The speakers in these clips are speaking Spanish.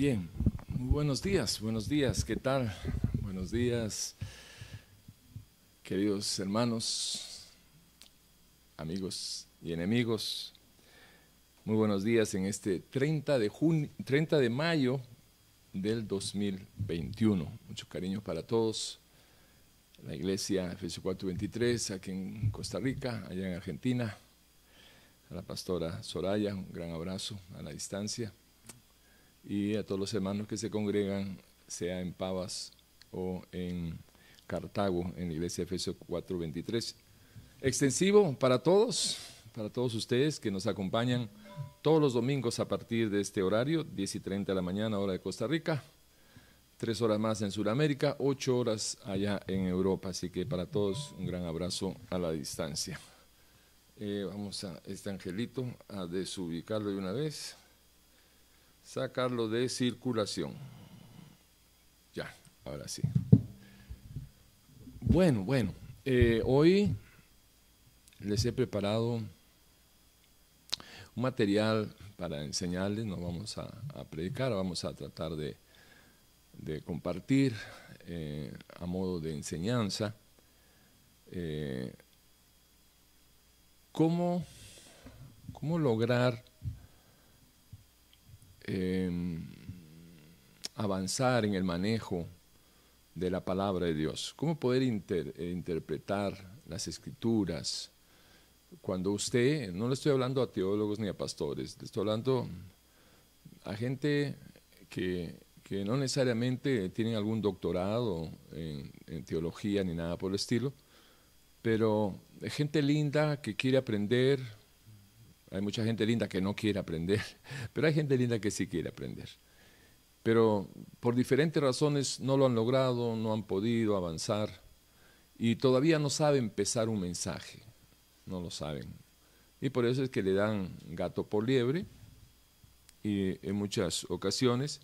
Bien, muy buenos días, buenos días, ¿qué tal? Buenos días, queridos hermanos, amigos y enemigos. Muy buenos días en este 30 de, junio, 30 de mayo del 2021. Mucho cariño para todos. La iglesia Efesios 423 aquí en Costa Rica, allá en Argentina. A la pastora Soraya, un gran abrazo a la distancia y a todos los hermanos que se congregan, sea en Pavas o en Cartago, en la iglesia Efesios 4:23. Extensivo para todos, para todos ustedes que nos acompañan todos los domingos a partir de este horario, 10 y 30 de la mañana, hora de Costa Rica, tres horas más en Sudamérica, ocho horas allá en Europa. Así que para todos un gran abrazo a la distancia. Eh, vamos a este angelito a desubicarlo de una vez sacarlo de circulación. Ya, ahora sí. Bueno, bueno, eh, hoy les he preparado un material para enseñarles, no vamos a, predicar, vamos a tratar de, compartir eh, a modo de enseñanza eh, cómo, cómo lograr Em, avanzar en el manejo de la palabra de Dios, cómo poder interpretar las escrituras. Cuando usted, no le estoy hablando a teólogos ni a pastores, le estoy hablando a gente que, no necesariamente tienen algún doctorado en, en teología ni nada por el estilo, pero gente linda que quiere aprender, hay mucha gente linda que no quiere aprender, pero hay gente linda que sí quiere aprender. Pero por diferentes razones no lo han logrado, no han podido avanzar y todavía no saben empezar un mensaje, no lo saben. Y por eso es que le dan gato por liebre y en muchas ocasiones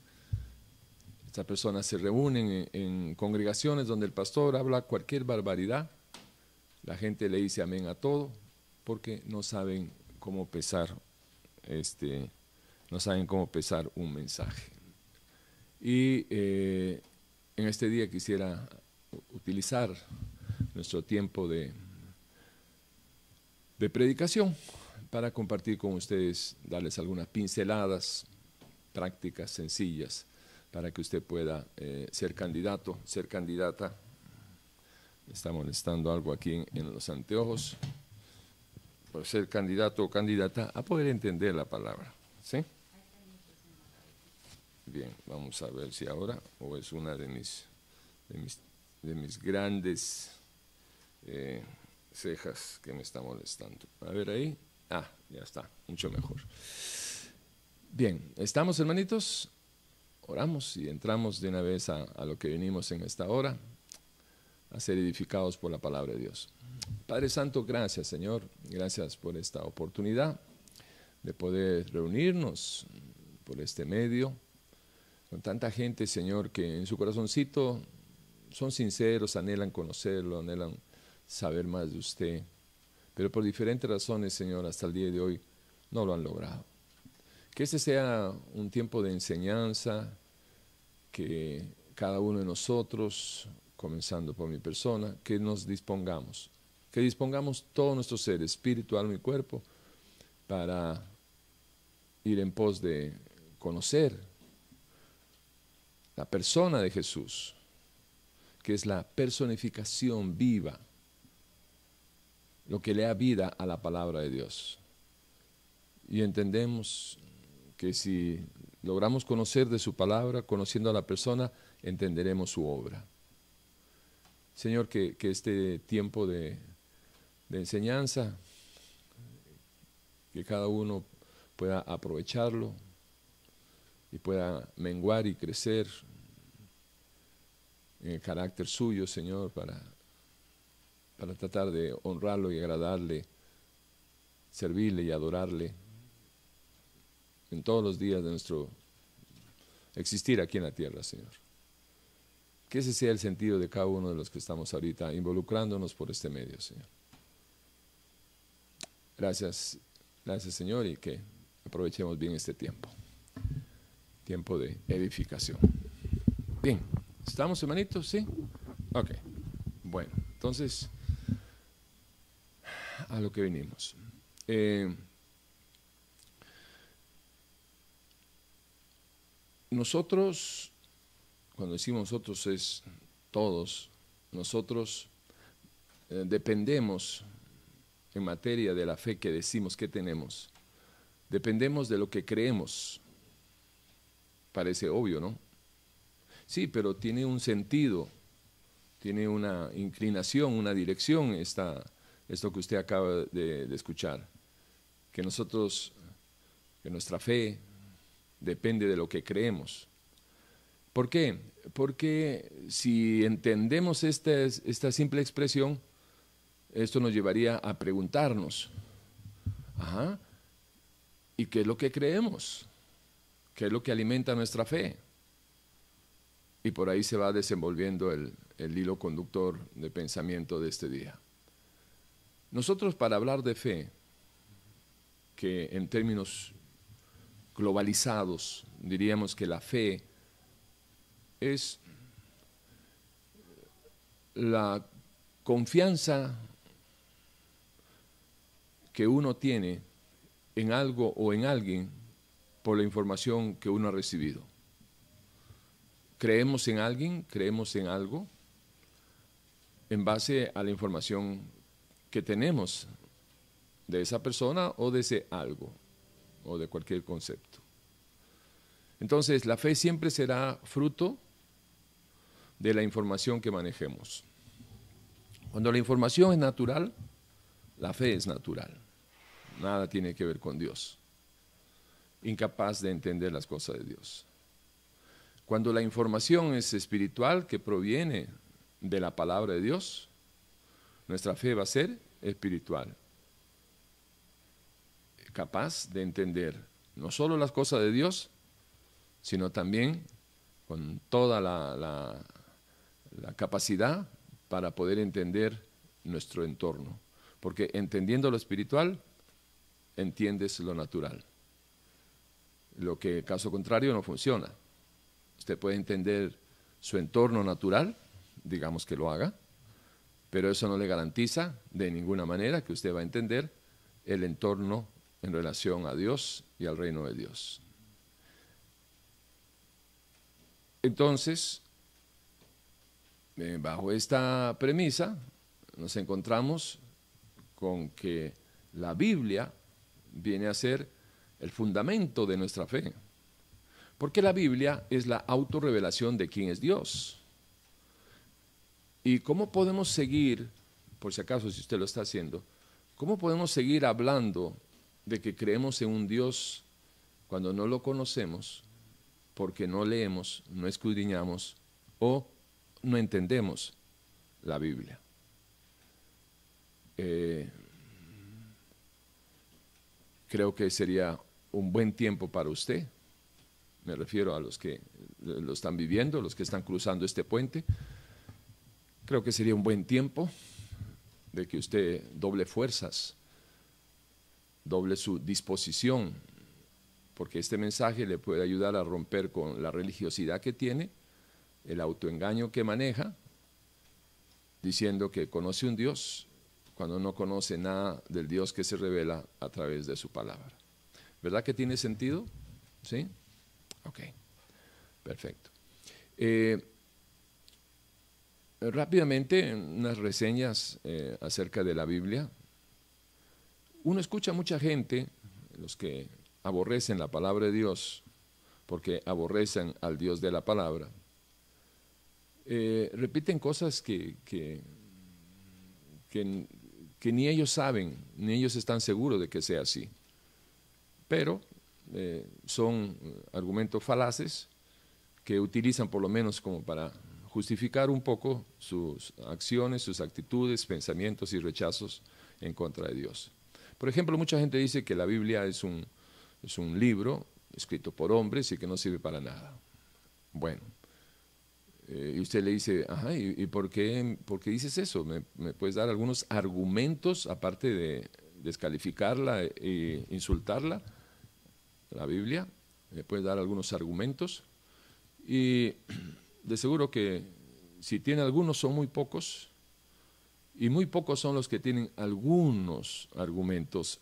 estas personas se reúnen en, congregaciones donde el pastor habla cualquier barbaridad, la gente le dice amén a todo porque no saben cómo pesar, este, no saben cómo pesar un mensaje. Y eh, en este día quisiera utilizar nuestro tiempo de, de predicación para compartir con ustedes, darles algunas pinceladas prácticas, sencillas, para que usted pueda eh, ser candidato, ser candidata. Me está molestando algo aquí en los anteojos ser candidato o candidata a poder entender la palabra. ¿Sí? Bien, vamos a ver si ahora, o es una de mis, de mis, grandes eh, cejas que me está molestando. A ver ahí. Ah, ya está, mucho mejor. Bien, ¿estamos hermanitos? Oramos y entramos de una vez a, a lo que venimos en esta hora, a ser edificados por la palabra de Dios. Padre Santo, gracias Señor, gracias por esta oportunidad de poder reunirnos por este medio con tanta gente, Señor, que en su corazoncito son sinceros, anhelan conocerlo, anhelan saber más de usted, pero por diferentes razones, Señor, hasta el día de hoy no lo han logrado. Que este sea un tiempo de enseñanza, que cada uno de nosotros, comenzando por mi persona, que nos dispongamos que dispongamos todo nuestro ser, espíritu, alma y cuerpo, para ir en pos de conocer la persona de Jesús, que es la personificación viva, lo que le da vida a la palabra de Dios. Y entendemos que si logramos conocer de su palabra, conociendo a la persona, entenderemos su obra. Señor, que, que este tiempo de de enseñanza, que cada uno pueda aprovecharlo y pueda menguar y crecer en el carácter suyo, Señor, para, para tratar de honrarlo y agradarle, servirle y adorarle en todos los días de nuestro existir aquí en la tierra, Señor. Que ese sea el sentido de cada uno de los que estamos ahorita involucrándonos por este medio, Señor. Gracias, gracias Señor y que aprovechemos bien este tiempo. tiempo de edificación. Bien, ¿estamos hermanitos? ¿Sí? Ok. Bueno, entonces, a lo que venimos. Eh, nosotros, cuando decimos nosotros es todos, nosotros eh, dependemos en materia de la fe que decimos que tenemos, dependemos de lo que creemos. Parece obvio, ¿no? Sí, pero tiene un sentido, tiene una inclinación, una dirección esta, esto que usted acaba de, de escuchar. Que nosotros, que nuestra fe depende de lo que creemos. ¿Por qué? Porque si entendemos esta, esta simple expresión, esto nos llevaría a preguntarnos, ¿y qué es lo que creemos? ¿Qué es lo que alimenta nuestra fe? Y por ahí se va desenvolviendo el, el hilo conductor de pensamiento de este día. Nosotros para hablar de fe, que en términos globalizados diríamos que la fe es la confianza que uno tiene en algo o en alguien por la información que uno ha recibido. Creemos en alguien, creemos en algo en base a la información que tenemos de esa persona o de ese algo o de cualquier concepto. Entonces, la fe siempre será fruto de la información que manejemos. Cuando la información es natural, la fe es natural. Nada tiene que ver con Dios. Incapaz de entender las cosas de Dios. Cuando la información es espiritual, que proviene de la palabra de Dios, nuestra fe va a ser espiritual. Capaz de entender no solo las cosas de Dios, sino también con toda la, la, capacidad para poder entender nuestro entorno. Porque entendiendo lo espiritual, entiendes lo natural. Lo que, caso contrario, no funciona. Usted puede entender su entorno natural, digamos que lo haga, pero eso no le garantiza de ninguna manera que usted va a entender el entorno en relación a Dios y al reino de Dios. Entonces, eh, bajo esta premisa, nos encontramos con que la Biblia viene a ser el fundamento de nuestra fe. Porque la Biblia es la autorrevelación de quién es Dios. ¿Y cómo podemos seguir, por si acaso si usted lo está haciendo, cómo podemos seguir hablando de que creemos en un Dios cuando no lo conocemos porque no leemos, no escudriñamos o no entendemos la Biblia. Eh, creo que sería un buen tiempo para usted, me refiero a los que lo están viviendo, los que están cruzando este puente, creo que sería un buen tiempo de que usted doble fuerzas, doble su disposición porque este mensaje le puede ayudar a romper con la religiosidad que tiene, el autoengaño que maneja, diciendo que conoce un Dios cuando no conoce nada del Dios que se revela a través de su palabra. ¿Verdad que tiene sentido? ¿Sí? Ok, perfecto. Eh, rápidamente, unas reseñas eh, acerca de la Biblia. Uno escucha a mucha gente, los que aborrecen la palabra de Dios porque aborrecen al Dios de la palabra, eh, repiten cosas que, que, ni ellos saben, ni ellos están seguros de que sea así. Pero eh, son argumentos falaces que utilizan por lo menos como para justificar un poco sus acciones, sus actitudes, pensamientos y rechazos en contra de Dios. Por ejemplo, mucha gente dice que la Biblia es un, es un libro escrito por hombres y que no sirve para nada. Bueno, y usted le dice, ajá, ¿y, por, qué, por, qué, dices eso? ¿Me, puedes dar algunos argumentos, aparte de descalificarla e insultarla, la Biblia? me puede dar algunos argumentos y de seguro que si tiene algunos son muy pocos y muy pocos son los que tienen algunos argumentos,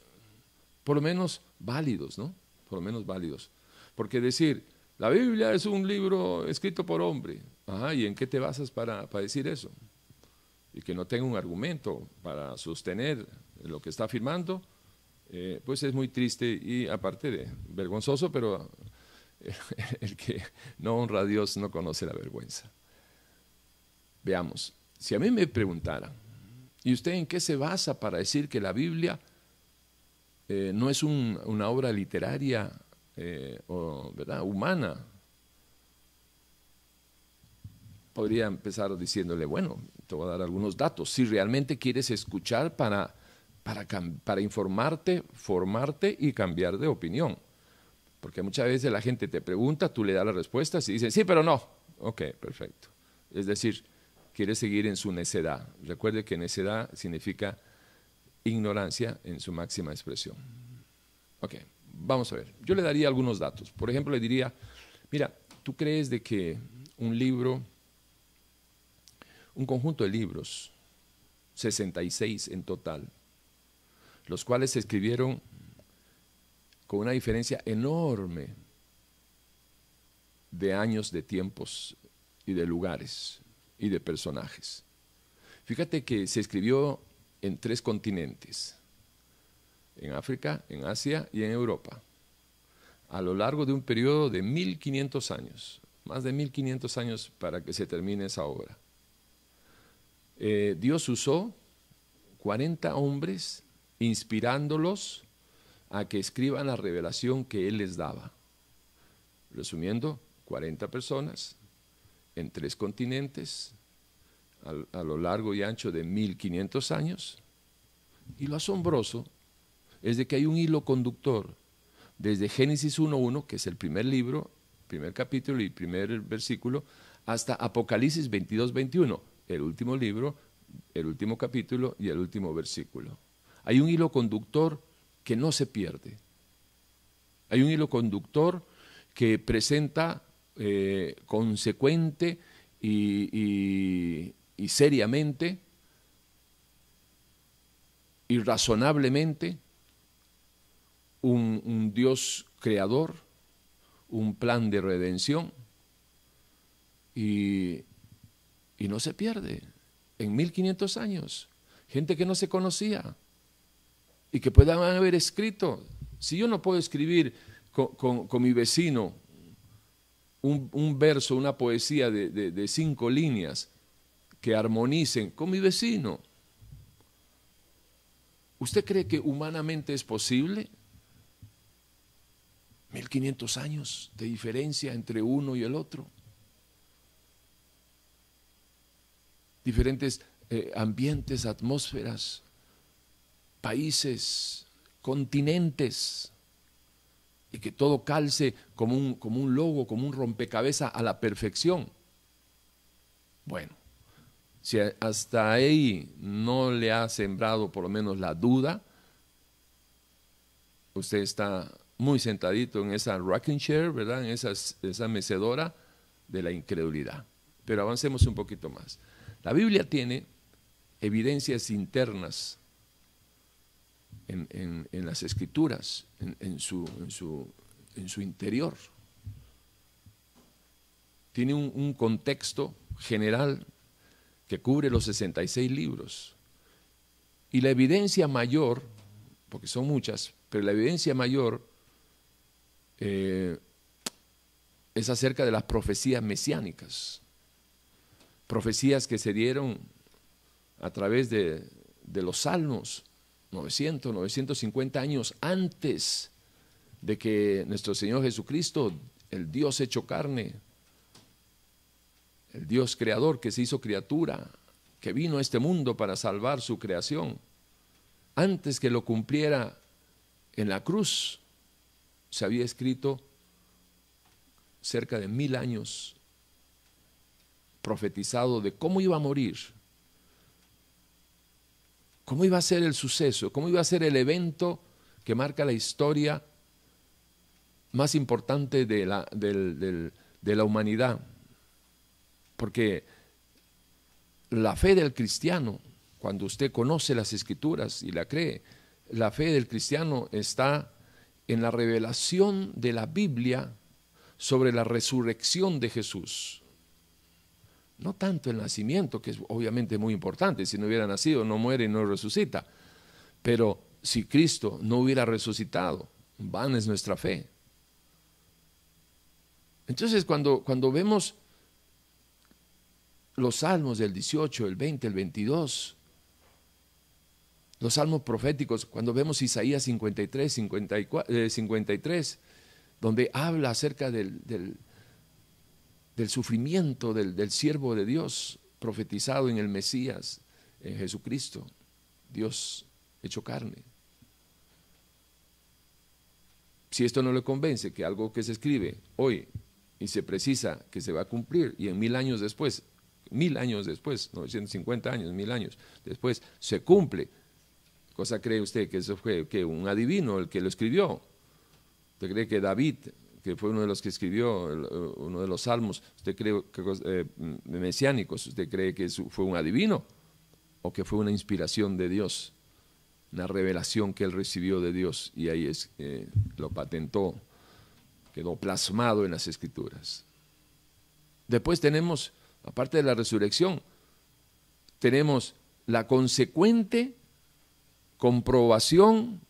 por lo menos válidos, ¿no? Por lo menos válidos. Porque decir, la Biblia es un libro escrito por hombre, ajá, ¿y en qué te basas para, para decir eso? Y que no tenga un argumento para sostener lo que está afirmando, eh, pues es muy triste y aparte de vergonzoso, pero el que no honra a Dios no conoce la vergüenza. Veamos, si a mí me preguntaran, ¿y usted en qué se basa para decir que la Biblia eh, no es una obra literaria eh, o ¿verdad? humana? Podría empezar diciéndole, bueno, te voy a dar algunos datos. Si realmente quieres escuchar para, para, para informarte, formarte y cambiar de opinión. Porque muchas veces la gente te pregunta, tú le das las respuestas y dicen, sí, pero no. Ok, perfecto. Es decir, quiere seguir en su necedad. Recuerde que necedad significa ignorancia en su máxima expresión. Ok, vamos a ver. Yo le daría algunos datos. Por ejemplo, le diría, mira, ¿tú crees de que un libro, un conjunto de libros, 66 en total, los cuales se escribieron con una diferencia enorme de años, de tiempos y de lugares y de personajes. Fíjate que se escribió en tres continentes, en África, en Asia y en Europa, a lo largo de un periodo de 1500 años, más de 1500 años para que se termine esa obra. Eh, Dios usó 40 hombres inspirándolos a que escriban la revelación que Él les daba. Resumiendo, 40 personas en tres continentes, a, lo largo y ancho de 1500 años. Y lo asombroso es de que hay un hilo conductor desde Génesis 1.1, que es el primer libro, primer capítulo y primer versículo, hasta Apocalipsis 22.21, el último libro, el último capítulo y el último versículo. Hay un hilo conductor que no se pierde. Hay un hilo conductor que presenta eh, consecuente y, seriamente y razonablemente un, un, Dios creador, un plan de redención y, y no se pierde. En 1500 años, gente que no se conocía y que puedan haber escrito. Si yo no puedo escribir con, mi vecino un, verso, una poesía de, cinco líneas que armonicen con mi vecino. ¿Usted cree que humanamente es posible? 1500 años de diferencia entre uno y el otro. Diferentes eh, ambientes, atmósferas, países, continentes y que todo calce como un, como un logo, como un rompecabezas a la perfección. Bueno, si hasta ahí no le ha sembrado por lo menos la duda, usted está muy sentadito en esa rocking chair, ¿verdad? En esa, esa mecedora de la incredulidad. Pero avancemos un poquito más. La Biblia tiene evidencias internas en, las escrituras, en, su, interior. Tiene un, contexto general que cubre los 66 libros. Y la evidencia mayor, porque son muchas, pero la evidencia mayor eh, es acerca de las profecías mesiánicas. Profecías que se dieron a través de, de los salmos, 900, 950 años antes de que nuestro Señor Jesucristo, el Dios hecho carne, el Dios creador que se hizo criatura, que vino a este mundo para salvar su creación, antes que lo cumpliera en la cruz, se había escrito cerca de mil años profetizado de cómo iba a morir cómo iba a ser el suceso, cómo iba a ser el evento que marca la historia más importante de la, de la humanidad, porque la fe del cristiano, cuando usted conoce las escrituras y la cree, la fe del cristiano está en la revelación de la Biblia sobre la resurrección de Jesús. No tanto el nacimiento, que es obviamente muy importante, si no hubiera nacido no muere y no resucita, pero si Cristo no hubiera resucitado, van es nuestra fe. Entonces cuando, cuando vemos los salmos del 18, el 20, el 22, los salmos proféticos, cuando vemos Isaías 53, 53, donde habla acerca del, sufrimiento del, del siervo de Dios profetizado en el Mesías, en Jesucristo, Dios hecho carne. Si esto no le convence que algo que se escribe hoy y se precisa que se va a cumplir y en mil años después, mil años después, 950 años, mil años después, se cumple, cosa cree usted que eso fue que un adivino el que lo escribió? ¿Usted cree que David, que fue uno de los que escribió uno de los salmos, usted cree que eh, mesiánicos, usted cree que fue un adivino o que fue una inspiración de Dios? una revelación que él recibió de Dios y ahí es, eh, lo patentó, quedó plasmado en las escrituras. Después tenemos, aparte de la resurrección, tenemos la consecuente comprobación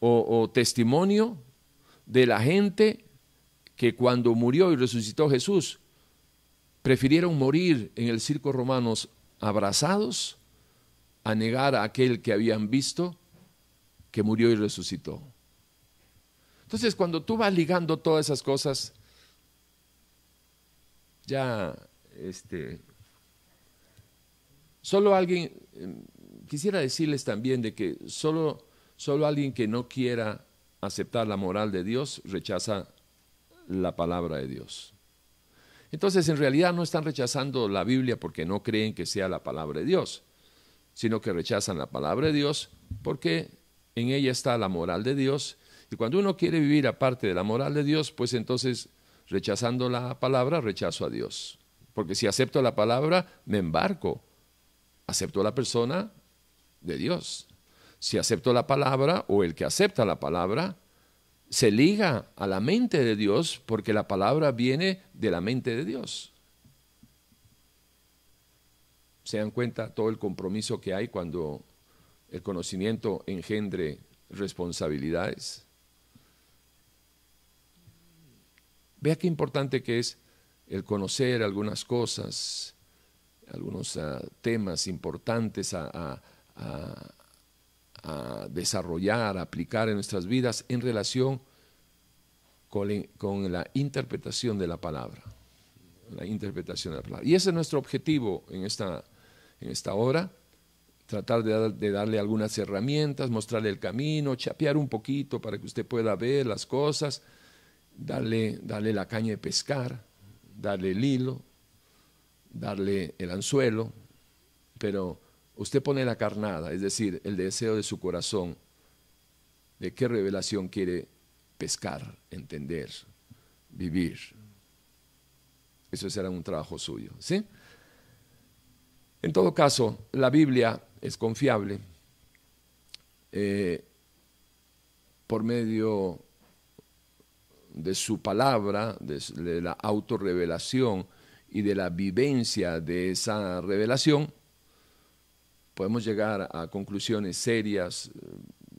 o testimonio de la gente que cuando murió y resucitó Jesús, prefirieron morir en el circo romanos abrazados a negar a aquel que habían visto que murió y resucitó. Entonces, cuando tú vas ligando todas esas cosas, ya, este, solo alguien, em, quisiera decirles también de que solo, solo alguien que no quiera aceptar la moral de Dios rechaza la palabra de Dios. Entonces, en realidad no están rechazando la Biblia porque no creen que sea la palabra de Dios sino que rechazan la palabra de Dios porque en ella está la moral de Dios. Y cuando uno quiere vivir aparte de la moral de Dios, pues entonces rechazando la palabra, rechazo a Dios. Porque si acepto la palabra, me embarco. Acepto a la persona de Dios. Si acepto la palabra o el que acepta la palabra, se liga a la mente de Dios porque la palabra viene de la mente de Dios se dan cuenta todo el compromiso que hay cuando el conocimiento engendre responsabilidades. Vea qué importante que es el conocer algunas cosas, algunos ah, temas importantes a, desarrollar, a aplicar en nuestras vidas en relación con, la interpretación de la palabra. La interpretación de la palabra. Y ese es nuestro objetivo en esta en esta hora, tratar de, darle algunas herramientas, mostrarle el camino, chapear un poquito para que usted pueda ver las cosas, darle, darle la caña de pescar, darle el hilo, darle el anzuelo, pero usted pone la carnada, es decir, el deseo de su corazón, de qué revelación quiere pescar, entender, vivir. Eso será un trabajo suyo, ¿sí? En todo caso, la Biblia es confiable eh, por medio de su palabra, de, la autorrevelación y de la vivencia de esa revelación, podemos llegar a conclusiones serias,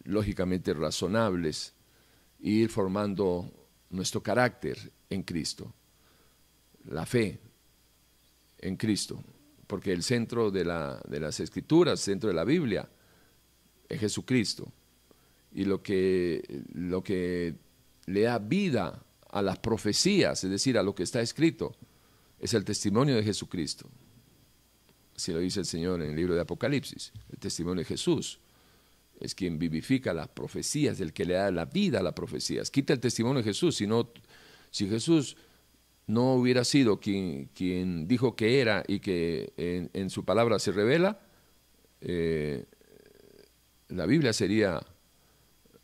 lógicamente razonables, e ir formando nuestro carácter en Cristo, la fe en Cristo porque el centro de, las escrituras, el centro de la Biblia, es Jesucristo. Y lo que, lo que le da vida a las profecías, es decir, a lo que está escrito, es el testimonio de Jesucristo. Así lo dice el Señor en el libro de Apocalipsis, el testimonio de Jesús. Es quien vivifica las profecías, el que le da la vida a las profecías. Quita el testimonio de Jesús, si, si Jesús no hubiera sido quien, quien dijo que era y que en, su palabra se revela, eh, la Biblia sería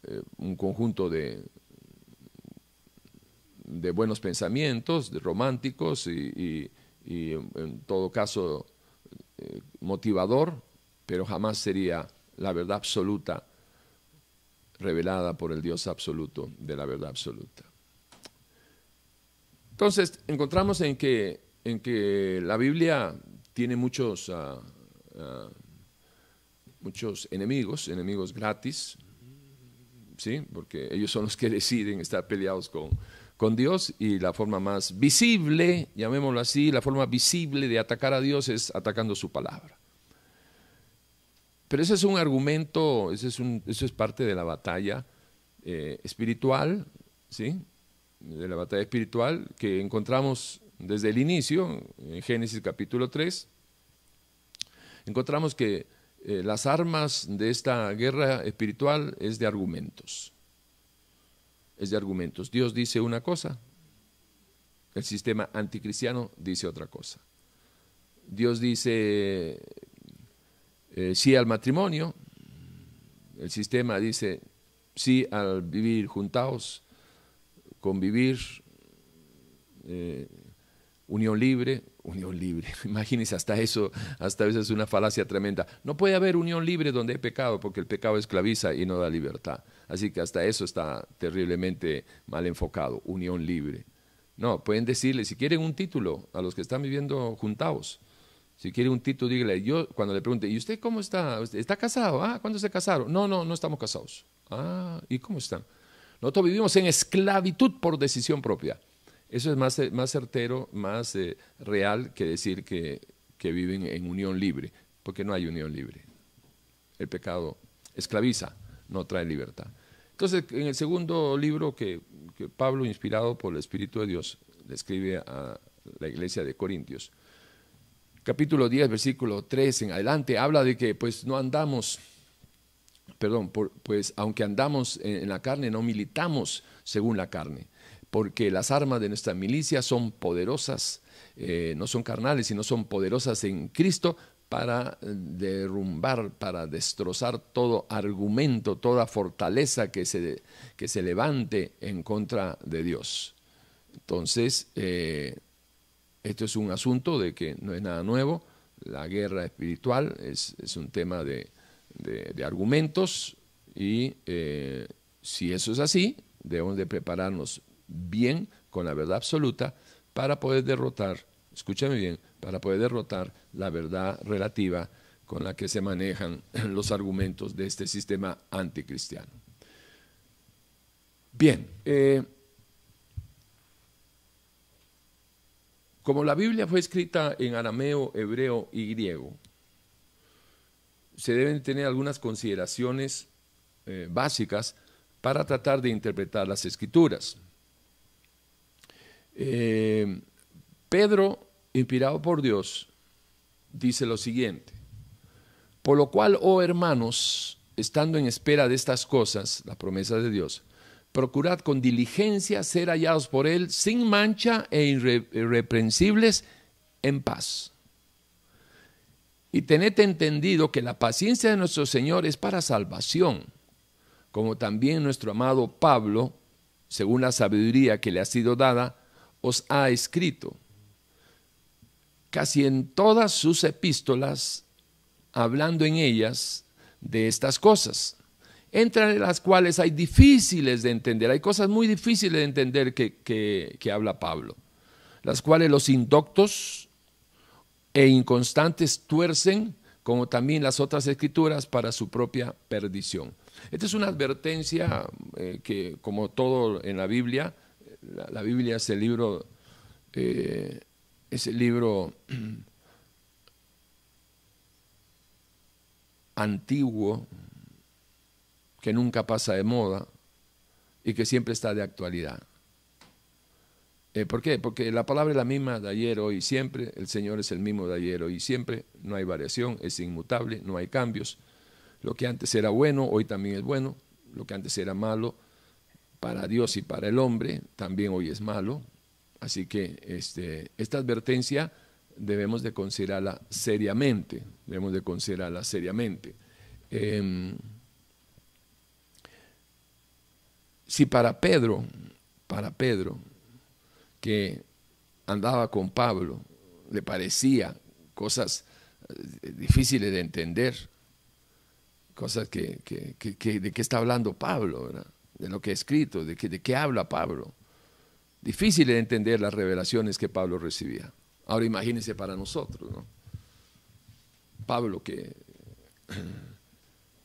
eh, un conjunto de, de buenos pensamientos, de románticos y, en todo caso motivador, pero jamás sería la verdad absoluta revelada por el Dios absoluto de la verdad absoluta. Entonces, encontramos en que, en que la Biblia tiene muchos, ah, ah, muchos enemigos, enemigos gratis, ¿sí? porque ellos son los que deciden estar peleados con, con Dios y la forma más visible, llamémoslo así, la forma visible de atacar a Dios es atacando su palabra. Pero ese es un argumento, ese es un, eso es parte de la batalla eh, espiritual, ¿sí? de la batalla espiritual que encontramos desde el inicio, en Génesis capítulo 3. Encontramos que eh, las armas de esta guerra espiritual es de argumentos. Es de argumentos. Dios dice una cosa, el sistema anticristiano dice otra cosa. Dios dice eh, sí al matrimonio, el sistema dice sí al vivir juntados, convivir, eh, unión libre, unión libre. Imagínense, hasta eso, hasta veces es una falacia tremenda. No puede haber unión libre donde hay pecado, porque el pecado esclaviza y no da libertad. Así que hasta eso está terriblemente mal enfocado, unión libre. No, pueden decirle, si quieren un título a los que están viviendo juntados, si quiere un título, dígale, yo cuando le pregunte, ¿y usted cómo está? ¿Está casado? Ah, ¿cuándo se casaron? No, no, no estamos casados. Ah, ¿y cómo están? Nosotros vivimos en esclavitud por decisión propia. Eso es más, más certero, más eh, real que decir que, que viven en unión libre, porque no hay unión libre. El pecado esclaviza, no trae libertad. Entonces, en el segundo libro que, Pablo, inspirado por el Espíritu de Dios, le escribe a la iglesia de Corintios, capítulo 10, versículo 3 en adelante, habla de que pues no andamos, perdón, pues aunque andamos en, la carne, no militamos según la carne, porque las armas de nuestra milicia son poderosas, eh, no son carnales, sino son poderosas en Cristo para derrumbar, para destrozar todo argumento, toda fortaleza que se, que se levante en contra de Dios. Entonces, eh, esto es un asunto de que no es nada nuevo. La guerra espiritual es, un tema de, argumentos y eh, si eso es así, debemos de prepararnos bien con la verdad absoluta para poder derrotar, escúchame bien, para poder derrotar la verdad relativa con la que se manejan los argumentos de este sistema anticristiano. Bien, eh, Como la Biblia fue escrita en arameo, hebreo y griego, se deben tener algunas consideraciones eh, básicas para tratar de interpretar las escrituras. Eh, Pedro, inspirado por Dios, dice lo siguiente, por lo cual, oh hermanos, estando en espera de estas cosas, la promesa de Dios, procurad con diligencia ser hallados por Él sin mancha e irreprensibles en paz. Y tened entendido que la paciencia de nuestro Señor es para salvación, como también nuestro amado Pablo, según la sabiduría que le ha sido dada, os ha escrito. Casi en todas sus epístolas, hablando en ellas de estas cosas entre las cuales hay difíciles de entender, hay cosas muy difíciles de entender que, habla Pablo, las cuales los indoctos e inconstantes tuercen, como también las otras escrituras, para su propia perdición. Esta es una advertencia eh, que, como todo en la Biblia, la, Biblia es el libro, eh, es el libro antiguo, que nunca pasa de moda y que siempre está de actualidad. Eh, ¿Por qué? Porque la palabra es la misma de ayer, hoy y siempre. El Señor es el mismo de ayer, hoy y siempre. No hay variación, es inmutable, no hay cambios. Lo que antes era bueno, hoy también es bueno. Lo que antes era malo para Dios y para el hombre, también hoy es malo. Así que este, esta advertencia debemos de considerarla seriamente. Debemos de considerarla seriamente. Em, si para Pedro, para Pedro, que andaba con Pablo le parecía cosas eh, difíciles de entender, cosas que, de qué está hablando Pablo, de lo que ha escrito, de, de qué habla Pablo. Difícil de entender las revelaciones que Pablo recibía. Ahora imagínense para nosotros, ¿no? Pablo que,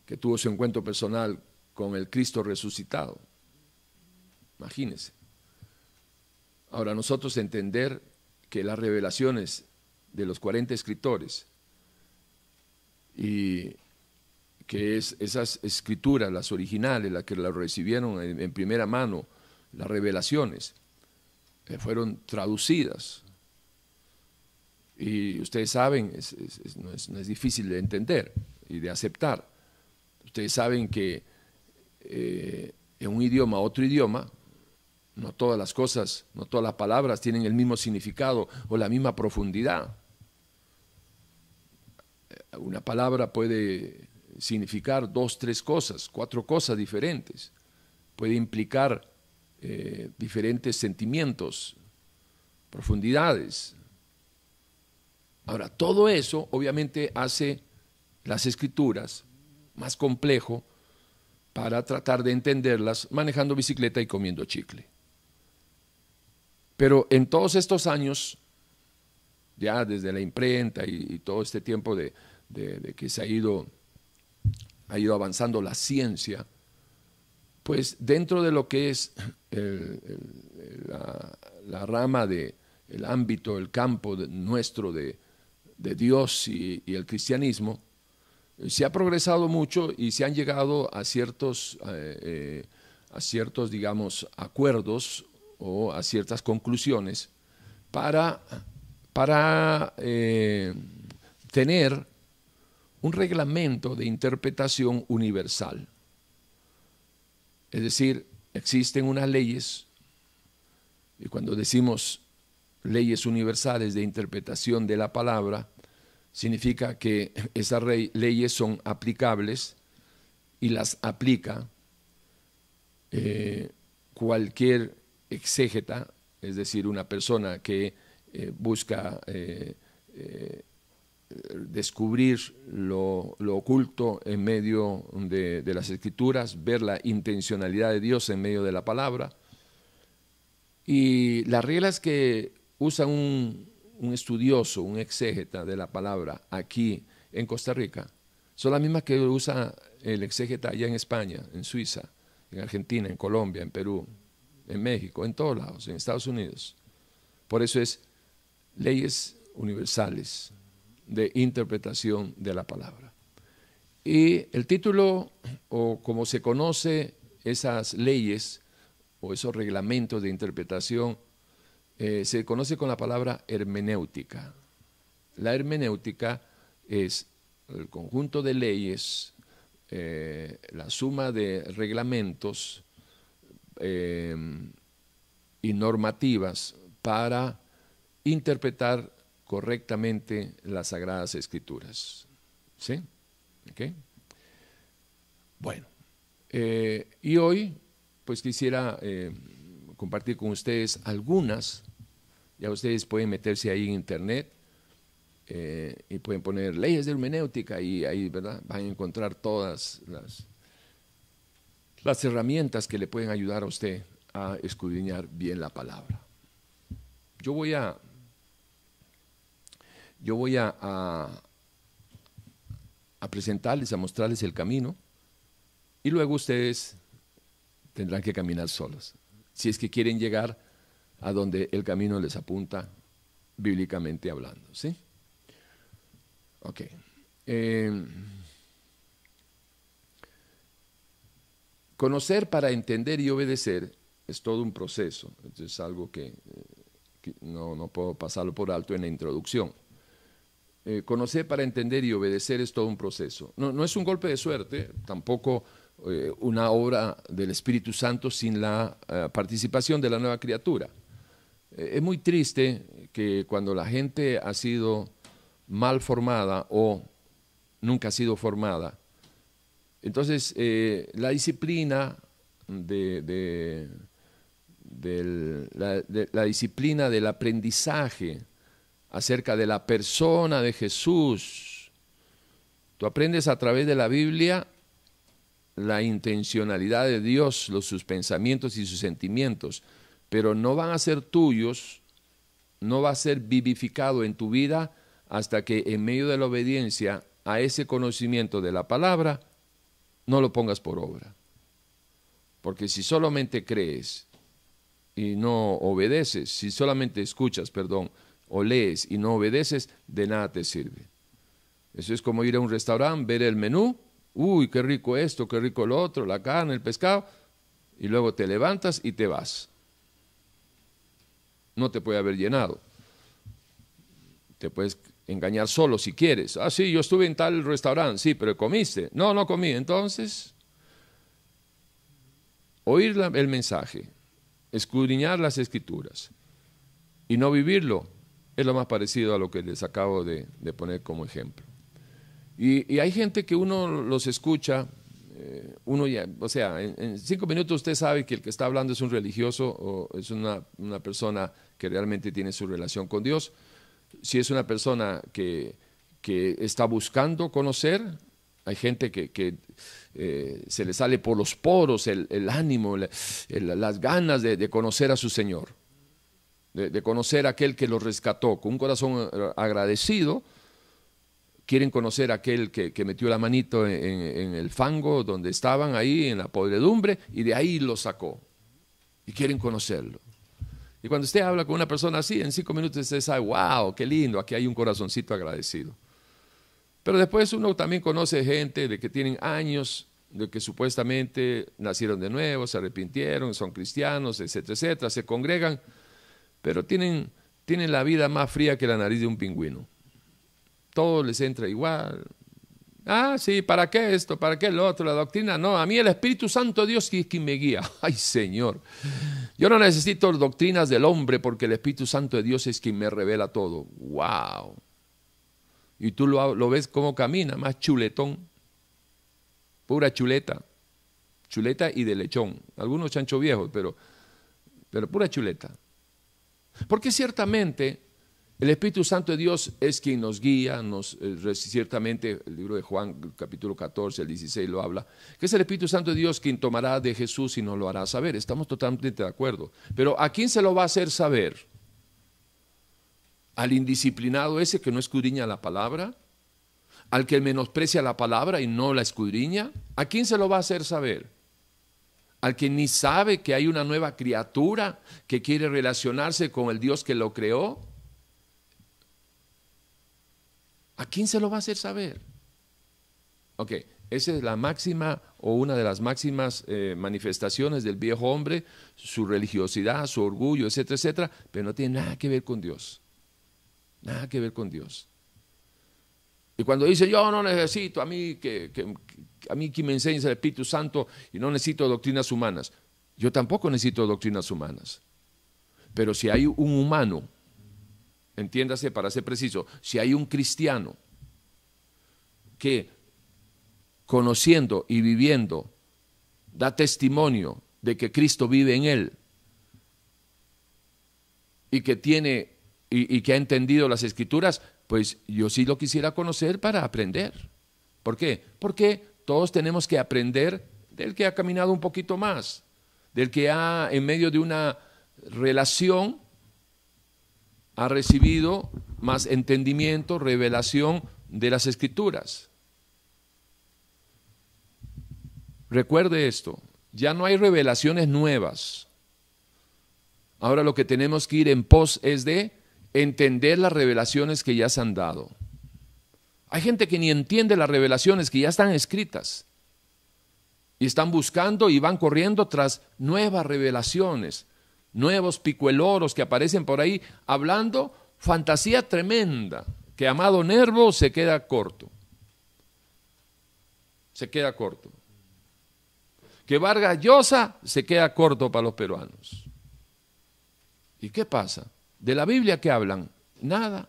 que tuvo su encuentro personal con el Cristo resucitado. Imagínense. Ahora nosotros entender que las revelaciones de los 40 escritores y que es, esas escrituras, las originales, las que las recibieron en, primera mano, las revelaciones, eh, fueron traducidas. Y ustedes saben, no, es, difícil de entender y de aceptar. Ustedes saben que eh, en un idioma otro idioma, no todas las cosas, no todas las palabras tienen el mismo significado o la misma profundidad. Una palabra puede significar dos, tres cosas, cuatro cosas diferentes. Puede implicar eh, diferentes sentimientos, profundidades. Ahora, todo eso obviamente hace las escrituras más complejo para tratar de entenderlas manejando bicicleta y comiendo chicle. Pero en todos estos años, ya desde la imprenta y, todo este tiempo de, que se ha ido, ha ido avanzando la ciencia, pues dentro de lo que es la, rama de el ámbito, el campo nuestro de, Dios y, el cristianismo, se ha progresado mucho y se han llegado a ciertos, eh, eh, a ciertos digamos, acuerdos o a ciertas conclusiones para, para eh, tener un reglamento de interpretación universal. Es decir, existen unas leyes, y cuando decimos leyes universales de interpretación de la palabra, significa que esas leyes son aplicables y las aplica eh, cualquier exégeta, es decir, una persona que eh, busca eh, descubrir lo, oculto en medio de, las escrituras, ver la intencionalidad de Dios en medio de la palabra. Y las reglas que usa un, un estudioso, un exégeta de la palabra aquí en Costa Rica, son las mismas que usa el exégeta allá en España, en Suiza, en Argentina, en Colombia, en Perú, en México, en todos lados, en Estados Unidos. Por eso es leyes universales de interpretación de la palabra. Y el título, o como se conoce esas leyes o esos reglamentos de interpretación, eh, se conoce con la palabra hermenéutica. La hermenéutica es el conjunto de leyes, eh, la suma de reglamentos eh, y normativas para interpretar correctamente las Sagradas Escrituras. ¿Sí? Bueno, eh, y hoy pues quisiera eh, compartir con ustedes algunas, ya ustedes pueden meterse ahí en internet y pueden poner leyes de hermenéutica y ahí ¿verdad? van a encontrar todas las, las herramientas que le pueden ayudar a usted a escudriñar bien la palabra. Yo voy a, yo voy a, presentarles, a mostrarles el camino y luego ustedes tendrán que caminar solos, si es que quieren llegar a donde el camino les apunta bíblicamente hablando. ¿sí? Ok. Eh, Conocer para entender y obedecer es todo un proceso, es algo que, eh, no, puedo pasarlo por alto en la introducción. Eh, conocer para entender y obedecer es todo un proceso. No, es un golpe de suerte, tampoco eh, una obra del Espíritu Santo sin la participación de la nueva criatura. es muy triste que cuando la gente ha sido mal formada o nunca ha sido formada, entonces, eh, la disciplina de la disciplina del aprendizaje acerca de la persona de Jesús. Tú aprendes a través de la Biblia la intencionalidad de Dios, los, sus pensamientos y sus sentimientos, pero no van a ser tuyos, no va a ser vivificado en tu vida hasta que en medio de la obediencia a ese conocimiento de la palabra, no lo pongas por obra. Porque si solamente crees y no obedeces, si solamente escuchas, perdón, o lees y no obedeces, de nada te sirve. Eso es como ir a un restaurante, ver el menú, uy, qué rico esto, qué rico lo otro, la carne, el pescado, y luego te levantas y te vas. No te puede haber llenado. Te puedes engañar solo si quieres. Ah, sí, yo estuve en tal restaurante, sí, pero comiste. No, no comí. Entonces, oír el mensaje, escudriñar las escrituras y no vivirlo es lo más parecido a lo que les acabo de, poner como ejemplo. Y, hay gente que uno los escucha, eh, uno ya, o sea, en, cinco minutos usted sabe que el que está hablando es un religioso o es una, persona que realmente tiene su relación con Dios si es una persona que, está buscando conocer, hay gente que, eh, se le sale por los poros el, ánimo, las ganas de, conocer a su Señor, de, conocer a aquel que los rescató, con un corazón agradecido, quieren conocer a aquel que, metió la manito en, el fango donde estaban ahí, en la podredumbre, y de ahí lo sacó, y quieren conocerlo. Y cuando usted habla con una persona así, en cinco minutos usted sabe, wow, qué lindo, aquí hay un corazoncito agradecido. Pero después uno también conoce gente de que tienen años, de que supuestamente nacieron de nuevo, se arrepintieron, son cristianos, etcétera, etcétera, se congregan, pero tienen, tienen la vida más fría que la nariz de un pingüino. Todo les entra igual, Ah, sí, ¿para qué esto? ¿Para qué lo otro? La doctrina, no, a mí el Espíritu Santo Dios es quien me guía. Ay, Señor. Yo no necesito doctrinas del hombre porque el Espíritu Santo de Dios es quien me revela todo. ¡Wow! Y tú lo, lo ves como camina, más chuletón. Pura chuleta. Chuleta y de lechón. Algunos chancho viejos, pero, pero pura chuleta. Porque ciertamente el Espíritu Santo de Dios es quien nos guía, nos, eh, ciertamente el libro de Juan capítulo 14, el 16 lo habla, que es el Espíritu Santo de Dios quien tomará de Jesús y nos lo hará saber. Estamos totalmente de acuerdo. Pero ¿a quién se lo va a hacer saber? ¿Al indisciplinado ese que no escudriña la palabra? ¿Al que menosprecia la palabra y no la escudriña? ¿A quién se lo va a hacer saber? Al que ni sabe que hay una nueva criatura que quiere relacionarse con el Dios que lo creó? ¿A quién se lo va a hacer saber? Ok, esa es la máxima o una de las máximas eh, manifestaciones del viejo hombre, su religiosidad, su orgullo, etcétera, etcétera, pero no tiene nada que ver con Dios. Nada que ver con Dios. Y cuando dice, yo no necesito a mí que, a mí que me enseñes el Espíritu Santo y no necesito doctrinas humanas, yo tampoco necesito doctrinas humanas. Pero si hay un humano entiéndase para ser preciso, si hay un cristiano que conociendo y viviendo da testimonio de que Cristo vive en él y que tiene y, que ha entendido las escrituras, pues yo sí lo quisiera conocer para aprender. ¿Por qué? Porque todos tenemos que aprender del que ha caminado un poquito más, del que ha en medio de una relación ha recibido más entendimiento, revelación de las escrituras. Recuerde esto, ya no hay revelaciones nuevas. Ahora lo que tenemos que ir en pos es de entender las revelaciones que ya se han dado. Hay gente que ni entiende las revelaciones que ya están escritas y están buscando y van corriendo tras nuevas revelaciones nuevos picueloros que aparecen por ahí hablando fantasía tremenda, que Amado Nervo se queda corto. Se queda corto. Que Vargas Llosa se queda corto para los peruanos. ¿Y qué pasa? ¿De la Biblia que hablan? Nada.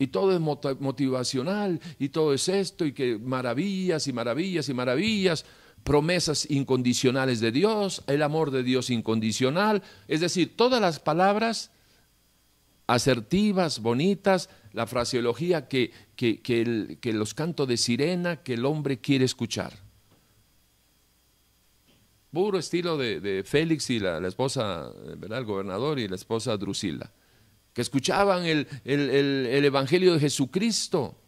Y todo es motivacional, y todo es esto, y que maravillas y maravillas y maravillas. promesas incondicionales de Dios, el amor de Dios incondicional, es decir, todas las palabras asertivas, bonitas, la fraseología que, que, los cantos de sirena que el hombre quiere escuchar. Puro estilo de, Félix y la, esposa, ¿verdad? el gobernador y la esposa Drusila, que escuchaban el, el Evangelio de Jesucristo,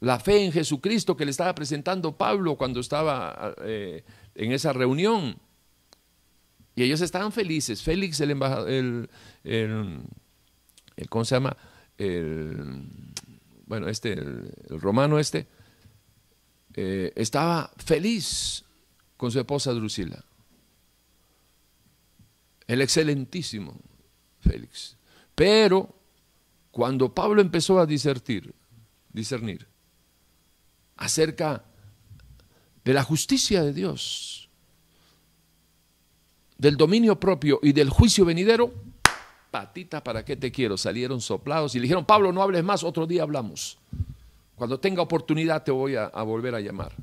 la fe en Jesucristo que le estaba presentando Pablo cuando estaba eh, en esa reunión. Y ellos estaban felices. Félix, el embajador, el, el, ¿cómo se llama? El, bueno, este, el, romano este, eh, estaba feliz con su esposa Drusila. El excelentísimo Félix. Pero cuando Pablo empezó a discernir, discernir acerca de la justicia de Dios, del dominio propio y del juicio venidero, patita, ¿para qué te quiero? Salieron soplados y le dijeron, Pablo, no hables más, otro día hablamos. Cuando tenga oportunidad te voy a volver a llamar.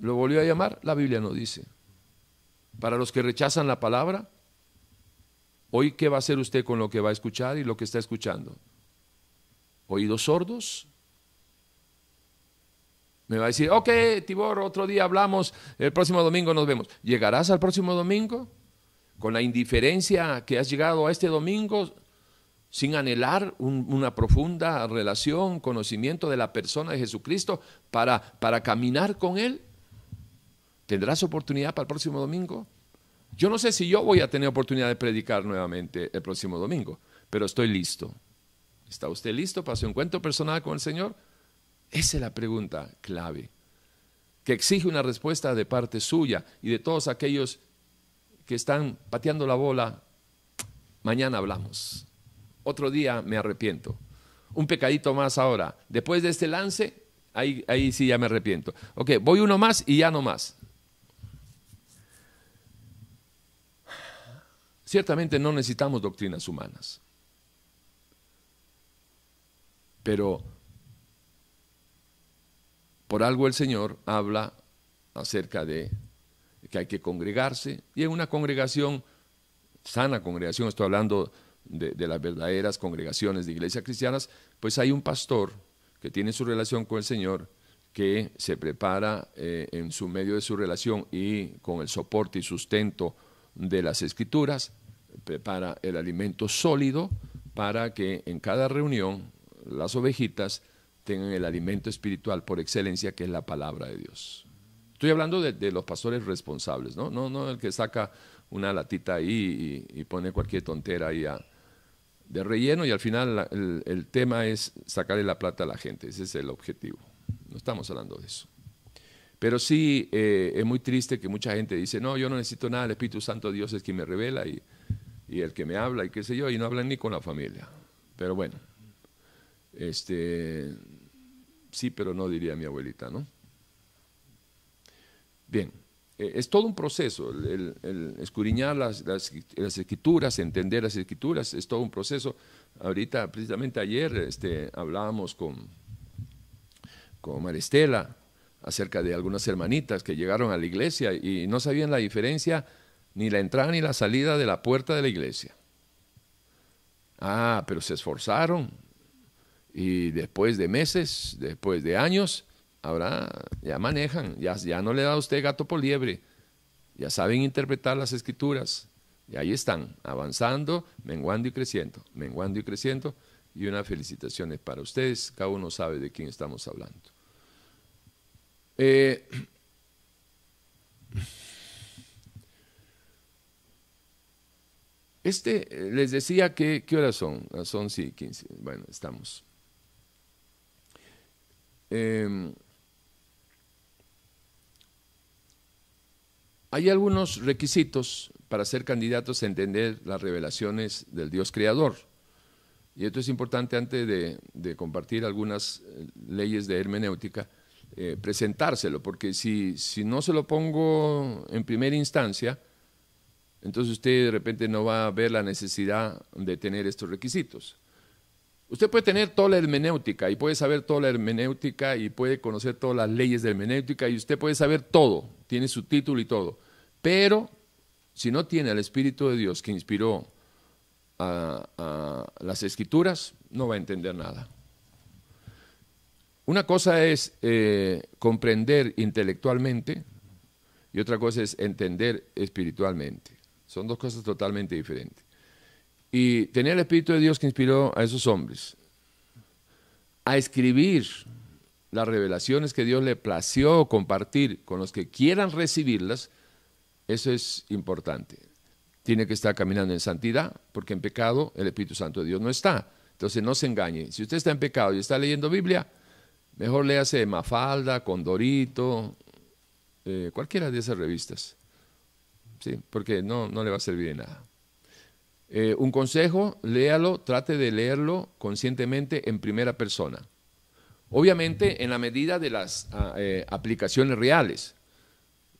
¿Lo volvió a llamar? La Biblia no dice. Para los que rechazan la palabra, hoy qué va a hacer usted con lo que va a escuchar y lo que está escuchando. ¿Oídos sordos? Me va a decir, ok, Tibor, otro día hablamos, el próximo domingo nos vemos. ¿Llegarás al próximo domingo? Con la indiferencia que has llegado a este domingo, sin anhelar una profunda relación, conocimiento de la persona de Jesucristo para, para caminar con Él. ¿Tendrás oportunidad para el próximo domingo? Yo no sé si yo voy a tener oportunidad de predicar nuevamente el próximo domingo, pero estoy listo. ¿Está usted listo para su encuentro personal con el Señor? Esa es la pregunta clave, que exige una respuesta de parte suya y de todos aquellos que están pateando la bola. Mañana hablamos. Otro día me arrepiento. Un pecadito más ahora. Después de este lance, ahí, ahí sí ya me arrepiento. Ok, voy uno más y ya no más. Ciertamente no necesitamos doctrinas humanas. Pero por algo el Señor habla acerca de que hay que congregarse y en una congregación, sana congregación, estoy hablando de, las verdaderas congregaciones de iglesias cristianas, pues hay un pastor que tiene su relación con el Señor, que se prepara eh, en su medio de su relación y con el soporte y sustento de las escrituras, prepara el alimento sólido para que en cada reunión las ovejitas tengan el alimento espiritual por excelencia, que es la palabra de Dios. Estoy hablando de, los pastores responsables, ¿no? ¿no? No el que saca una latita ahí y, pone cualquier tontera ahí de relleno y al final el, tema es sacarle la plata a la gente, ese es el objetivo. No estamos hablando de eso. Pero sí eh, es muy triste que mucha gente dice, no, yo no necesito nada, el Espíritu Santo Dios es quien me revela y, y el que me habla y qué sé yo, y no hablan ni con la familia. Pero bueno, este, sí, pero no diría mi abuelita, ¿no? Bien, eh, es todo un proceso, el, escudriñar las, escrituras, entender las escrituras, es todo un proceso. Ahorita, precisamente ayer, este, hablábamos con, con Maristela acerca de algunas hermanitas que llegaron a la iglesia y no sabían la diferencia ni la entrada ni la salida de la puerta de la iglesia. Ah, pero se esforzaron, y después de meses, después de años, ahora ya manejan, ya, ya no le da a usted gato por liebre, ya saben interpretar las escrituras, y ahí están, avanzando, menguando y creciendo, menguando y creciendo, y una felicitación para ustedes, cada uno sabe de quién estamos hablando. Eh, este, les decía que, ¿qué horas son? Son sí, 15, bueno, estamos. Em, hay algunos requisitos para ser candidatos a entender las revelaciones del Dios Creador. Y esto es importante antes de, compartir algunas eh, leyes de hermenéutica, eh, presentárselo, porque si, si no se lo pongo en primera instancia, entonces usted de repente no va a ver la necesidad de tener estos requisitos. Usted puede tener toda la hermenéutica y puede saber toda la hermenéutica y puede conocer todas las leyes de hermenéutica y usted puede saber todo, tiene su título y todo. Pero si no tiene al Espíritu de Dios que inspiró a, las escrituras, no va a entender nada. Una cosa es eh, comprender intelectualmente y otra cosa es entender espiritualmente. Son dos cosas totalmente diferentes. Y tener el Espíritu de Dios que inspiró a esos hombres a escribir las revelaciones que Dios le plació compartir con los que quieran recibirlas, eso es importante. Tiene que estar caminando en santidad, porque en pecado el Espíritu Santo de Dios no está. Entonces no se engañe. Si usted está en pecado y está leyendo Biblia, mejor léase Mafalda, Condorito, eh, cualquiera de esas revistas. Porque no, no le va a servir de nada. Eh, un consejo, léalo, trate de leerlo conscientemente en primera persona. Obviamente en la medida de las ah, eh, aplicaciones reales,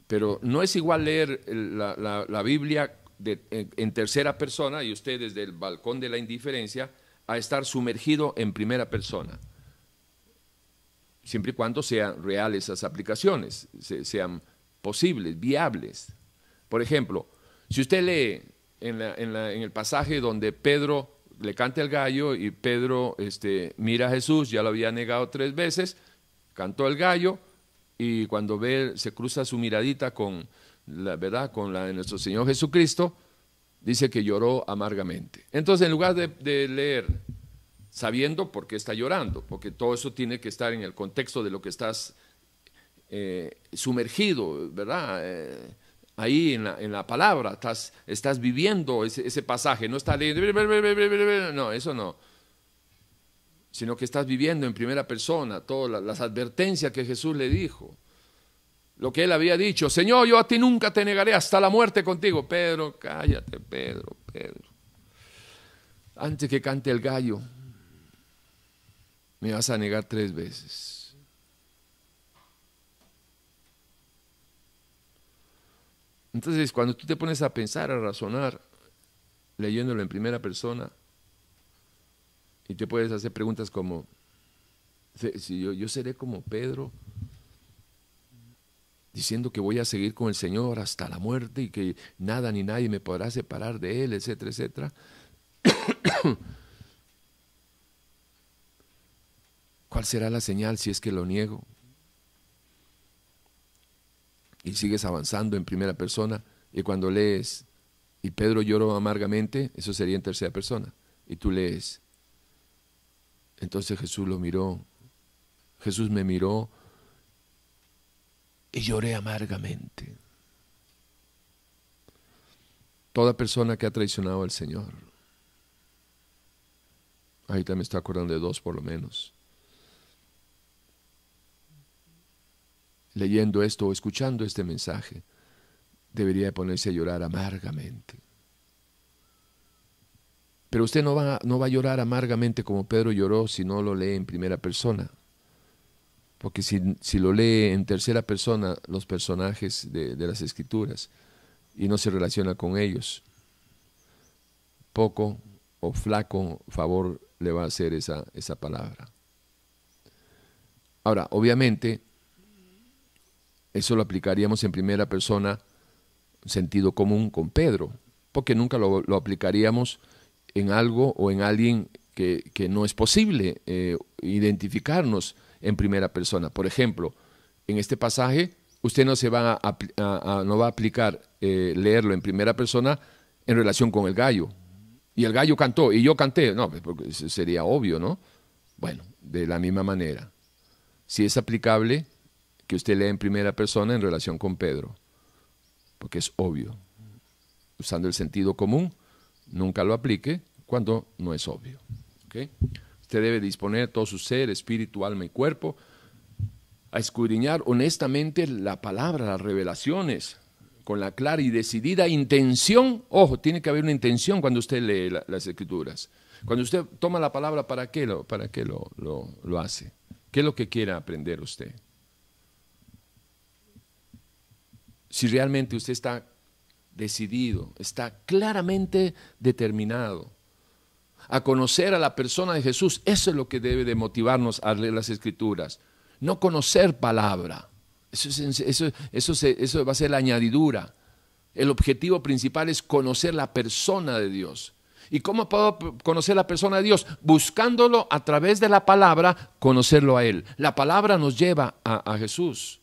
pero no es igual leer la, Biblia en, tercera persona y usted desde el balcón de la indiferencia a estar sumergido en primera persona, siempre y cuando sean reales esas aplicaciones, sean posibles, viables. Por ejemplo, si usted lee en, el pasaje donde Pedro le canta el gallo y Pedro este, mira a Jesús, ya lo había negado tres veces, cantó el gallo y cuando ve, se cruza su miradita con la verdad, con la de nuestro Señor Jesucristo, dice que lloró amargamente. Entonces, en lugar de, leer sabiendo por qué está llorando, porque todo eso tiene que estar en el contexto de lo que estás eh, sumergido, ¿verdad? Eh, ahí en la, en la palabra, estás, estás viviendo ese, ese, pasaje, no estás leyendo, no, eso no, sino que estás viviendo en primera persona todas las advertencias que Jesús le dijo, lo que él había dicho, Señor, yo a ti nunca te negaré hasta la muerte contigo, Pedro, cállate, Pedro, Pedro, antes que cante el gallo, me vas a negar tres veces. Entonces, cuando tú te pones a pensar, a razonar, leyéndolo en primera persona, y te puedes hacer preguntas como, si yo, yo seré como Pedro, diciendo que voy a seguir con el Señor hasta la muerte y que nada ni nadie me podrá separar de Él, etcétera, etcétera. ¿Cuál será la señal si es que lo niego? Y sigues avanzando en primera persona y cuando lees y Pedro lloró amargamente, eso sería en tercera persona, y tú lees. Entonces Jesús lo miró, Jesús me miró y lloré amargamente. Toda persona que ha traicionado al Señor, ahorita me estoy acordando de dos por lo menos, leyendo esto o escuchando este mensaje, debería ponerse a llorar amargamente. Pero usted no va, no va a llorar amargamente como Pedro lloró si no lo lee en primera persona. Porque si, si lo lee en tercera persona los personajes de, de las escrituras y no se relaciona con ellos, poco o flaco favor le va a hacer esa, esa palabra. Ahora, obviamente, eso lo aplicaríamos en primera persona, sentido común con Pedro, porque nunca lo, aplicaríamos en algo o en alguien que, no es posible eh, identificarnos en primera persona. Por ejemplo, en este pasaje, usted no, se va a, no va a aplicar eh, leerlo en primera persona en relación con el gallo. Y el gallo cantó y yo canté. No, pues, porque sería obvio, ¿no? Bueno, de la misma manera. Si es aplicable que usted lee en primera persona en relación con Pedro, porque es obvio. Usando el sentido común, nunca lo aplique cuando no es obvio. Usted debe disponer todo su ser, espíritu, alma y cuerpo a escudriñar honestamente la palabra, las revelaciones, con la clara y decidida intención. Ojo, tiene que haber una intención cuando usted lee las escrituras. Cuando usted toma la palabra, ¿para qué, lo, para qué lo, lo hace? ¿Qué es lo que quiere aprender usted? Si realmente usted está decidido, está claramente determinado a conocer a la persona de Jesús. Eso es lo que debe de motivarnos a leer las escrituras. No conocer palabra. Eso, eso, eso, va a ser la añadidura. El objetivo principal es conocer la persona de Dios. ¿Y cómo puedo conocer la persona de Dios? Buscándolo a través de la palabra, conocerlo a Él. La palabra nos lleva a, a Jesús.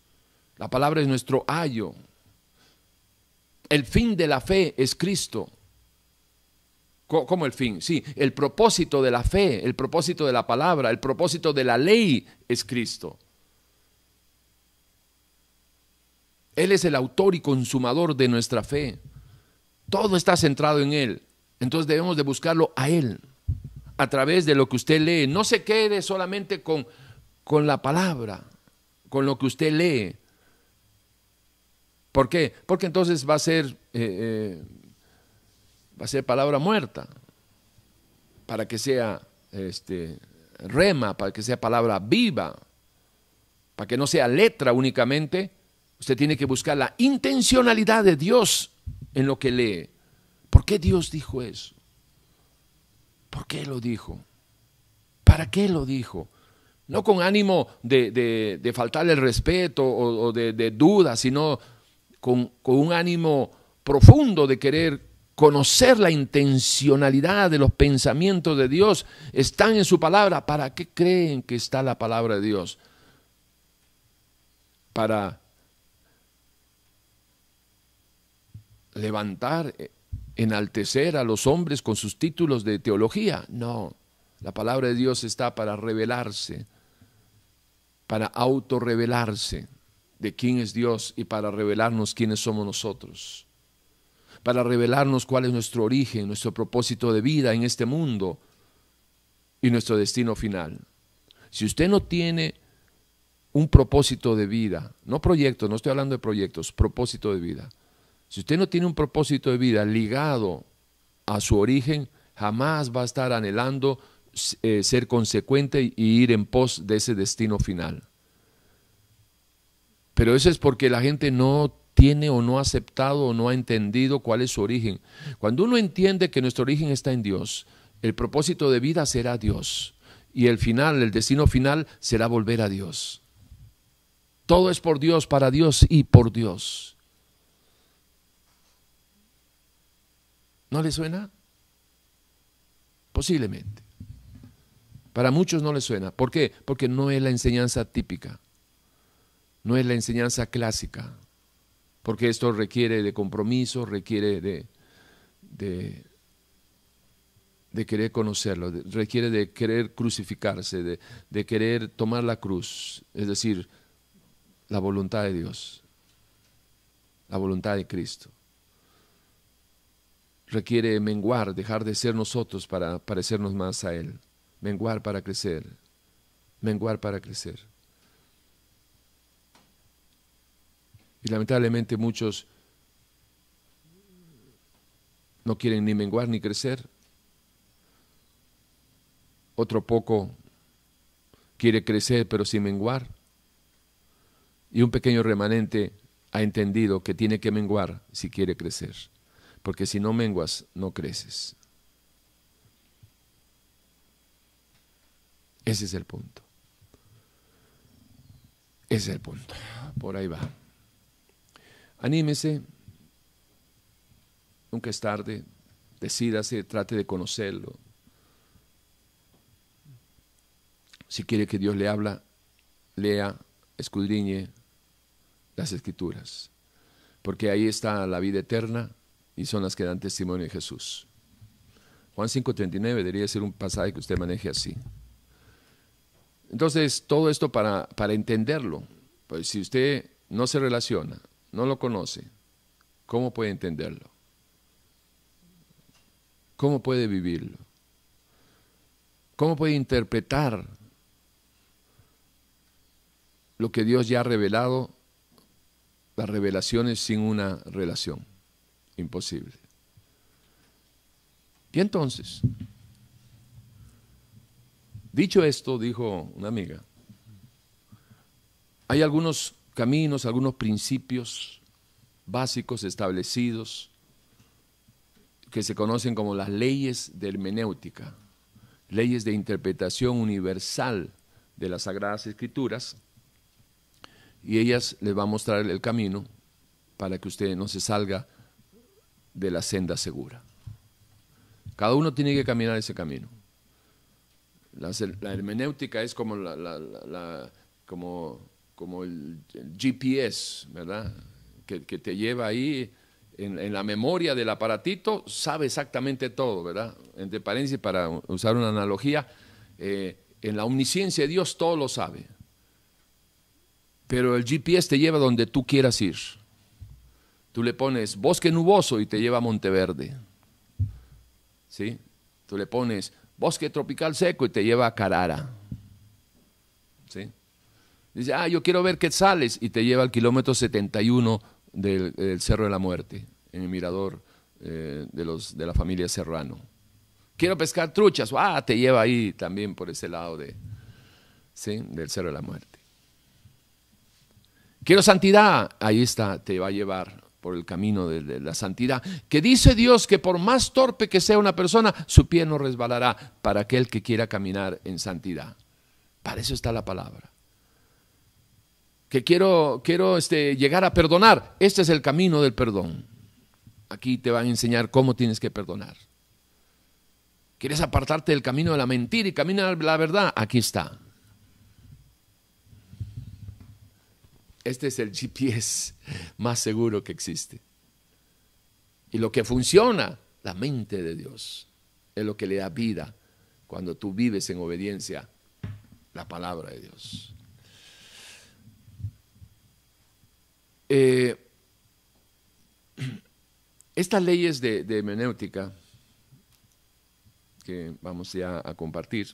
La palabra es nuestro ayo. El fin de la fe es Cristo. ¿Cómo el fin? Sí, el propósito de la fe, el propósito de la palabra, el propósito de la ley es Cristo. Él es el autor y consumador de nuestra fe. Todo está centrado en Él. Entonces debemos de buscarlo a Él, a través de lo que usted lee. No se quede solamente con, con la palabra, con lo que usted lee. ¿Por qué? Porque entonces va a ser, eh, eh, va a ser palabra muerta, para que sea este, rema, para que sea palabra viva, para que no sea letra únicamente. Usted tiene que buscar la intencionalidad de Dios en lo que lee. ¿Por qué Dios dijo eso? ¿Por qué lo dijo? ¿Para qué lo dijo? No con ánimo de, de, faltarle el respeto o, de, duda, sino con, con un ánimo profundo de querer conocer la intencionalidad de los pensamientos de Dios. Están en su palabra. ¿Para qué creen que está la palabra de Dios? Para levantar enaltecer a los hombres con sus títulos de teología. No, la palabra de Dios está para revelarse, para autorrevelarse de quién es Dios y para revelarnos quiénes somos nosotros, para revelarnos cuál es nuestro origen, nuestro propósito de vida en este mundo y nuestro destino final. Si usted no tiene un propósito de vida, no proyectos, no estoy hablando de proyectos, propósito de vida, si usted no tiene un propósito de vida ligado a su origen, jamás va a estar anhelando eh, ser consecuente y ir en pos de ese destino final. Pero eso es porque la gente no tiene o no ha aceptado o no ha entendido cuál es su origen. Cuando uno entiende que nuestro origen está en Dios, el propósito de vida será Dios y el final, el destino final será volver a Dios. Todo es por Dios, para Dios y por Dios. ¿No le suena? Posiblemente. Para muchos no le suena. ¿Por qué? Porque no es la enseñanza típica. No es la enseñanza clásica. Porque esto requiere de compromiso, requiere de, de, querer conocerlo, requiere de querer crucificarse, de, de querer tomar la cruz. Es decir, la voluntad de Dios, la voluntad de Cristo requiere menguar, dejar de ser nosotros para parecernos más a Él. Menguar para crecer. Menguar para crecer. Y lamentablemente muchos no quieren ni menguar ni crecer. Otro poco quiere crecer pero sin menguar. Y un pequeño remanente ha entendido que tiene que menguar si quiere crecer porque si no menguas, no creces. Ese es el punto. Ese es el punto. Por ahí va. Anímese. Nunca es tarde. Decídase, trate de conocerlo. Si quiere que Dios le habla, lea, escudriñe las escrituras. Porque ahí está la vida eterna y son las que dan testimonio de Jesús. Juan 5.39 debería ser un pasaje que usted maneje así. Entonces, todo esto para, para entenderlo, pues si usted no se relaciona, no lo conoce, ¿cómo puede entenderlo? ¿Cómo puede vivirlo? ¿Cómo puede interpretar lo que Dios ya ha revelado, las revelaciones sin una relación? imposible. Y entonces, dicho esto, dijo una amiga, hay algunos caminos, algunos principios básicos establecidos que se conocen como las leyes de hermenéutica. leyes de interpretación universal de las Sagradas Escrituras y ellas les va a mostrar el camino para que usted no se salga de la senda segura. Cada uno tiene que caminar ese camino. La, hermenéutica es como, la, como, como el, GPS, ¿verdad? Que, te lleva ahí en, la memoria del aparatito, sabe exactamente todo, ¿verdad? Entre paréntesis, para usar una analogía, eh, en la omnisciencia de Dios todo lo sabe. Pero el GPS te lleva donde tú quieras ir. Tú le pones bosque nuboso y te lleva a Monteverde. ¿Sí? Tú le pones bosque tropical seco y te lleva a Carara. ¿Sí? Dice, ah, yo quiero ver quetzales y te lleva al kilómetro 71 del, del Cerro de la Muerte, en el mirador eh, de, los, de la familia Serrano. Quiero pescar truchas, ah, te lleva ahí también por ese lado de, ¿sí? del Cerro de la Muerte. Quiero santidad, ahí está, te va a llevar por el camino de, la santidad, que dice Dios que por más torpe que sea una persona, su pie no resbalará para aquel que quiera caminar en santidad. Para eso está la palabra. Que quiero, quiero este, llegar a perdonar, este es el camino del perdón. Aquí te van a enseñar cómo tienes que perdonar. ¿Quieres apartarte del camino de la mentira y caminar la verdad? Aquí está. Este es el GPS más seguro que existe. Y lo que funciona, la mente de Dios, es lo que le da vida cuando tú vives en obediencia la palabra de Dios. Eh, estas leyes de, hermenéutica que vamos ya a compartir,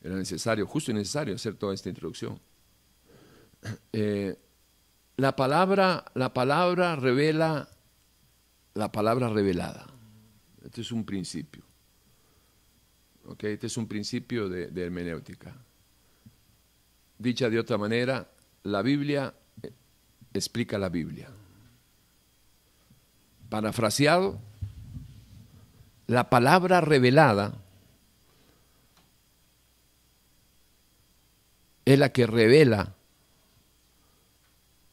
era necesario, justo y necesario hacer toda esta introducción. Eh, la palabra, la palabra revela la palabra revelada. Este es un principio. ¿Okay? Este es un principio de hermenéutica. Dicha de otra manera, la Biblia eh, explica la Biblia. Parafraseado, la palabra revelada es la que revela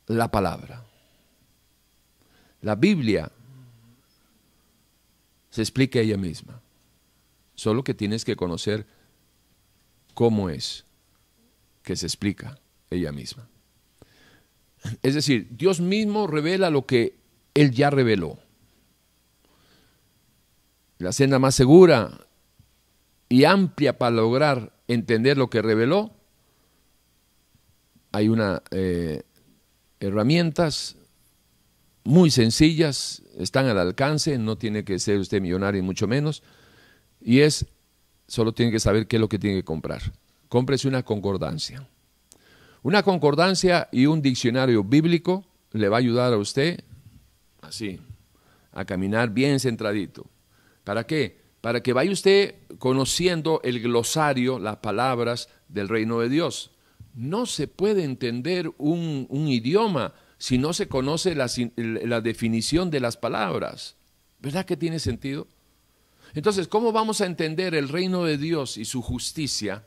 la palabra. La Biblia se explica ella misma, solo que tienes que conocer cómo es que se explica ella misma. Es decir, Dios mismo revela lo que Él ya reveló. La senda más segura y amplia para lograr entender lo que reveló, hay una eh, herramientas muy sencillas, están al alcance, no tiene que ser usted millonario y mucho menos, y es, solo tiene que saber qué es lo que tiene que comprar. Cómprese una concordancia. Una concordancia y un diccionario bíblico le va a ayudar a usted, así, a caminar bien centradito. ¿Para qué? Para que vaya usted conociendo el glosario, las palabras del reino de Dios no se puede entender un, idioma si no se conoce la, la definición de las palabras. ¿Verdad que tiene sentido? Entonces, ¿cómo vamos a entender el reino de Dios y su justicia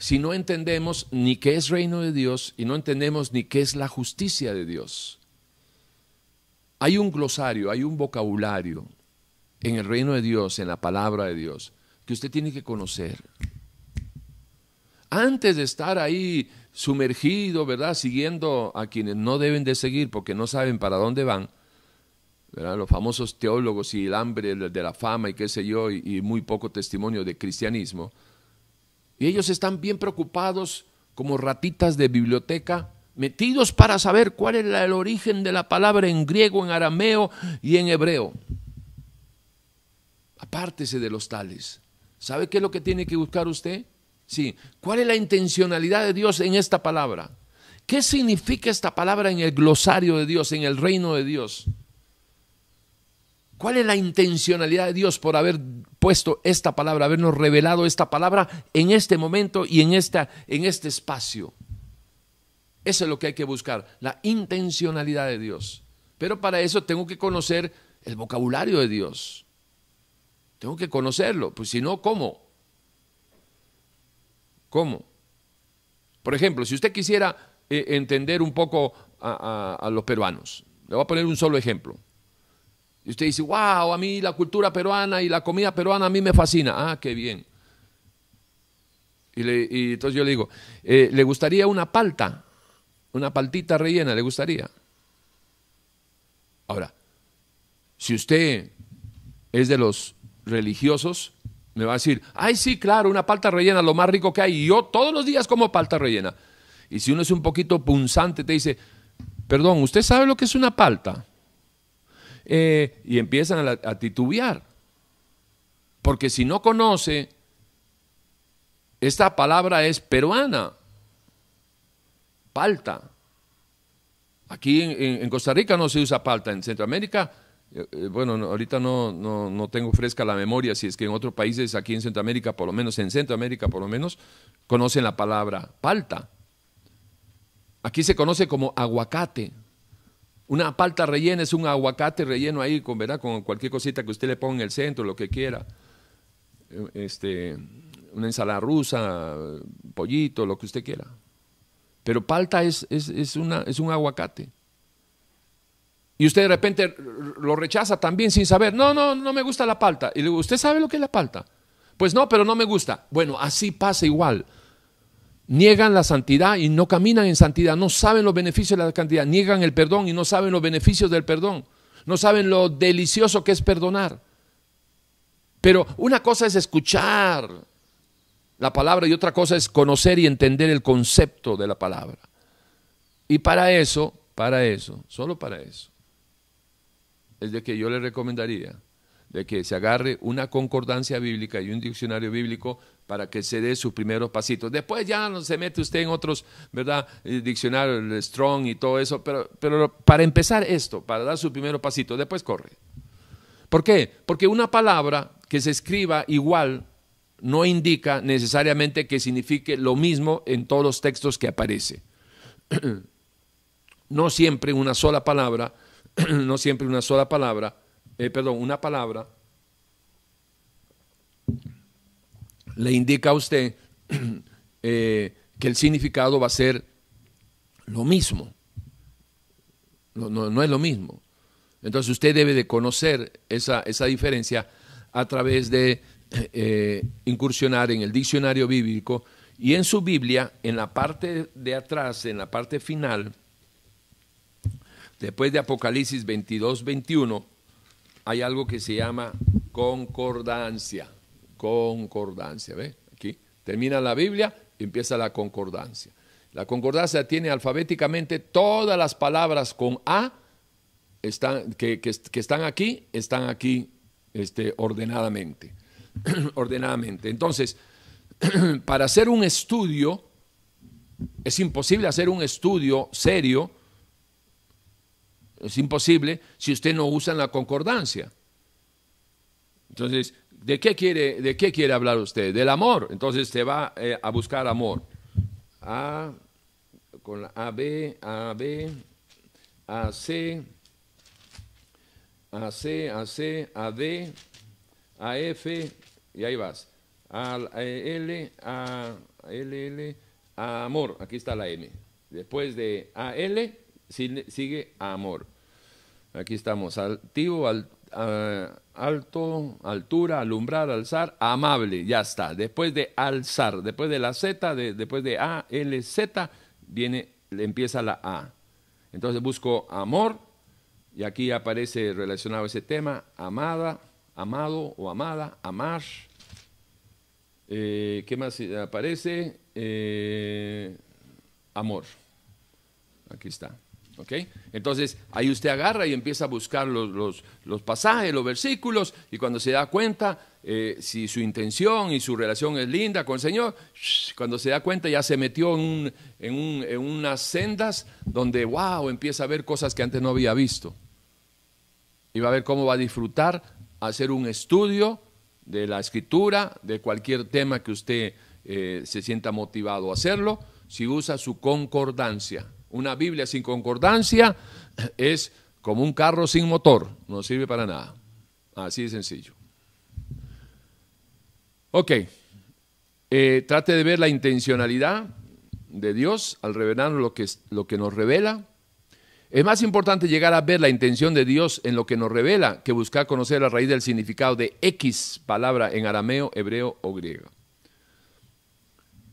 si no entendemos ni qué es reino de Dios y no entendemos ni qué es la justicia de Dios? Hay un glosario, hay un vocabulario en el reino de Dios, en la palabra de Dios, que usted tiene que conocer. Antes de estar ahí sumergido, ¿verdad? Siguiendo a quienes no deben de seguir porque no saben para dónde van, ¿verdad? Los famosos teólogos y el hambre de la fama y qué sé yo, y, muy poco testimonio de cristianismo. Y ellos están bien preocupados como ratitas de biblioteca, metidos para saber cuál es el origen de la palabra en griego, en arameo y en hebreo. Apártese de los tales. ¿Sabe qué es lo que tiene que buscar usted? Sí. ¿Cuál es la intencionalidad de Dios en esta palabra? ¿Qué significa esta palabra en el glosario de Dios, en el reino de Dios? ¿Cuál es la intencionalidad de Dios por haber puesto esta palabra, habernos revelado esta palabra en este momento y en, esta, en este espacio? Eso es lo que hay que buscar, la intencionalidad de Dios. Pero para eso tengo que conocer el vocabulario de Dios. Tengo que conocerlo, pues si no, ¿cómo? ¿Cómo? Por ejemplo, si usted quisiera eh, entender un poco a, los peruanos, le voy a poner un solo ejemplo. Y usted dice, wow, a mí la cultura peruana y la comida peruana a mí me fascina. Ah, qué bien. Y, entonces yo le digo, eh, ¿le gustaría una palta? Una paltita rellena, ¿le gustaría? Ahora, si usted es de los religiosos, me va a decir, ay, sí, claro, una palta rellena, lo más rico que hay. Y yo todos los días como palta rellena. Y si uno es un poquito punzante, te dice, perdón, ¿usted sabe lo que es una palta? Eh, y empiezan a, titubear. Porque si no conoce, esta palabra es peruana, palta. Aquí en, Costa Rica no se usa palta, en Centroamérica eh, eh, bueno, ahorita no, no, tengo fresca la memoria, si es que en otros países, aquí en Centroamérica, por lo menos en Centroamérica, por lo menos, conocen la palabra palta. Aquí se conoce como aguacate. Una palta rellena es un aguacate relleno ahí con, ¿verdad? con cualquier cosita que usted le ponga en el centro, lo que quiera. Eh, este, una ensalada rusa, pollito, lo que usted quiera. Pero palta es, es, una, es un aguacate y usted de repente lo rechaza también sin saber, no, no, no me gusta la palta. Y le digo, ¿usted sabe lo que es la palta? Pues no, pero no me gusta. Bueno, así pasa igual. Niegan la santidad y no caminan en santidad, no saben los beneficios de la santidad, niegan el perdón y no saben los beneficios del perdón, no saben lo delicioso que es perdonar. Pero una cosa es escuchar la palabra y otra cosa es conocer y entender el concepto de la palabra. Y para eso, para eso, solo para eso, es de que yo le recomendaría de que se agarre una concordancia bíblica y un diccionario bíblico para que se dé sus primeros pasitos. Después ya no se mete usted en otros, ¿verdad? El diccionario, el Strong y todo eso, pero, pero para empezar esto, para dar su primeros pasitos, después corre. ¿Por qué? Porque una palabra que se escriba igual no indica necesariamente que signifique lo mismo en todos los textos que aparece. No siempre una sola palabra no siempre una sola palabra, eh, perdón, una palabra le indica a usted eh, que el significado va a ser lo mismo. No, es lo mismo. Entonces usted debe de conocer esa, esa diferencia a través de eh, incursionar en el diccionario bíblico y en su Biblia, en la parte de atrás, en la parte final, Después de Apocalipsis 22, 21, hay algo que se llama concordancia. Concordancia, ¿ve? Aquí termina la Biblia, empieza la concordancia. La concordancia tiene alfabéticamente todas las palabras con A están, que, están aquí, están aquí este, ordenadamente. ordenadamente. Entonces, para hacer un estudio, es imposible hacer un estudio serio es imposible si usted no usa la concordancia. Entonces, ¿de qué quiere, de qué quiere hablar usted? Del amor. Entonces se va eh, a buscar amor. A con la A, B, A, B, A, C, A, C, A, C, A, D, A, F, y ahí vas. A, L, A, L, L, amor. Aquí está la M. Después de A, Sigue amor. Aquí estamos, altivo, alto, altura, alumbrar, alzar, amable, ya está. Después de alzar, después de la Z, después de A, L, Z, viene, empieza la A. Entonces busco amor, y aquí aparece relacionado ese tema, amada, amado o amada, amar. Eh, ¿Qué más aparece? Eh, amor. Aquí está. Entonces ahí usted agarra y empieza a buscar los, pasajes, los versículos, y cuando se da cuenta eh, si su intención y su relación es linda con el Señor, cuando se da cuenta ya se metió en, en, unas sendas donde, wow, empieza a ver cosas que antes no había visto. Y va a ver cómo va a disfrutar hacer un estudio de la escritura, de cualquier tema que usted eh, se sienta motivado a hacerlo, si usa su concordancia. Una Biblia sin concordancia es como un carro sin motor, no sirve para nada. Así de sencillo. Ok, eh, trate de ver la intencionalidad de Dios al revelarnos lo que, lo que nos revela. Es más importante llegar a ver la intención de Dios en lo que nos revela que buscar conocer la raíz del significado de X palabra en arameo, hebreo o griego.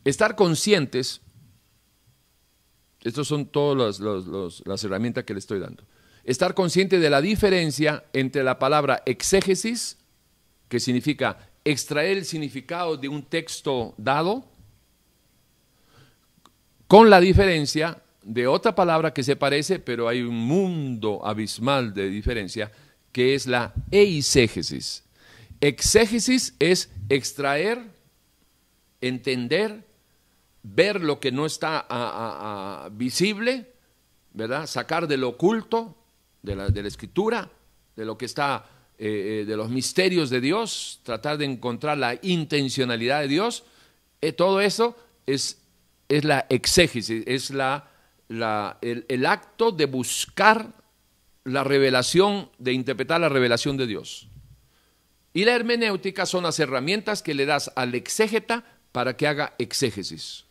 Estar conscientes, estas son todas las herramientas que le estoy dando. Estar consciente de la diferencia entre la palabra exégesis, que significa extraer el significado de un texto dado, con la diferencia de otra palabra que se parece, pero hay un mundo abismal de diferencia, que es la eisegesis. Exégesis es extraer, entender, ver lo que no está visible, ¿verdad? Sacar de lo oculto, de la, de la escritura, de lo que está, eh, eh, de los misterios de Dios, tratar de encontrar la intencionalidad de Dios. Eh, todo eso es es la exégesis, es la, el, acto de buscar la revelación, de interpretar la revelación de Dios. Y la hermenéutica son las herramientas que le das al exégeta para que haga exégesis.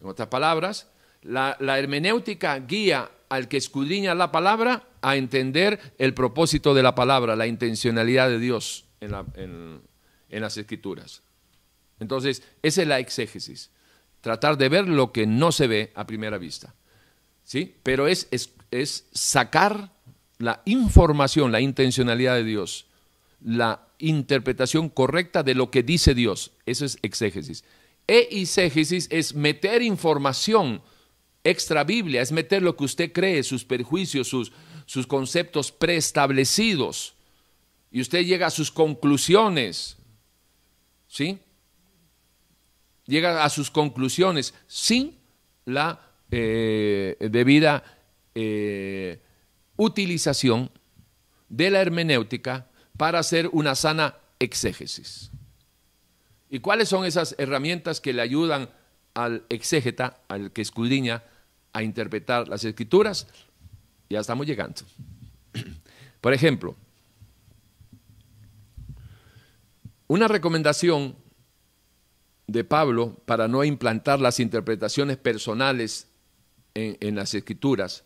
En otras palabras, la, hermenéutica guía al que escudriña la palabra a entender el propósito de la palabra, la intencionalidad de Dios en, en las escrituras. Entonces, esa es la exégesis tratar de ver lo que no se ve a primera vista. ¿Sí? Pero es, es, sacar la información, la intencionalidad de Dios, la interpretación correcta de lo que dice Dios. Eso es exégesis. E exégesis es meter información extra Biblia, es meter lo que usted cree, sus perjuicios, sus, sus conceptos preestablecidos. Y usted llega a sus conclusiones. ¿Sí? llega a sus conclusiones sin la eh, debida eh, utilización de la hermenéutica para hacer una sana exégesis. ¿Y cuáles son esas herramientas que le ayudan al exégeta, al que escudriña, a interpretar las escrituras? Ya estamos llegando. Por ejemplo, una recomendación de Pablo para no implantar las interpretaciones personales en, las escrituras,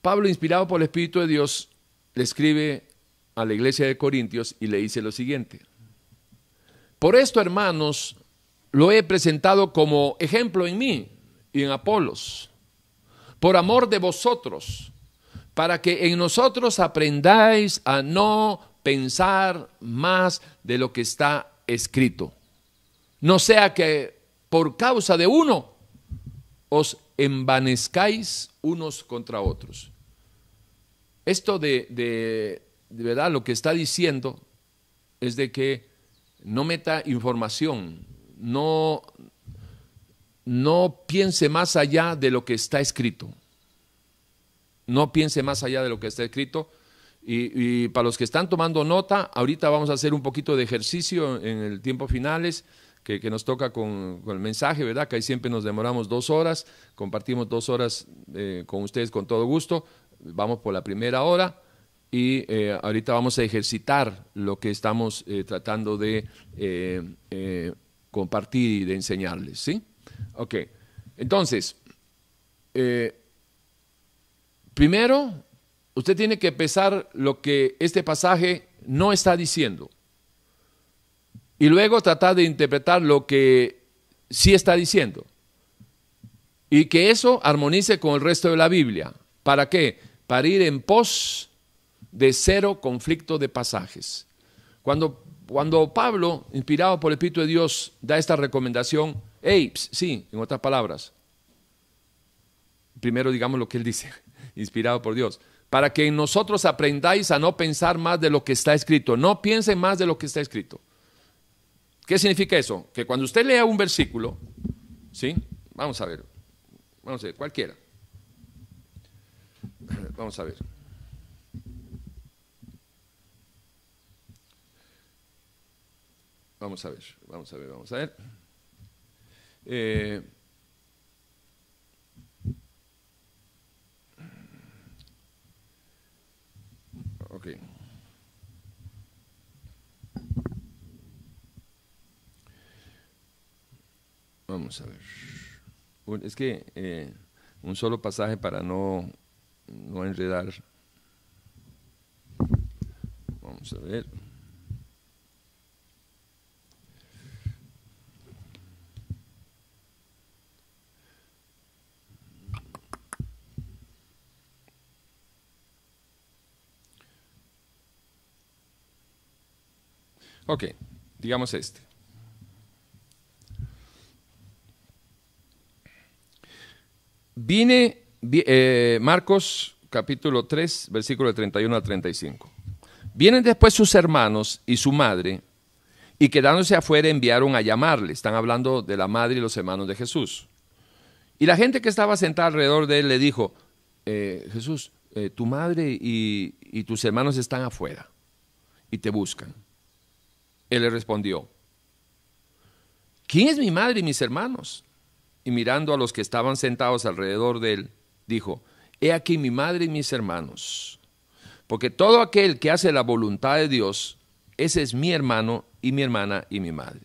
Pablo, inspirado por el Espíritu de Dios, le escribe a la iglesia de Corintios y le dice lo siguiente. Por esto, hermanos, lo he presentado como ejemplo en mí y en Apolos, por amor de vosotros, para que en nosotros aprendáis a no pensar más de lo que está escrito no sea que por causa de uno os envanezcáis unos contra otros. Esto de, de, verdad lo que está diciendo es de que no meta información, no, no piense más allá de lo que está escrito. No piense más allá de lo que está escrito. Y, para los que están tomando nota, ahorita vamos a hacer un poquito de ejercicio en el tiempo finales que, nos toca con, el mensaje, ¿verdad? Que ahí siempre nos demoramos dos horas, compartimos dos horas eh, con ustedes con todo gusto. Vamos por la primera hora y eh, ahorita vamos a ejercitar lo que estamos eh, tratando de compartir y de enseñarles, ¿sí? Ok, entonces, primero, usted tiene que pensar lo que este pasaje no está diciendo y luego tratar de interpretar lo que sí está diciendo. Y que eso armonice con el resto de la Biblia. ¿Para qué? Para ir en pos de cero conflicto de pasajes. Cuando, cuando Pablo, inspirado por el Espíritu de Dios, da esta recomendación, hey, sí, en otras palabras, primero digamos lo que él dice, inspirado por Dios, para que nosotros aprendáis a no pensar más de lo que está escrito, no piensen más de lo que está escrito. ¿Qué significa eso? Que cuando usted lea un versículo, ¿sí? Vamos a ver, vamos a ver, cualquiera. Vamos a ver. Vamos a ver, vamos a ver, vamos a ver. Eh. Vamos a ver. Es que eh, un solo pasaje para no, no enredar. Vamos a ver. Ok, digamos este. Vine, eh, Marcos capítulo 3, versículo 31 al 35. Vienen después sus hermanos y su madre, y quedándose afuera enviaron a llamarle. Están hablando de la madre y los hermanos de Jesús. Y la gente que estaba sentada alrededor de él le dijo, eh, Jesús, eh, tu madre y tus hermanos están afuera y te buscan. Él le respondió, ¿quién es mi madre y mis hermanos? Y mirando a los que estaban sentados alrededor de él, dijo, He aquí mi madre y mis hermanos. Porque todo aquel que hace la voluntad de Dios, ese es mi hermano y mi hermana y mi madre.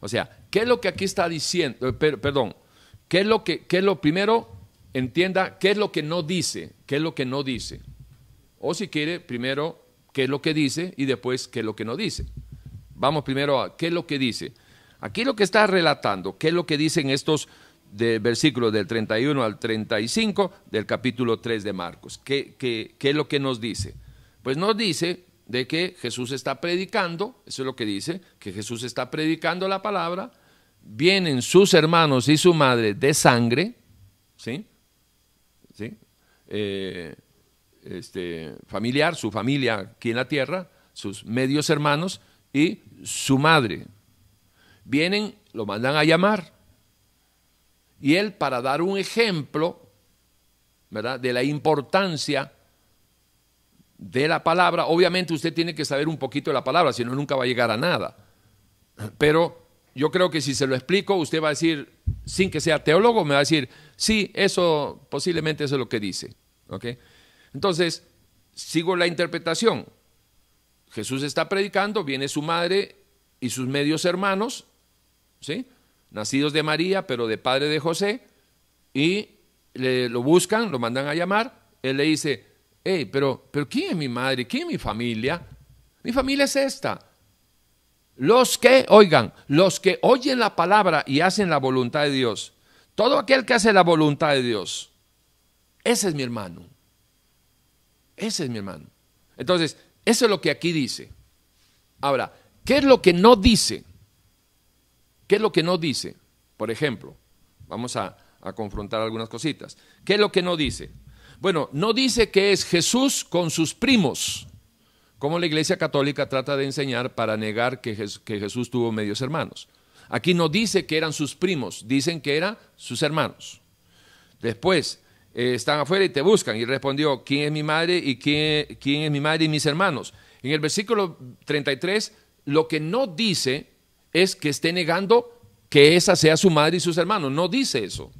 O sea, ¿qué es lo que aquí está diciendo? Eh, perdón, ¿qué es lo que, qué es lo primero? Entienda, ¿qué es lo que no dice? ¿Qué es lo que no dice? O si quiere, primero, ¿qué es lo que dice? Y después, ¿qué es lo que no dice? Vamos primero a qué es lo que dice. Aquí lo que está relatando, qué es lo que dicen estos de versículos del 31 al 35 del capítulo 3 de Marcos. ¿Qué, qué, qué es lo que nos dice? Pues nos dice de que Jesús está predicando, eso es lo que dice, que Jesús está predicando la palabra, vienen sus hermanos y su madre de sangre, ¿sí? ¿Sí? Eh, este, familiar, su familia aquí en la tierra, sus medios hermanos, y su madre. Vienen, lo mandan a llamar. Y él, para dar un ejemplo, ¿verdad?, de la importancia de la palabra, obviamente usted tiene que saber un poquito de la palabra, si no, nunca va a llegar a nada. Pero yo creo que si se lo explico, usted va a decir, sin que sea teólogo, me va a decir, sí, eso posiblemente eso es lo que dice. Entonces, sigo la interpretación. Jesús está predicando, viene su madre y sus medios hermanos, ¿sí? nacidos de María, pero de padre de José, y le, lo buscan, lo mandan a llamar. Él le dice, hey, pero, pero ¿quién es mi madre? ¿Quién es mi familia? Mi familia es esta. Los que, oigan, los que oyen la palabra y hacen la voluntad de Dios, todo aquel que hace la voluntad de Dios, ese es mi hermano. Ese es mi hermano. Entonces, eso es lo que aquí dice. Ahora, ¿qué es lo que no dice? ¿Qué es lo que no dice? Por ejemplo, vamos a, confrontar algunas cositas. ¿Qué es lo que no dice? Bueno, no dice que es Jesús con sus primos, como la Iglesia Católica trata de enseñar para negar que, que Jesús tuvo medios hermanos. Aquí no dice que eran sus primos, dicen que eran sus hermanos. Después, eh, están afuera y te buscan. Y respondió, ¿quién es mi madre y quién, quién es mi madre y mis hermanos? En el versículo 33, lo que no dice es que esté negando que esa sea su madre y sus hermanos. No dice eso.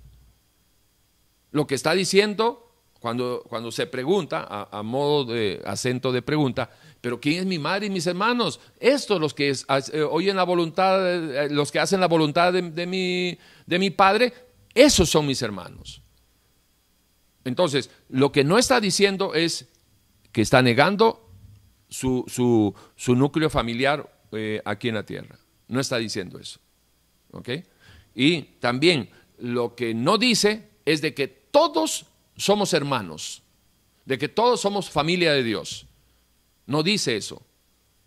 Lo que está diciendo cuando, cuando se pregunta, a, modo de acento de pregunta, pero ¿quién es mi madre y mis hermanos? Estos los que eh, oyen la voluntad, eh, los que hacen la voluntad de, mi, de mi padre, esos son mis hermanos. Entonces, lo que no está diciendo es que está negando su, su, núcleo familiar eh, aquí en la tierra. No está diciendo eso. ¿Ok? Y también lo que no dice es de que todos somos hermanos, de que todos somos familia de Dios. No dice eso.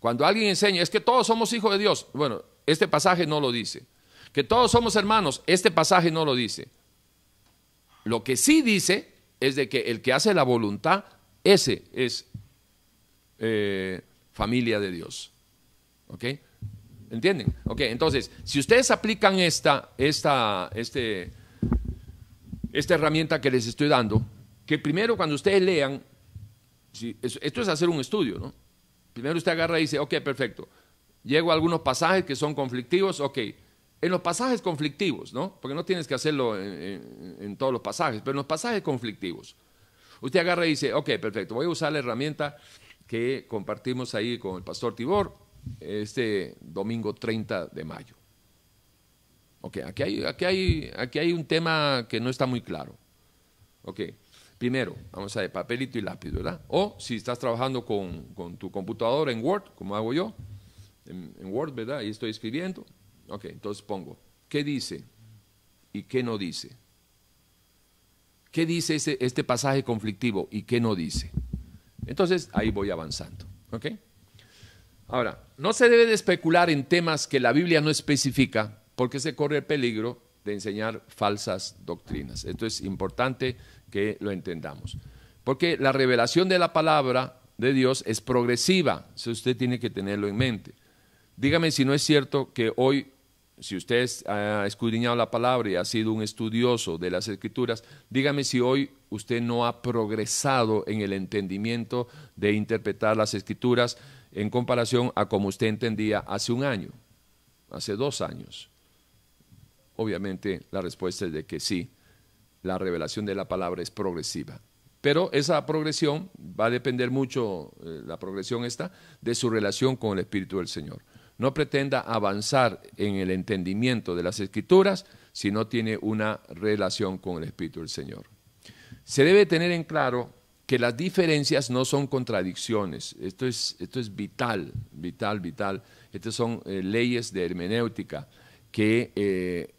Cuando alguien enseña, es que todos somos hijos de Dios. Bueno, este pasaje no lo dice. Que todos somos hermanos, este pasaje no lo dice. Lo que sí dice es de que el que hace la voluntad, ese es eh, familia de Dios. ¿Ok? ¿Entienden? Ok, entonces, si ustedes aplican esta, esta, este, esta herramienta que les estoy dando, que primero cuando ustedes lean, esto es hacer un estudio, ¿no? Primero usted agarra y dice, ok, perfecto, llego a algunos pasajes que son conflictivos, ok, en los pasajes conflictivos, ¿no? Porque no tienes que hacerlo en, todos los pasajes, pero en los pasajes conflictivos. Usted agarra y dice, ok, perfecto, voy a usar la herramienta que compartimos ahí con el pastor Tibor este domingo 30 de mayo. Ok, aquí hay, aquí, hay, aquí hay un tema que no está muy claro. Ok, primero, vamos a ver, papelito y lápiz, ¿verdad? O si estás trabajando con, tu computadora en Word, como hago yo, en, en Word, ¿verdad? Y estoy escribiendo. Ok, entonces pongo, ¿qué dice y qué no dice? ¿Qué dice este pasaje conflictivo y qué no dice? Entonces ahí voy avanzando. ¿ok? Ahora, no se debe de especular en temas que la Biblia no especifica porque se corre el peligro de enseñar falsas doctrinas. Esto es importante que lo entendamos. Porque la revelación de la palabra de Dios es progresiva, usted tiene que tenerlo en mente. Dígame si no es cierto que hoy si usted ha escudriñado la palabra y ha sido un estudioso de las escrituras, dígame si hoy usted no ha progresado en el entendimiento de interpretar las escrituras en comparación a como usted entendía hace un año, hace dos años. Obviamente la respuesta es de que sí, la revelación de la palabra es progresiva. Pero esa progresión va a depender mucho, eh, la progresión está, de su relación con el Espíritu del Señor no pretenda avanzar en el entendimiento de las escrituras si no tiene una relación con el Espíritu del Señor. Se debe tener en claro que las diferencias no son contradicciones. Esto es, esto es vital, vital, vital. Estas son eh, leyes de hermenéutica que eh,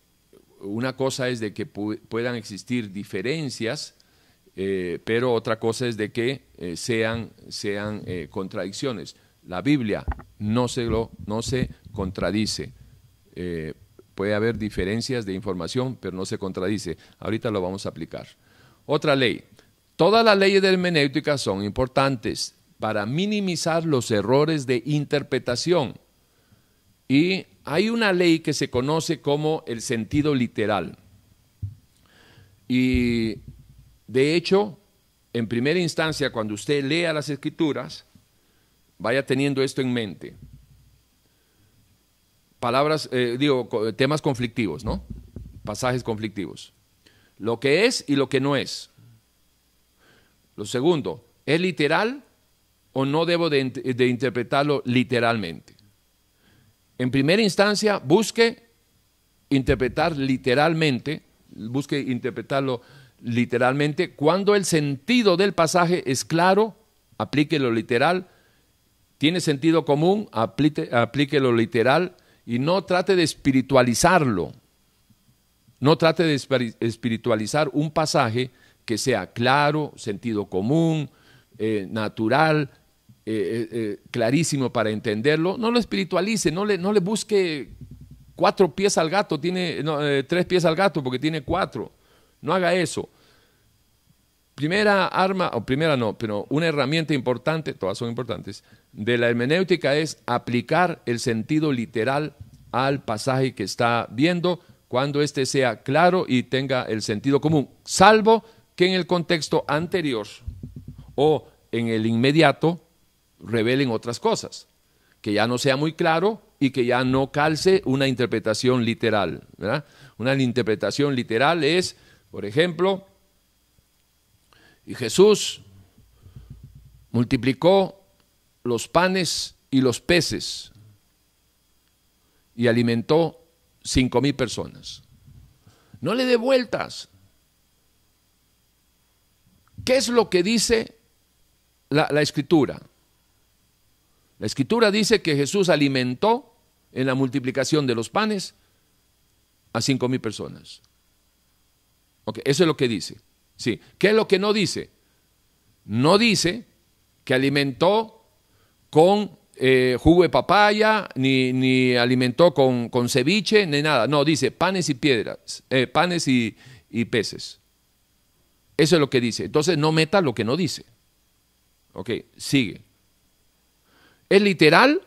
una cosa es de que puedan existir diferencias, eh, pero otra cosa es de que sean, sean contradicciones. La Biblia no se, no se contradice. Eh, puede haber diferencias de información, pero no se contradice. Ahorita lo vamos a aplicar. Otra ley. Todas las leyes de hermenéutica son importantes para minimizar los errores de interpretación. Y hay una ley que se conoce como el sentido literal. Y de hecho, en primera instancia, cuando usted lea las escrituras, Vaya teniendo esto en mente. Palabras, eh, digo, temas conflictivos, ¿no? Pasajes conflictivos. Lo que es y lo que no es. Lo segundo, ¿es literal o no debo de, interpretarlo literalmente? En primera instancia, busque interpretar literalmente, busque interpretarlo literalmente. Cuando el sentido del pasaje es claro, aplique lo literal tiene sentido común, aplique, lo literal y no trate de espiritualizarlo. No trate de espiritualizar un pasaje que sea claro, sentido común, eh, natural, eh, eh, clarísimo para entenderlo. No lo espiritualice, no le, no le busque cuatro pies al gato, tiene tres pies al gato porque tiene cuatro. No haga eso. Primera arma, o primera no, pero una herramienta importante, todas son importantes, de la hermenéutica es aplicar el sentido literal al pasaje que está viendo cuando éste sea claro y tenga el sentido común, salvo que en el contexto anterior o en el inmediato revelen otras cosas, que ya no sea muy claro y que ya no calce una interpretación literal. Una interpretación literal es, por ejemplo, y Jesús multiplicó los panes y los peces y alimentó cinco mil personas. No le dé vueltas. ¿Qué es lo que dice la, la, escritura? La escritura dice que Jesús alimentó en la multiplicación de los panes a cinco mil personas. Okay, eso es lo que dice. Sí. ¿Qué es lo que no dice? No dice que alimentó con eh, jugo de papaya, ni, alimentó con, ceviche, ni nada. No, dice panes y piedras, eh, panes y, y, peces. Eso es lo que dice. Entonces no meta lo que no dice. Ok, sigue. ¿Es literal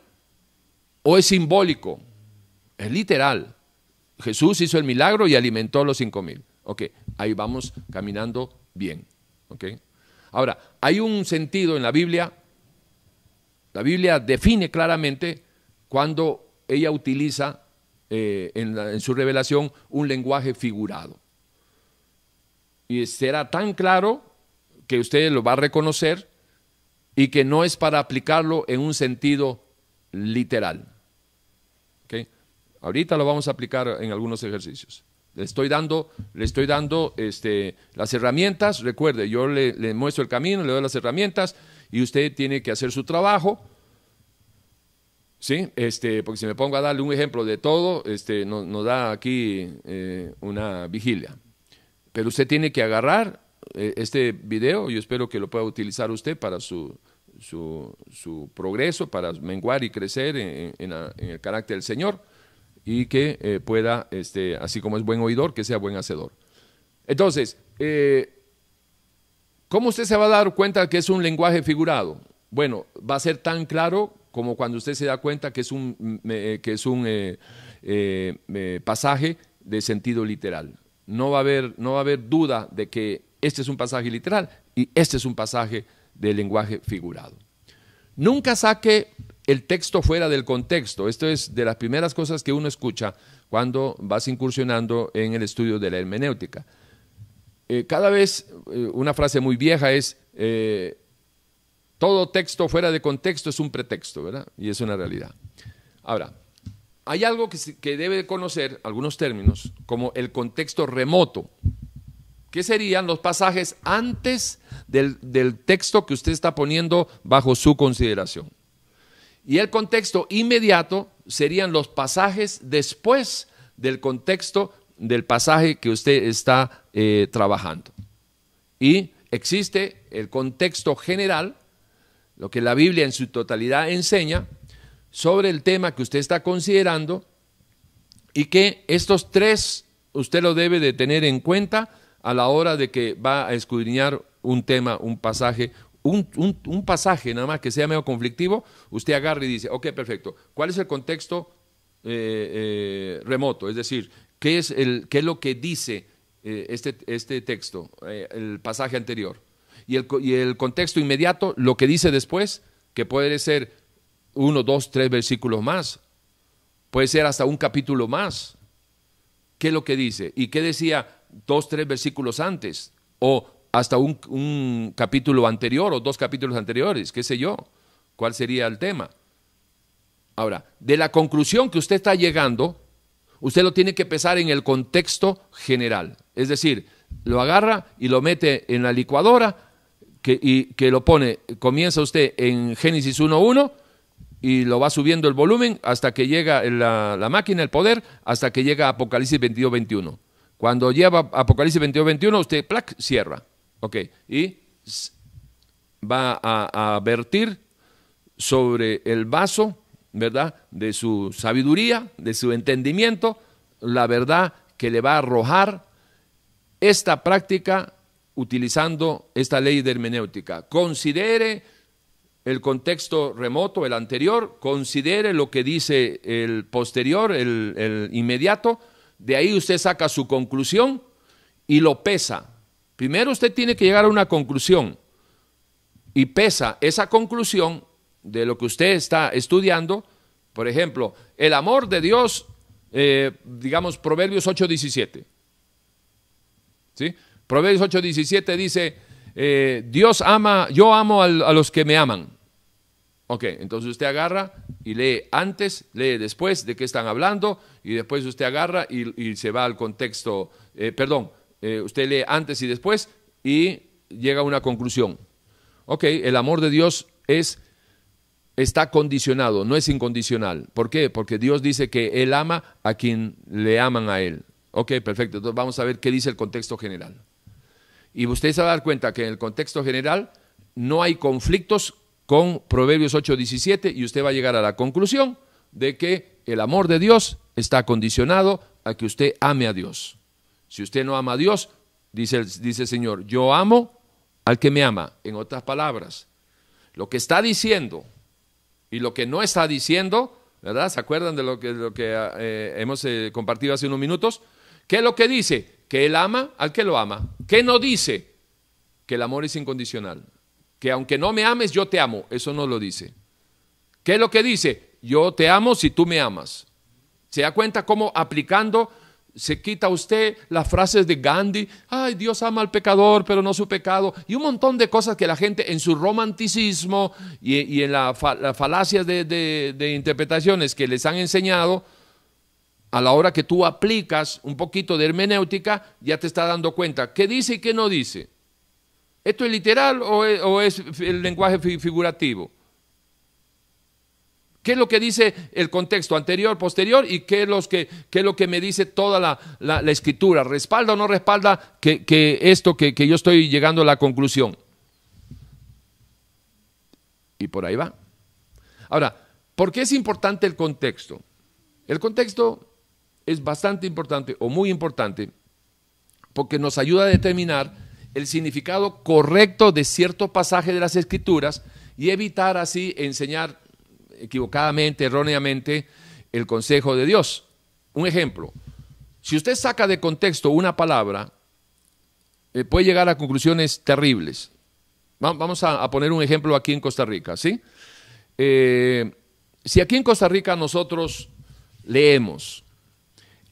o es simbólico? Es literal. Jesús hizo el milagro y alimentó a los cinco mil. Ok, ahí vamos caminando bien. ¿okay? Ahora, hay un sentido en la Biblia, la Biblia define claramente cuando ella utiliza eh, en, su revelación un lenguaje figurado. Y será tan claro que usted lo va a reconocer y que no es para aplicarlo en un sentido literal. ¿Okay? Ahorita lo vamos a aplicar en algunos ejercicios. Le estoy dando, le estoy dando este, las herramientas. Recuerde, yo le muestro el camino, le doy las herramientas y usted tiene que hacer su trabajo. ¿sí? Este, porque si me pongo a darle un ejemplo de todo, este, nos, da aquí eh, una vigilia. Pero usted tiene que agarrar eh, este video, yo espero que lo pueda utilizar usted para su, su, progreso, para menguar y crecer en, el carácter del Señor y que eh, pueda, este, así como es buen oidor, que sea buen hacedor. Entonces, ¿cómo usted se va a dar cuenta que es un lenguaje figurado? Bueno, va a ser tan claro como cuando usted se da cuenta que es un, que es un eh, eh, pasaje de sentido literal. No va, a haber, no va a haber duda de que este es un pasaje literal y este es un pasaje de lenguaje figurado. Nunca saque el texto fuera del contexto. Esto es de las primeras cosas que uno escucha cuando vas incursionando en el estudio de la hermenéutica. Eh, cada vez, una frase muy vieja es, todo texto fuera de contexto es un pretexto, ¿verdad? Y es una realidad. Ahora, hay algo que, debe conocer, algunos términos, como el contexto remoto, que serían los pasajes antes del, del texto que usted está poniendo bajo su consideración. Y el contexto inmediato serían los pasajes después del contexto del pasaje que usted está eh, trabajando. Y existe el contexto general, lo que la Biblia en su totalidad enseña sobre el tema que usted está considerando y que estos tres usted lo debe de tener en cuenta a la hora de que va a escudriñar un tema, un pasaje, un, pasaje nada más que sea medio conflictivo, usted agarra y dice, ok, perfecto, ¿cuál es el contexto eh, eh, remoto? Es decir, ¿qué es, el, qué es lo que dice eh, este, este texto, el pasaje anterior? y el, contexto inmediato, lo que dice después, que puede ser uno, dos, tres versículos más, puede ser hasta un capítulo más. ¿Qué es lo que dice? ¿Y qué decía dos, tres versículos antes? O hasta un, un, capítulo anterior o dos capítulos anteriores, qué sé yo. ¿Cuál sería el tema? Ahora, de la conclusión que usted está llegando, usted lo tiene que pesar en el contexto general. Es decir, lo agarra y lo mete en la licuadora que, y que lo pone, comienza usted en Génesis 1.1 y lo va subiendo el volumen hasta que llega la, máquina, el poder, hasta que llega Apocalipsis 22.21. Cuando lleva Apocalipsis 22.21, usted, plac, cierra. Ok, y va a, a vertir sobre el vaso, ¿verdad? De su sabiduría, de su entendimiento, la verdad que le va a arrojar esta práctica utilizando esta ley de hermenéutica. Considere el contexto remoto, el anterior, considere lo que dice el posterior, el, inmediato, de ahí usted saca su conclusión y lo pesa. Primero usted tiene que llegar a una conclusión y pesa esa conclusión de lo que usted está estudiando. Por ejemplo, el amor de Dios, eh, digamos Proverbios 8:17. ¿Sí? Proverbios 8:17 dice, eh, Dios ama, yo amo a los que me aman. Ok, entonces usted agarra y lee antes, lee después de qué están hablando y después usted agarra y, se va al contexto, eh, perdón, usted lee antes y después y llega a una conclusión. Ok, el amor de Dios es, está condicionado, no es incondicional. ¿Por qué? Porque Dios dice que Él ama a quien le aman a Él. Ok, perfecto. Entonces vamos a ver qué dice el contexto general. Y usted se va a dar cuenta que en el contexto general no hay conflictos con Proverbios 8:17 y usted va a llegar a la conclusión de que el amor de Dios está condicionado a que usted ame a Dios. Si usted no ama a Dios, dice, dice el Señor, yo amo al que me ama. En otras palabras, lo que está diciendo y lo que no está diciendo, ¿verdad? ¿Se acuerdan de lo que, que eh, hemos eh, compartido hace unos minutos? ¿Qué es lo que dice? que Él ama al que lo ama. ¿Qué no dice? Que el amor es incondicional. Que aunque no me ames, yo te amo. Eso no lo dice. ¿Qué es lo que dice? Yo te amo si tú me amas. ¿Se da cuenta cómo aplicando se quita usted las frases de Gandhi, ay, Dios ama al pecador, pero no su pecado, y un montón de cosas que la gente en su romanticismo y, en las falacias de interpretaciones que les han enseñado, a la hora que tú aplicas un poquito de hermenéutica, ya te está dando cuenta qué dice y qué no dice. ¿Esto es literal o es, el lenguaje figurativo? ¿Qué es lo que dice el contexto anterior, posterior y qué es, que, es lo que me dice toda la, escritura? ¿Respalda o no respalda que, esto que, que yo estoy llegando a la conclusión? Y por ahí va. Ahora, ¿por qué es importante el contexto? El contexto es bastante importante o muy importante porque nos ayuda a determinar el significado correcto de cierto pasaje de las escrituras y evitar así enseñar equivocadamente, erróneamente, el consejo de Dios. Un ejemplo, si usted saca de contexto una palabra, eh, puede llegar a conclusiones terribles. Vamos a, poner un ejemplo aquí en Costa Rica, ¿sí? Eh, si aquí en Costa Rica nosotros leemos,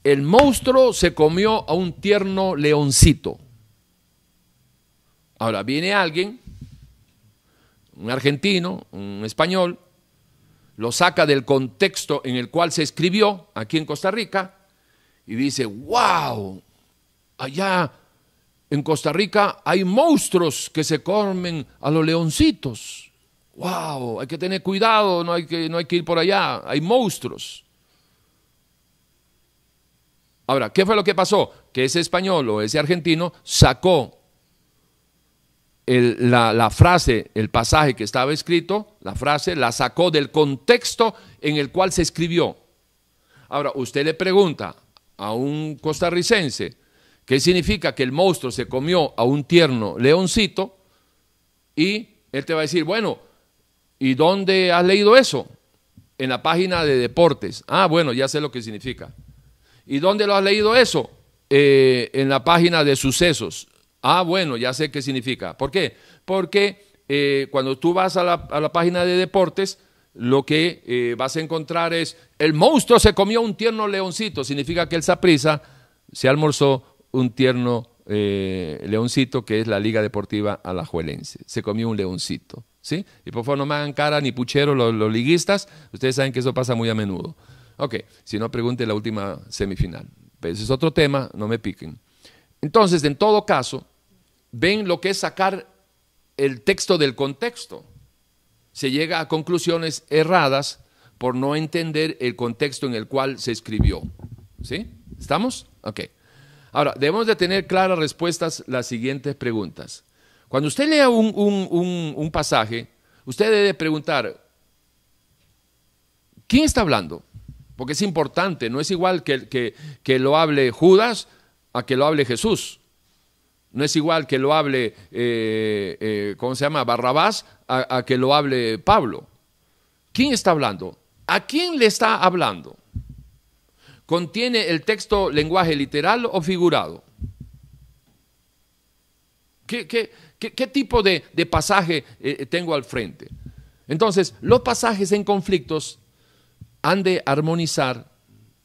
el monstruo se comió a un tierno leoncito. Ahora viene alguien, un argentino, un español, lo saca del contexto en el cual se escribió aquí en Costa Rica y dice, wow, allá en Costa Rica hay monstruos que se comen a los leoncitos. Wow, hay que tener cuidado, no hay que, no hay que ir por allá, hay monstruos. Ahora, ¿qué fue lo que pasó? Que ese español o ese argentino sacó la, frase, el pasaje que estaba escrito, la frase, la sacó del contexto en el cual se escribió. Ahora, usted le pregunta a un costarricense qué significa que el monstruo se comió a un tierno leoncito y él te va a decir, bueno, ¿y dónde has leído eso? En la página de deportes. Ah, bueno, ya sé lo que significa. ¿Y dónde lo has leído eso? Eh, en la página de sucesos. Ah, bueno, ya sé qué significa. ¿Por qué? Porque eh, cuando tú vas a la, página de deportes, lo que eh, vas a encontrar es, el monstruo se comió un tierno leoncito. Significa que el Saprisa se almorzó un tierno eh, leoncito, que es la Liga Deportiva Alajuelense. Se comió un leoncito. ¿sí? Y por favor no me hagan cara ni puchero los, liguistas. Ustedes saben que eso pasa muy a menudo. Ok, si no, pregunte la última semifinal. Pero ese es otro tema, no me piquen. Entonces, en todo caso, ven lo que es sacar el texto del contexto. Se llega a conclusiones erradas por no entender el contexto en el cual se escribió. ¿Sí? ¿Estamos? Ok. Ahora, debemos de tener claras respuestas las siguientes preguntas. Cuando usted lea un, pasaje, usted debe preguntar, ¿quién está hablando? Porque es importante, no es igual que, que, que lo hable Judas a que lo hable Jesús. No es igual que lo hable, eh, eh, ¿cómo se llama? Barrabás a, que lo hable Pablo. ¿Quién está hablando? ¿A quién le está hablando? ¿Contiene el texto lenguaje literal o figurado? ¿Qué, tipo de, pasaje eh, tengo al frente? Entonces, los pasajes en conflictos han de armonizar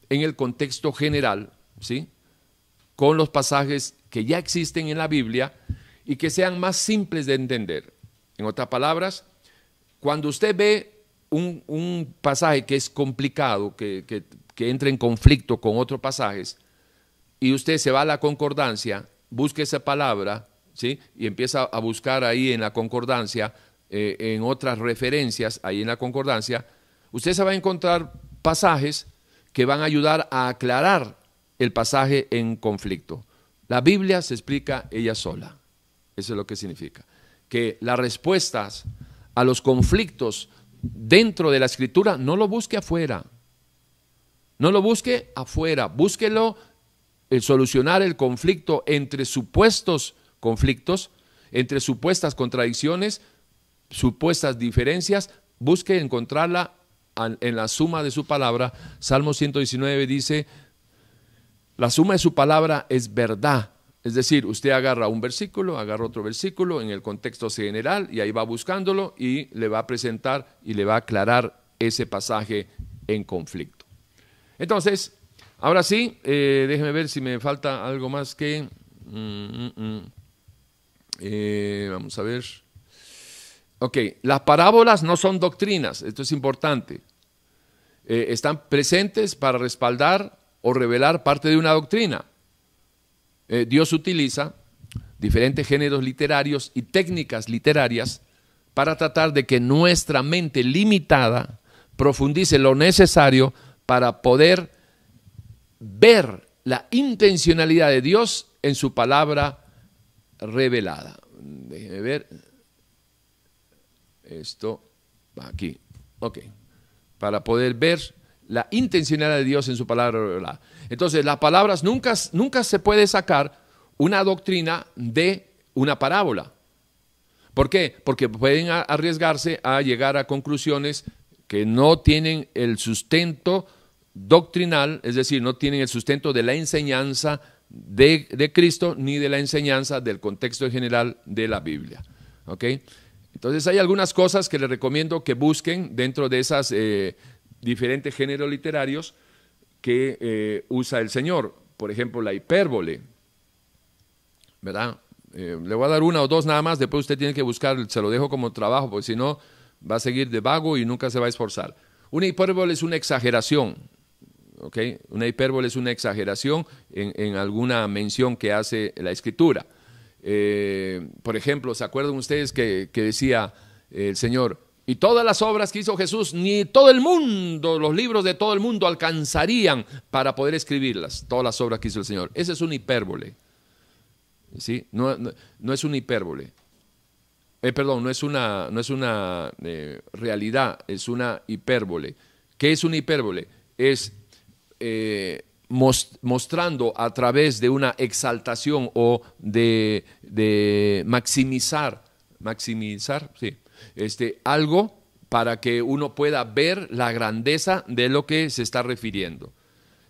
en el contexto general, ¿sí? Con los pasajes que ya existen en la Biblia y que sean más simples de entender. En otras palabras, cuando usted ve un, pasaje que es complicado, que, que, entra en conflicto con otros pasajes, y usted se va a la concordancia, busque esa palabra, ¿sí? y empieza a buscar ahí en la concordancia, eh, en otras referencias, ahí en la concordancia, usted se va a encontrar pasajes que van a ayudar a aclarar el pasaje en conflicto. La Biblia se explica ella sola. Eso es lo que significa. Que las respuestas a los conflictos dentro de la escritura no lo busque afuera. No lo busque afuera. Búsquelo el solucionar el conflicto entre supuestos conflictos, entre supuestas contradicciones, supuestas diferencias. Busque encontrarla en la suma de su palabra. Salmo 119 dice, la suma de su palabra es verdad. Es decir, usted agarra un versículo, agarra otro versículo en el contexto general y ahí va buscándolo y le va a presentar y le va a aclarar ese pasaje en conflicto. Entonces, ahora sí, eh, déjeme ver si me falta algo más que... Mm, mm, mm. Eh, vamos a ver. Ok, las parábolas no son doctrinas, esto es importante. Eh, están presentes para respaldar o revelar parte de una doctrina. Eh, Dios utiliza diferentes géneros literarios y técnicas literarias para tratar de que nuestra mente limitada profundice lo necesario para poder ver la intencionalidad de Dios en su palabra revelada. Déjenme ver. Esto aquí. Ok. Para poder ver la intencionalidad de Dios en su palabra. Entonces, las palabras nunca, nunca se puede sacar una doctrina de una parábola. ¿Por qué? Porque pueden arriesgarse a llegar a conclusiones que no tienen el sustento doctrinal, es decir, no tienen el sustento de la enseñanza de, Cristo ni de la enseñanza del contexto general de la Biblia. ¿ok? Entonces hay algunas cosas que les recomiendo que busquen dentro de esos eh, diferentes géneros literarios que eh, usa el Señor. Por ejemplo, la hipérbole. ¿Verdad? Eh, le voy a dar una o dos nada más, después usted tiene que buscar, se lo dejo como trabajo, porque si no va a seguir de vago y nunca se va a esforzar. Una hipérbole es una exageración, una hipérbole es una exageración en, alguna mención que hace la escritura. Eh, por ejemplo, ¿se acuerdan ustedes que, decía el Señor, y todas las obras que hizo Jesús, ni todo el mundo, los libros de todo el mundo alcanzarían para poder escribirlas, todas las obras que hizo el Señor. Esa es una hipérbole. ¿Sí? No, es una hipérbole. Eh, perdón, no es una, no es una eh, realidad, es una hipérbole. ¿Qué es una hipérbole? Es eh, mostrando a través de una exaltación o de, maximizar, maximizar, sí, este, algo para que uno pueda ver la grandeza de lo que se está refiriendo.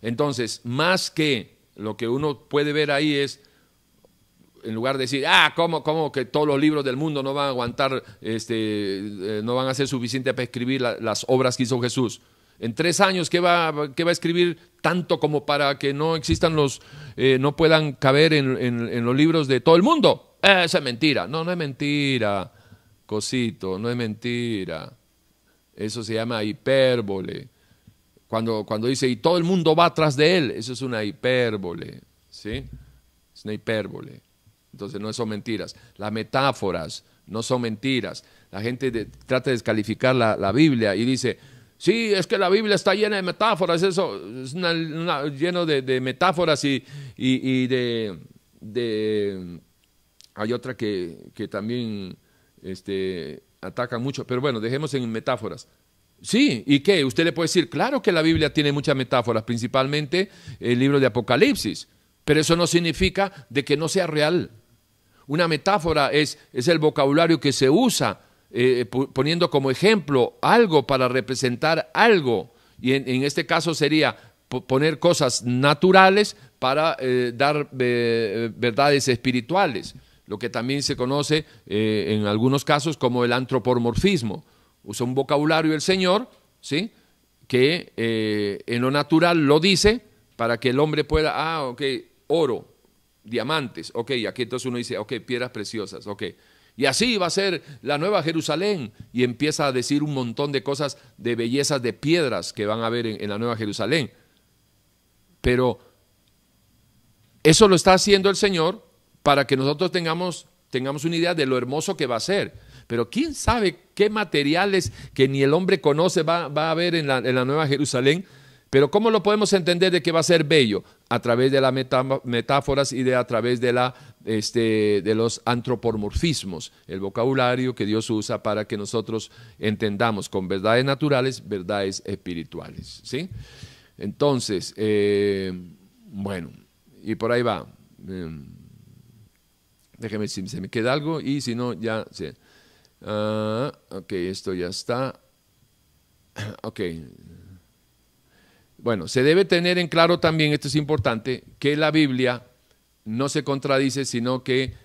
Entonces, más que lo que uno puede ver ahí es, en lugar de decir, ah, ¿cómo, cómo que todos los libros del mundo no van a aguantar, este, eh, no van a ser suficientes para escribir las obras que hizo Jesús? En tres años, ¿qué va, va a escribir tanto como para que no existan los, eh, no puedan caber en, los libros de todo el mundo? Esa es mentira. No, no es mentira, cosito, no es mentira. Eso se llama hipérbole. Cuando, cuando dice, y todo el mundo va atrás de él, eso es una hipérbole. ¿Sí? Es una hipérbole. Entonces no son mentiras. Las metáforas no son mentiras. La gente trata de descalificar la, la Biblia y dice, Sí, es que la Biblia está llena de metáforas, eso es lleno de, metáforas y, de, Hay otra que, también este, ataca mucho, pero bueno, dejemos en metáforas. Sí, ¿y qué? Usted le puede decir, claro que la Biblia tiene muchas metáforas, principalmente el libro de Apocalipsis, pero eso no significa de que no sea real. Una metáfora es, es el vocabulario que se usa eh, poniendo como ejemplo algo para representar algo. Y en, este caso sería poner cosas naturales para eh, dar eh, verdades espirituales, lo que también se conoce en algunos casos como el antropomorfismo. Usa un vocabulario el Señor, ¿sí? que en lo natural lo dice para que el hombre pueda, ah, ok, oro, diamantes, ok, aquí entonces uno dice, ok, piedras preciosas, ok y así va a ser la nueva Jerusalén. Y empieza a decir un montón de cosas de bellezas de piedras que van a ver en, la nueva Jerusalén. Pero eso lo está haciendo el Señor para que nosotros tengamos, tengamos una idea de lo hermoso que va a ser. Pero quién sabe qué materiales que ni el hombre conoce va, a haber en la, en la Nueva Jerusalén pero ¿cómo lo podemos entender de que va a ser bello? A través de las metáforas y de a través de, la, este, de los antropomorfismos, el vocabulario que Dios usa para que nosotros entendamos con verdades naturales, verdades espirituales. ¿sí? Entonces, eh, bueno, y por ahí va. Em, déjeme si se me queda algo y si no, ya sé. Ah, ok, esto ya está. Ok. Bueno, se debe tener en claro también, esto es importante, que la Biblia no se contradice, sino que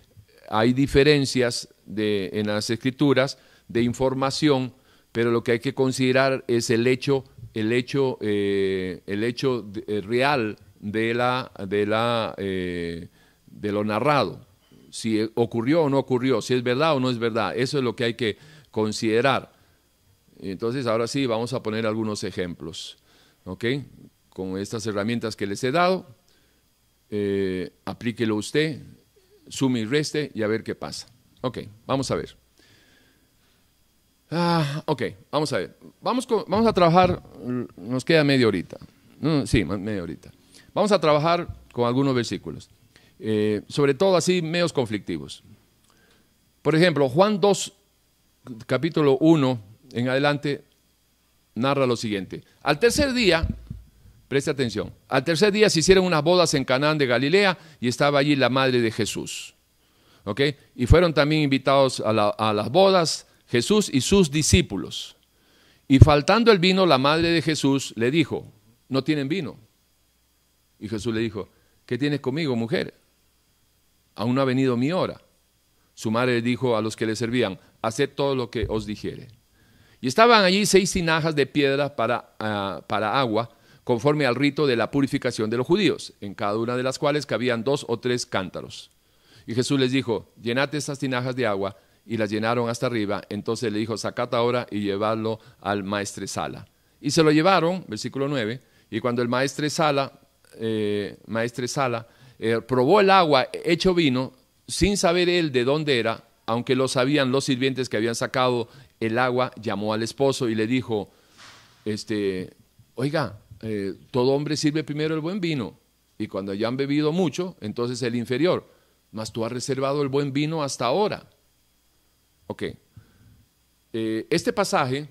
hay diferencias en las escrituras de información, pero lo que hay que considerar es el hecho, el hecho, eh, el hecho eh, real de, la, de, la, eh, de lo narrado, si ocurrió o no ocurrió, si es verdad o no es verdad, eso es lo que hay que considerar. Entonces, ahora sí, vamos a poner algunos ejemplos. ¿ok? con estas herramientas que les he dado, eh, aplíquelo usted, sume y reste y a ver qué pasa. Ok, vamos a ver. Ah, ok, vamos a ver. Vamos, vamos a trabajar, nos queda media horita. sí, media horita. Vamos a trabajar con algunos versículos, eh, sobre todo así medios conflictivos. Por ejemplo, Juan 2, capítulo 1 en adelante, narra lo siguiente. Al tercer día, preste atención, al tercer día se hicieron unas bodas en Canaán de Galilea y estaba allí la madre de Jesús. ¿Ok? Y fueron también invitados a, a las bodas Jesús y sus discípulos. Y faltando el vino, la madre de Jesús le dijo, no tienen vino. Y Jesús le dijo, ¿qué tienes conmigo, mujer? Aún no ha venido mi hora. Su madre dijo a los que le servían, haced todo lo que os dijere. Y estaban allí seis tinajas de piedra para, ah, para agua, conforme al rito de la purificación de los judíos, en cada una de las cuales cabían dos o tres cántaros. Y Jesús les dijo, llenad estas tinajas de agua, y las llenaron hasta arriba. Entonces le dijo, sacad ahora y llevadlo al maestresala. Y se lo llevaron, versículo 9, y cuando el maestresala, eh, maestresala eh, probó el agua hecho vino, sin saber él de dónde era, aunque lo sabían los sirvientes que habían sacado el agua, llamó al esposo y le dijo, este, oiga, eh, todo hombre sirve primero el buen vino, y cuando ya han bebido mucho, entonces el inferior, mas tú has reservado el buen vino hasta ahora. Ok, eh, este pasaje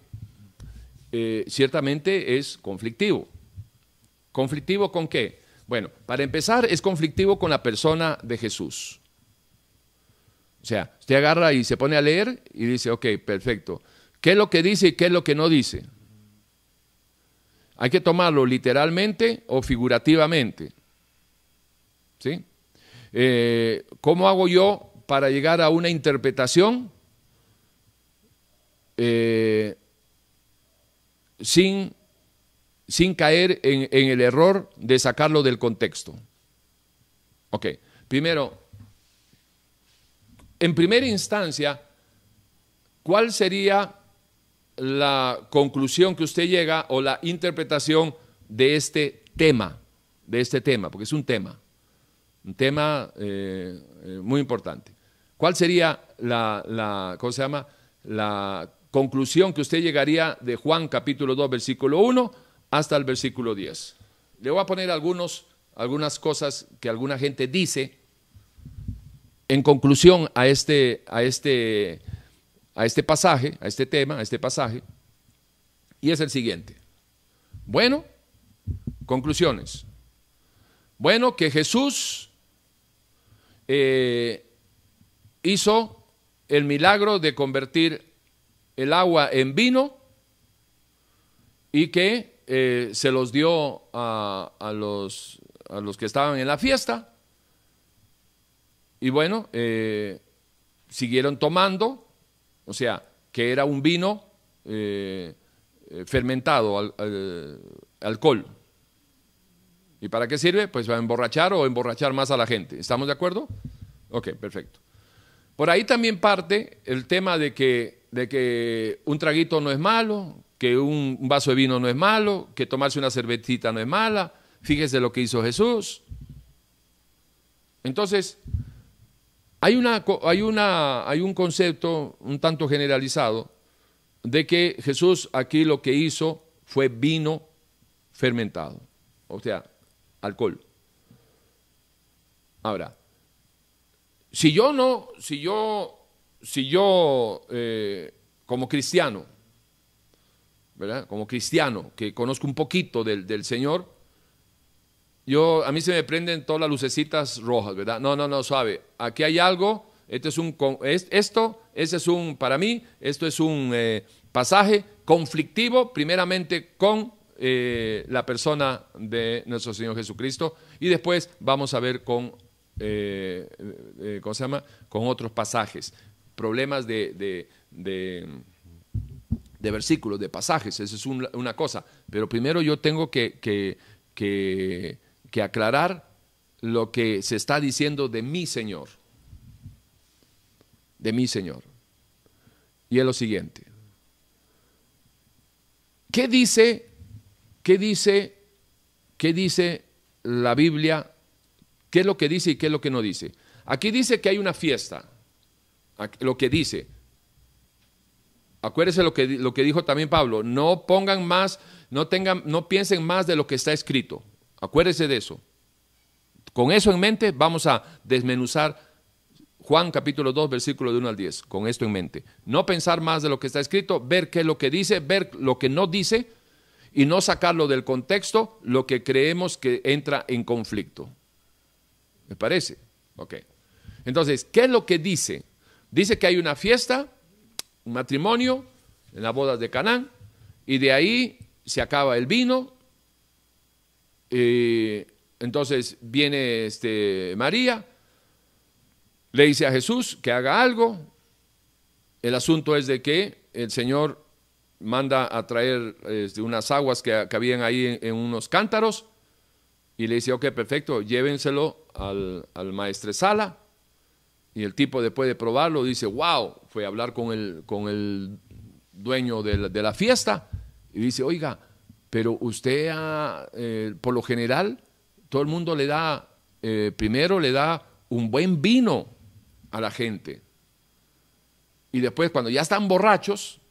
ciertamente es conflictivo. ¿Conflictivo con qué? Bueno, para empezar, es conflictivo con la persona de Jesús. O sea, usted agarra y se pone a leer y dice, ok, perfecto. ¿Qué es lo que dice y qué es lo que no dice? Hay que tomarlo literalmente o figurativamente. ¿Sí? Eh, ¿Cómo hago yo para llegar a una interpretación eh, sin, sin, caer en, el error de sacarlo del contexto? Ok, primero, en primera instancia, ¿cuál sería la conclusión que usted llega o la interpretación de este tema? De este tema, porque es un tema, un tema eh, eh, muy importante. ¿Cuál sería la, la, ¿cómo se llama? la conclusión que usted llegaría de Juan capítulo 2, versículo 1 hasta el versículo 10? Le voy a poner algunos, algunas cosas que alguna gente dice en conclusión a este, a este, a este pasaje, a este tema, a este pasaje, y es el siguiente. Bueno, conclusiones. Bueno, que Jesús eh, hizo el milagro de convertir el agua en vino y que eh, se los dio a, los, a los que estaban en la fiesta y bueno, eh, siguieron tomando, o sea, que era un vino eh, fermentado, al, alcohol. ¿Y para qué sirve? Pues para emborrachar o emborrachar más a la gente. ¿Estamos de acuerdo? Ok, perfecto. Por ahí también parte el tema de que, de que un traguito no es malo, que un vaso de vino no es malo, que tomarse una cervecita no es mala. Fíjese lo que hizo Jesús. Entonces, hay, una, hay, una, hay un concepto un tanto generalizado de que Jesús aquí lo que hizo fue vino fermentado, o sea, alcohol. Ahora, si yo no, si yo, si yo eh, como cristiano, ¿verdad? Como cristiano, que conozco un poquito del, del Señor, yo, a mí se me prenden todas las lucecitas rojas, ¿verdad? No, no, no, suave. Aquí hay algo, esto es un, esto, ese es un, para mí, esto es un eh, pasaje conflictivo, primeramente con eh, la persona de nuestro Señor Jesucristo, y después vamos a ver con, eh, ¿cómo se llama? Con otros pasajes, problemas de, de, de, versículos, de pasajes, eso es una cosa, pero primero yo tengo que, que, que que aclarar lo que se está diciendo de mi Señor. De mi Señor. Y es lo siguiente. ¿Qué dice, qué dice qué dice la Biblia, qué es lo que dice y qué es lo que no dice. Aquí dice que hay una fiesta, lo que dice. Acuérdese lo que, lo que dijo también Pablo, no pongan más, no, tengan, no piensen más de lo que está escrito. Acuérdese de eso. Con eso en mente vamos a desmenuzar Juan capítulo 2, versículo de 1 al 10, con esto en mente. No pensar más de lo que está escrito, ver qué es lo que dice, ver lo que no dice y no sacarlo del contexto, lo que creemos que entra en conflicto. ¿Me parece? Ok. Entonces, ¿qué es lo que dice? Dice que hay una fiesta, un matrimonio, en la boda de Canaán, y de ahí se acaba el vino. Eh, entonces viene este, María, le dice a Jesús que haga algo. El asunto es de que el Señor manda a traer este, unas aguas que, habían ahí en, unos cántaros y le dice, ok, perfecto, llévenselo al, al maestresala. Y el tipo después de probarlo dice, wow, fue a hablar con el, con el dueño de la, fiesta y dice, oiga, pero usted eh, por lo general, todo el mundo le da, eh, primero le da un buen vino a la gente. Y después cuando ya están borrachos,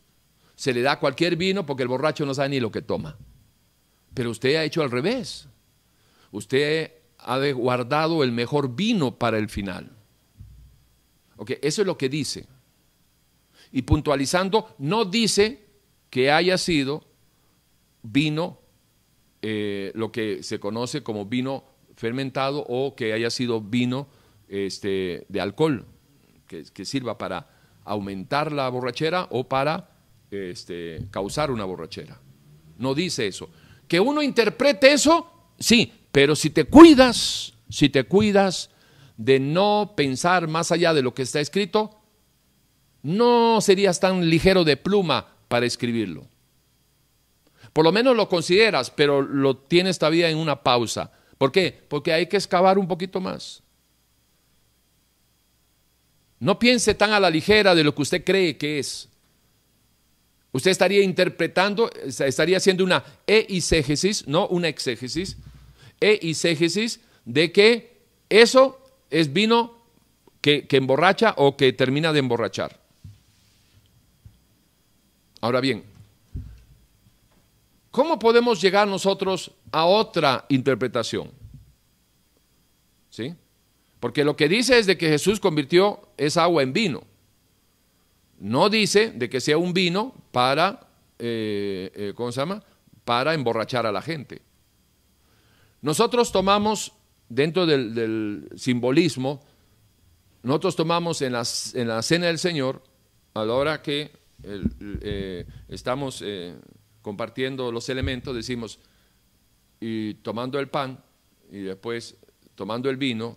se le da cualquier vino porque el borracho no sabe ni lo que toma. Pero usted ha hecho al revés. Usted ha guardado el mejor vino para el final. Eso es lo que dice. Y puntualizando, no dice que haya sido vino, eh, lo que se conoce como vino fermentado o que haya sido vino este, de alcohol, que, sirva para aumentar la borrachera o para este, causar una borrachera. No dice eso. Que uno interprete eso, sí, pero si te cuidas, si te cuidas de no pensar más allá de lo que está escrito, no serías tan ligero de pluma para escribirlo. Por lo menos lo consideras, pero lo tienes todavía en una pausa. ¿Por qué? Porque hay que excavar un poquito más. No piense tan a la ligera de lo que usted cree que es. Usted estaría interpretando, estaría haciendo una eisegesis, no una exégesis, eisegesis de que eso es vino que, emborracha o que termina de emborrachar. Ahora bien, ¿cómo podemos llegar nosotros a otra interpretación? ¿Sí? Porque lo que dice es de que Jesús convirtió esa agua en vino. No dice de que sea un vino para, eh, eh, ¿cómo se llama? Para emborrachar a la gente. Nosotros tomamos, dentro del, simbolismo, nosotros tomamos en la, en la cena del Señor, a la hora que eh, estamos eh, compartiendo los elementos, decimos, y tomando el pan, y después tomando el vino,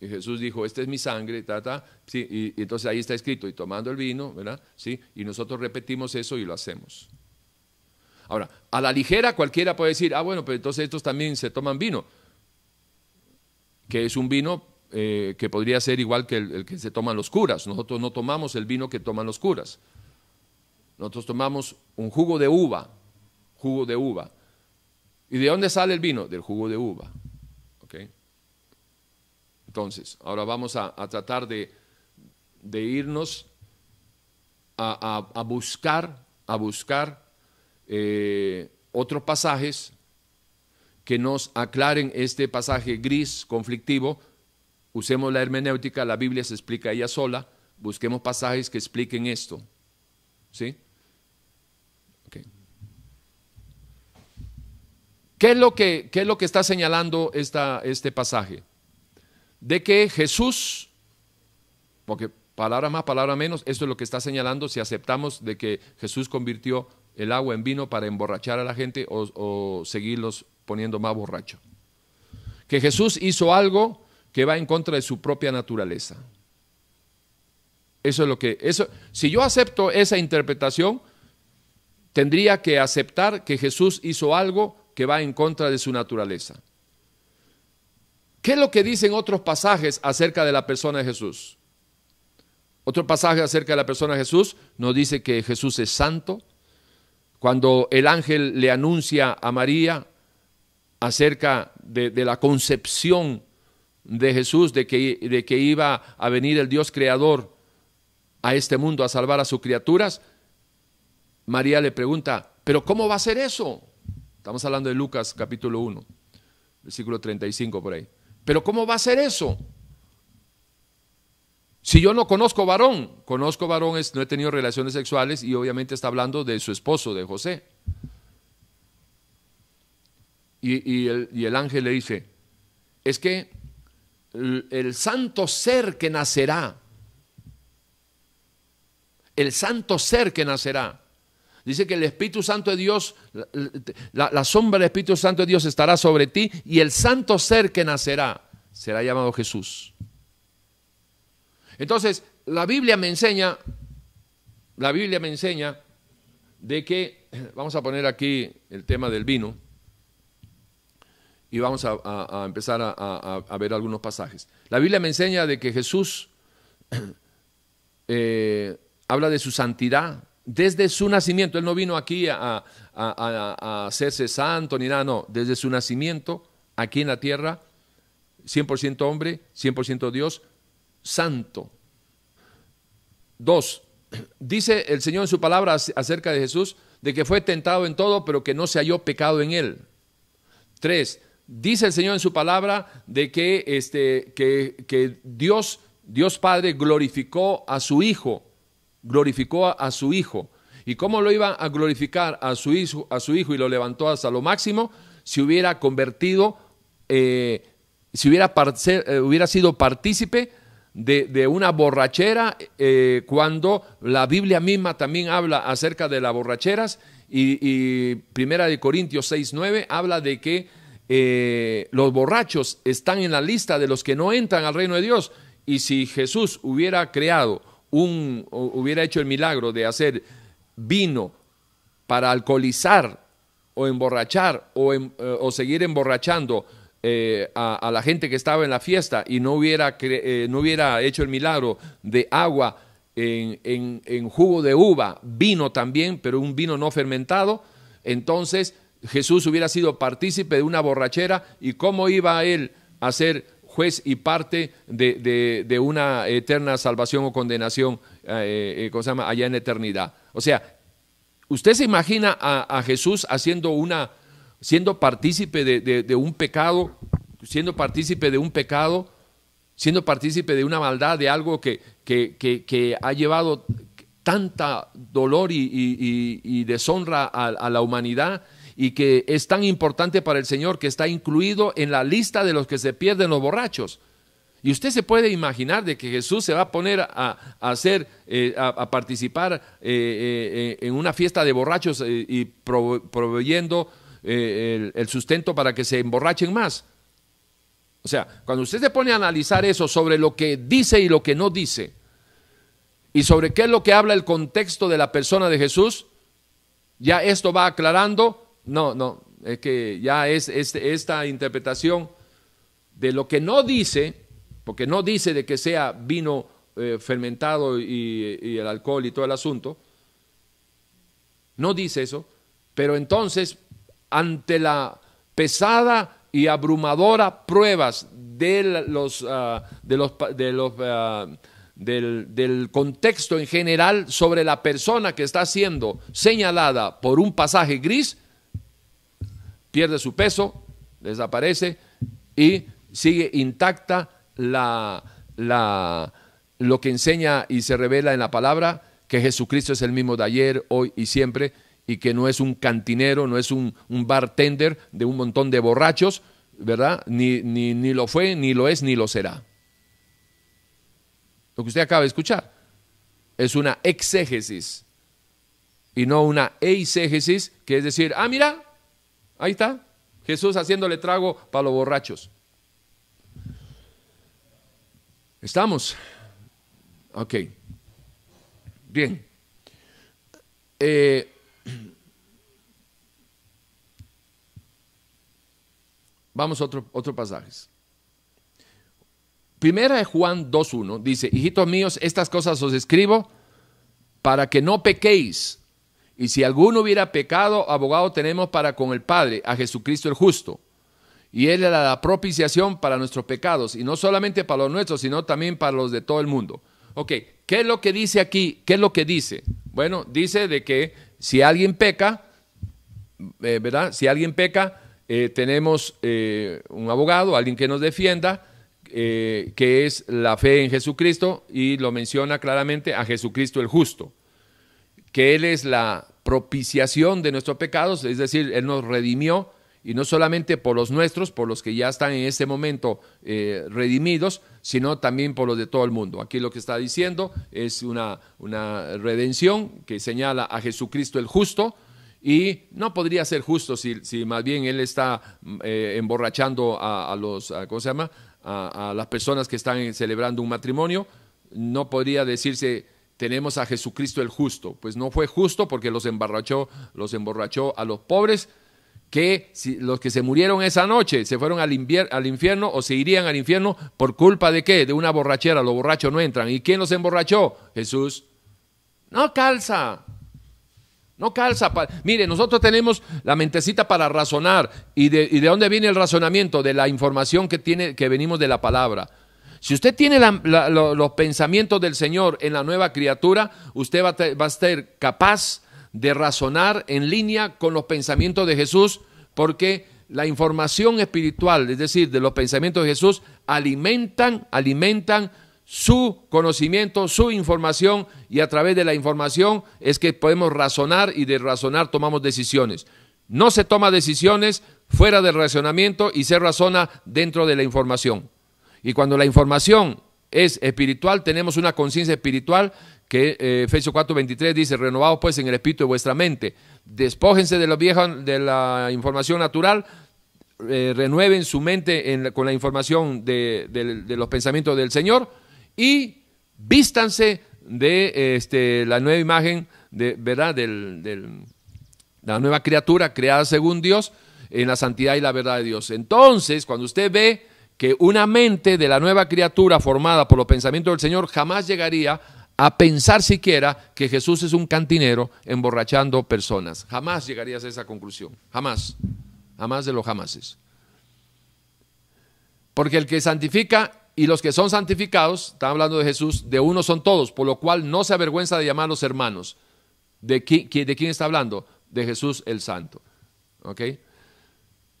y Jesús dijo, esta es mi sangre, ta, sí, y, entonces ahí está escrito, y tomando el vino, ¿verdad? Sí, y nosotros repetimos eso y lo hacemos. Ahora, a la ligera cualquiera puede decir, ah, bueno, pero entonces estos también se toman vino, que es un vino eh, que podría ser igual que el, que se toman los curas. Nosotros no tomamos el vino que toman los curas. Nosotros tomamos un jugo de uva, jugo de uva. ¿Y de dónde sale el vino? Del jugo de uva. Entonces, ahora vamos a, tratar de, irnos a, buscar, a buscar eh, otros pasajes que nos aclaren este pasaje gris, conflictivo. Usemos la hermenéutica, la Biblia se explica ella sola. Busquemos pasajes que expliquen esto. ¿Sí? ¿Qué es lo que, es lo que está señalando esta, este pasaje? de que Jesús, porque palabra más, palabra menos, esto es lo que está señalando si aceptamos de que Jesús convirtió el agua en vino para emborrachar a la gente o, seguirlos poniendo más borracho. Que Jesús hizo algo que va en contra de su propia naturaleza. Eso es lo que, eso, si yo acepto esa interpretación, tendría que aceptar que Jesús hizo algo que va en contra de su naturaleza. ¿Qué es lo que dicen otros pasajes acerca de la persona de Jesús? Otro pasaje acerca de la persona de Jesús nos dice que Jesús es santo. Cuando el ángel le anuncia a María acerca de, la concepción de Jesús, de que, de que iba a venir el Dios creador a este mundo a salvar a sus criaturas, María le pregunta, pero ¿cómo va a ser eso? Estamos hablando de Lucas capítulo 1, versículo 35 por ahí. Pero ¿cómo va a ser eso? Si yo no conozco varón, conozco varones, no he tenido relaciones sexuales y obviamente está hablando de su esposo, de José. Y, el, ángel le dice, es que el, santo ser que nacerá, el santo ser que nacerá, dice que el Espíritu Santo de Dios, la, la sombra del Espíritu Santo de Dios estará sobre ti y el santo ser que nacerá será llamado Jesús. Entonces, la Biblia me enseña, la Biblia me enseña de que, vamos a poner aquí el tema del vino, y vamos a, empezar a, ver algunos pasajes. La Biblia me enseña de que Jesús eh, habla de su santidad desde su nacimiento. Él no vino aquí a, hacerse santo ni nada, no. Desde su nacimiento, aquí en la tierra, 100% hombre, 100% Dios, santo. Dos, dice el Señor en su palabra acerca de Jesús, de que fue tentado en todo, pero que no se halló pecado en él. Tres, dice el Señor en su palabra de que, este, que, Dios, Dios Padre glorificó a su Hijo, glorificó a, su Hijo. ¿Y cómo lo iba a glorificar a su hijo, a su hijo y lo levantó hasta lo máximo? Si hubiera convertido, eh, si hubiera, eh, hubiera sido partícipe de, una borrachera eh, cuando la Biblia misma también habla acerca de las borracheras y, y Primera de Corintios 6, 9 habla de que eh, los borrachos están en la lista de los que no entran al reino de Dios. Y si Jesús hubiera creado un, hubiera hecho el milagro de hacer vino para alcoholizar o emborrachar o, em, eh, o seguir emborrachando eh, a, la gente que estaba en la fiesta y no hubiera, no hubiera hecho el milagro de agua en, en, jugo de uva, vino también, pero un vino no fermentado, entonces Jesús hubiera sido partícipe de una borrachera y cómo iba él a ser juez y parte de, una eterna salvación o condenación eh, eh llama? allá en eternidad. O sea, usted se imagina a, Jesús haciendo una, siendo partícipe de, un pecado, siendo partícipe de un pecado, siendo partícipe de una maldad, de algo que, que, ha llevado tanta dolor y, deshonra a la humanidad y que es tan importante para el Señor que está incluido en la lista de los que se pierden los borrachos. Y usted se puede imaginar de que Jesús se va a poner a, hacer, eh, a, participar eh, eh, en una fiesta de borrachos y proveyendo el, el sustento para que se emborrachen más. O sea, cuando usted se pone a analizar eso sobre lo que dice y lo que no dice, y sobre qué es lo que habla el contexto de la persona de Jesús, ya esto va aclarando no, no, es que ya es, esta interpretación de lo que no dice, porque no dice de que sea vino eh, fermentado y, el alcohol y todo el asunto, no dice eso, pero entonces ante la pesada y abrumadora pruebas de los, ah, de los, de los ah, del, del, contexto en general sobre la persona que está siendo señalada por un pasaje gris, pierde su peso, desaparece y sigue intacta la, la, lo que enseña y se revela en la palabra, que Jesucristo es el mismo de ayer, hoy y siempre, y que no es un cantinero, no es un, bartender de un montón de borrachos, ¿verdad? Ni, ni, ni lo fue, ni lo es, ni lo será. Lo que usted acaba de escuchar es una exégesis y no una eisegesis, que es decir, ah, mira, Ahí está, Jesús haciéndole trago para los borrachos. ¿Estamos? Ok. Bien. Eh, vamos a otro, otro pasaje. Primera de Juan 2.1 dice, hijitos míos, estas cosas os escribo para que no pequéis. Y si alguno hubiera pecado, abogado tenemos para con el Padre, a Jesucristo el justo. Y Él era la propiciación para nuestros pecados, y no solamente para los nuestros, sino también para los de todo el mundo. Ok, ¿qué es lo que dice aquí? ¿Qué es lo que dice? Bueno, dice de que si alguien peca, eh, ¿verdad? Si alguien peca, eh, tenemos eh, un abogado, alguien que nos defienda, que es la fe en Jesucristo, y lo menciona claramente a Jesucristo el justo, que Él es la propiciación de nuestros pecados, es decir, Él nos redimió y no solamente por los nuestros, por los que ya están en este momento eh, redimidos, sino también por los de todo el mundo. Aquí lo que está diciendo es una, una redención que señala a Jesucristo el justo, y no podría ser justo si, si más bien él está eh, emborrachando a, los, ¿cómo se llama? A, las personas que están celebrando un matrimonio. No podría decirse tenemos a Jesucristo el justo. Pues no fue justo porque los emborrachó, los emborrachó a los pobres, que si, los que se murieron esa noche se fueron al, al, infierno o se irían al infierno por culpa de qué? De una borrachera, los borrachos no entran. ¿Y quién los emborrachó? Jesús. No calza. No calza. Mire, nosotros tenemos la mentecita para razonar. ¿Y de, ¿Y de, dónde viene el razonamiento? De la información que, tiene, que venimos de la palabra. Si usted tiene los pensamientos del Señor en la nueva criatura, usted va a ser capaz de razonar en línea con los pensamientos de Jesús, porque la información espiritual, es decir, de los pensamientos de Jesús, alimentan, alimentan su conocimiento, su información, y a través de la información es que podemos razonar y de razonar tomamos decisiones. No se toma decisiones fuera del razonamiento y se razona dentro de la información. Y cuando la información es espiritual, tenemos una conciencia espiritual que eh, Efesios 4:23 dice, renovados pues en el espíritu de vuestra mente, despójense de, los viejos, de la información natural, eh, renueven su mente con la información de, los pensamientos del Señor y vístanse de este, la nueva imagen, de, ¿verdad? de la nueva criatura creada según Dios en la santidad y la verdad de Dios. Entonces, cuando usted ve que una mente de la nueva criatura formada por los pensamientos del Señor jamás llegaría a pensar siquiera que Jesús es un cantinero emborrachando personas. Jamás llegarías a esa conclusión. Jamás. Jamás de los jamases. Porque el que santifica y los que son santificados, está hablando de Jesús, de uno son todos, por lo cual no se avergüenza de llamarlos hermanos. ¿De, ¿De quién está hablando? De Jesús el Santo. ¿Ok?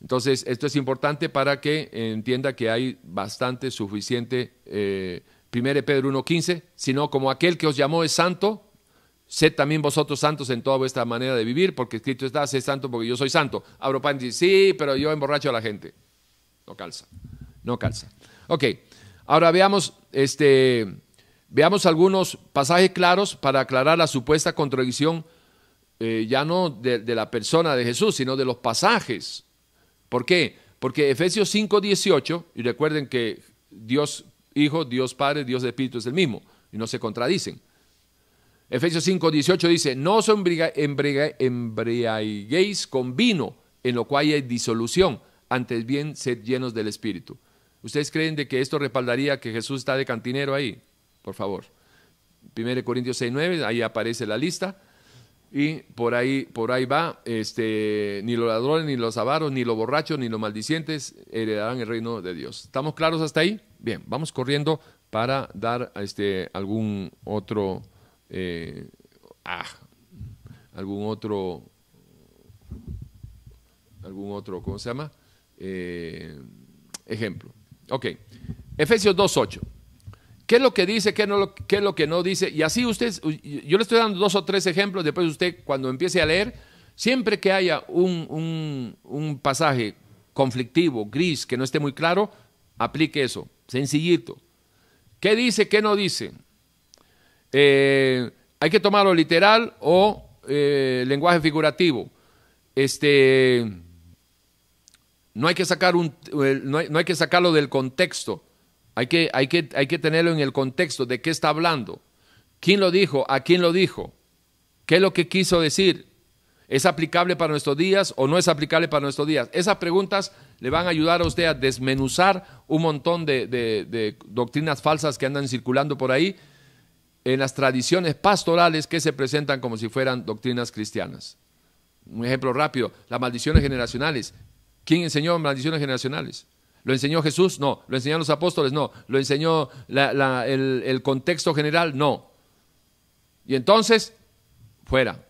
Entonces, esto es importante para que entienda que hay bastante, suficiente eh, 1 Pedro 1.15, sino como aquel que os llamó es santo, sed también vosotros santos en toda vuestra manera de vivir, porque escrito está, sed santo porque yo soy santo. Abro pan y dice, sí, pero yo emborracho a la gente. No calza, no calza. Ok, ahora veamos, este, veamos algunos pasajes claros para aclarar la supuesta contradicción, eh, ya no de, de la persona de Jesús, sino de los pasajes. ¿Por qué? Porque Efesios 5.18, y recuerden que Dios Hijo, Dios Padre, Dios Espíritu es el mismo y no se contradicen. Efesios 5, 18 dice, no os embriaguéis con vino, en lo cual hay disolución, antes bien sed llenos del Espíritu. ¿Ustedes creen de que esto respaldaría que Jesús está de cantinero ahí? Por favor. 1 Corintios 6, 9, ahí aparece la lista. Y por ahí, por ahí va, este, ni los ladrones, ni los avaros, ni los borrachos, ni los maldicientes heredarán el reino de Dios. ¿Estamos claros hasta ahí? Bien, vamos corriendo para dar este, algún otro, eh, ah, algún otro, algún otro, ¿cómo se llama? Eh, ejemplo. Ok, Efesios 2.8. ¿Qué es lo que dice? ¿Qué, no, ¿Qué es lo que no dice? Y así usted, yo le estoy dando dos o tres ejemplos, después usted cuando empiece a leer, siempre que haya un, un, pasaje conflictivo, gris, que no esté muy claro, aplique eso, sencillito. ¿Qué dice? ¿Qué no dice? Eh, hay que tomarlo literal o eh, lenguaje figurativo. Este, no hay que sacar un, eh, no hay que sacarlo del contexto. Hay que, hay, que, hay que tenerlo en el contexto de qué está hablando. ¿Quién lo dijo? ¿A quién lo dijo? ¿Qué es lo que quiso decir? ¿Es aplicable para nuestros días o no es aplicable para nuestros días? Esas preguntas le van a ayudar a usted a desmenuzar un montón de, de doctrinas falsas que andan circulando por ahí en las tradiciones pastorales que se presentan como si fueran doctrinas cristianas. Un ejemplo rápido, las maldiciones generacionales. ¿Quién enseñó maldiciones generacionales? ¿Lo enseñó Jesús? No. ¿Lo enseñaron los apóstoles? No. ¿Lo enseñó el, el contexto general? No. Y entonces, fuera.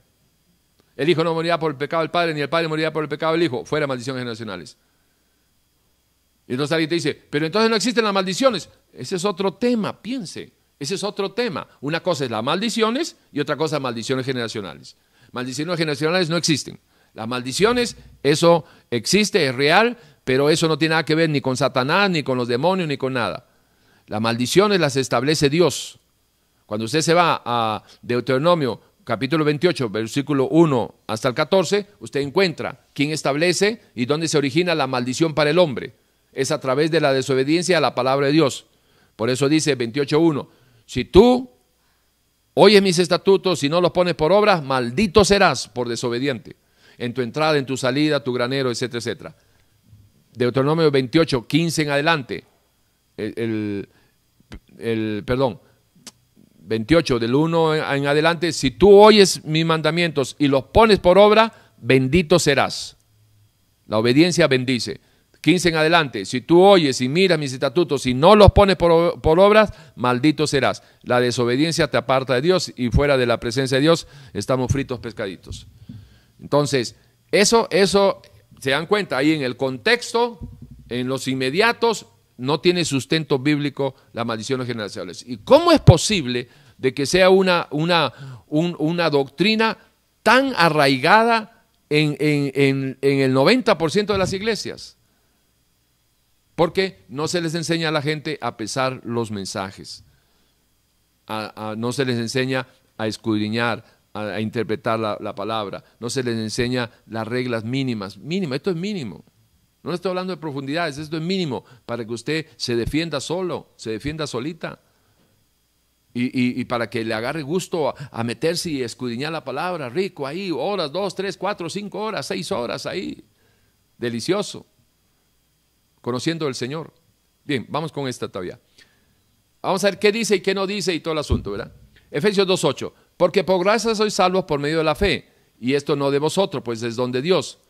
El Hijo no morirá por el pecado del Padre, ni el Padre morirá por el pecado del Hijo. Fuera maldiciones generacionales. Y entonces alguien te dice, pero entonces no existen las maldiciones. Ese es otro tema, piense. Ese es otro tema. Una cosa es las maldiciones y otra cosa es maldiciones generacionales. Maldiciones generacionales no existen. Las maldiciones, eso existe, es real, pero eso no tiene nada que ver ni con Satanás, ni con los demonios, ni con nada. Las maldiciones las establece Dios. Cuando usted se va a Deuteronomio capítulo 28, versículo 1 hasta el 14, usted encuentra quién establece y dónde se origina la maldición para el hombre. Es a través de la desobediencia a la palabra de Dios. Por eso dice 28.1, si tú oyes mis estatutos y no los pones por obra, maldito serás por desobediente. En tu entrada, en tu salida, tu granero, etcétera, etcétera. Deuteronomio 28, 15 en adelante. El, el, perdón, 28 del 1 en adelante, si tú oyes mis mandamientos y los pones por obra, bendito serás. La obediencia bendice. 15 en adelante, si tú oyes y miras mis estatutos y no los pones por, por, obras, maldito serás. La desobediencia te aparta de Dios y fuera de la presencia de Dios estamos fritos pescaditos. Entonces, eso, eso, se dan cuenta, ahí en el contexto, en los inmediatos, no tiene sustento bíblico las maldiciones generacionales. ¿Y cómo es posible de que sea una, una, una doctrina tan arraigada en, el 90% de las iglesias? Porque no se les enseña a la gente a pesar los mensajes, no se les enseña a escudriñar, a, interpretar la, la, palabra, no se les enseña las reglas mínimas. Mínimo, esto es mínimo. No estoy hablando de profundidades, esto es mínimo para que usted se defienda solo, se defienda solita. Y, y, para que le agarre gusto a, meterse y escudriñar la palabra, rico ahí, horas, dos, tres, cuatro, cinco horas, seis horas ahí. Delicioso. Conociendo al Señor. Bien, vamos con esta todavía. Vamos a ver qué dice y qué no dice y todo el asunto, ¿verdad? Efesios 2.8. Porque por gracia sois salvos por medio de la fe. Y esto no de vosotros, pues es don de Dios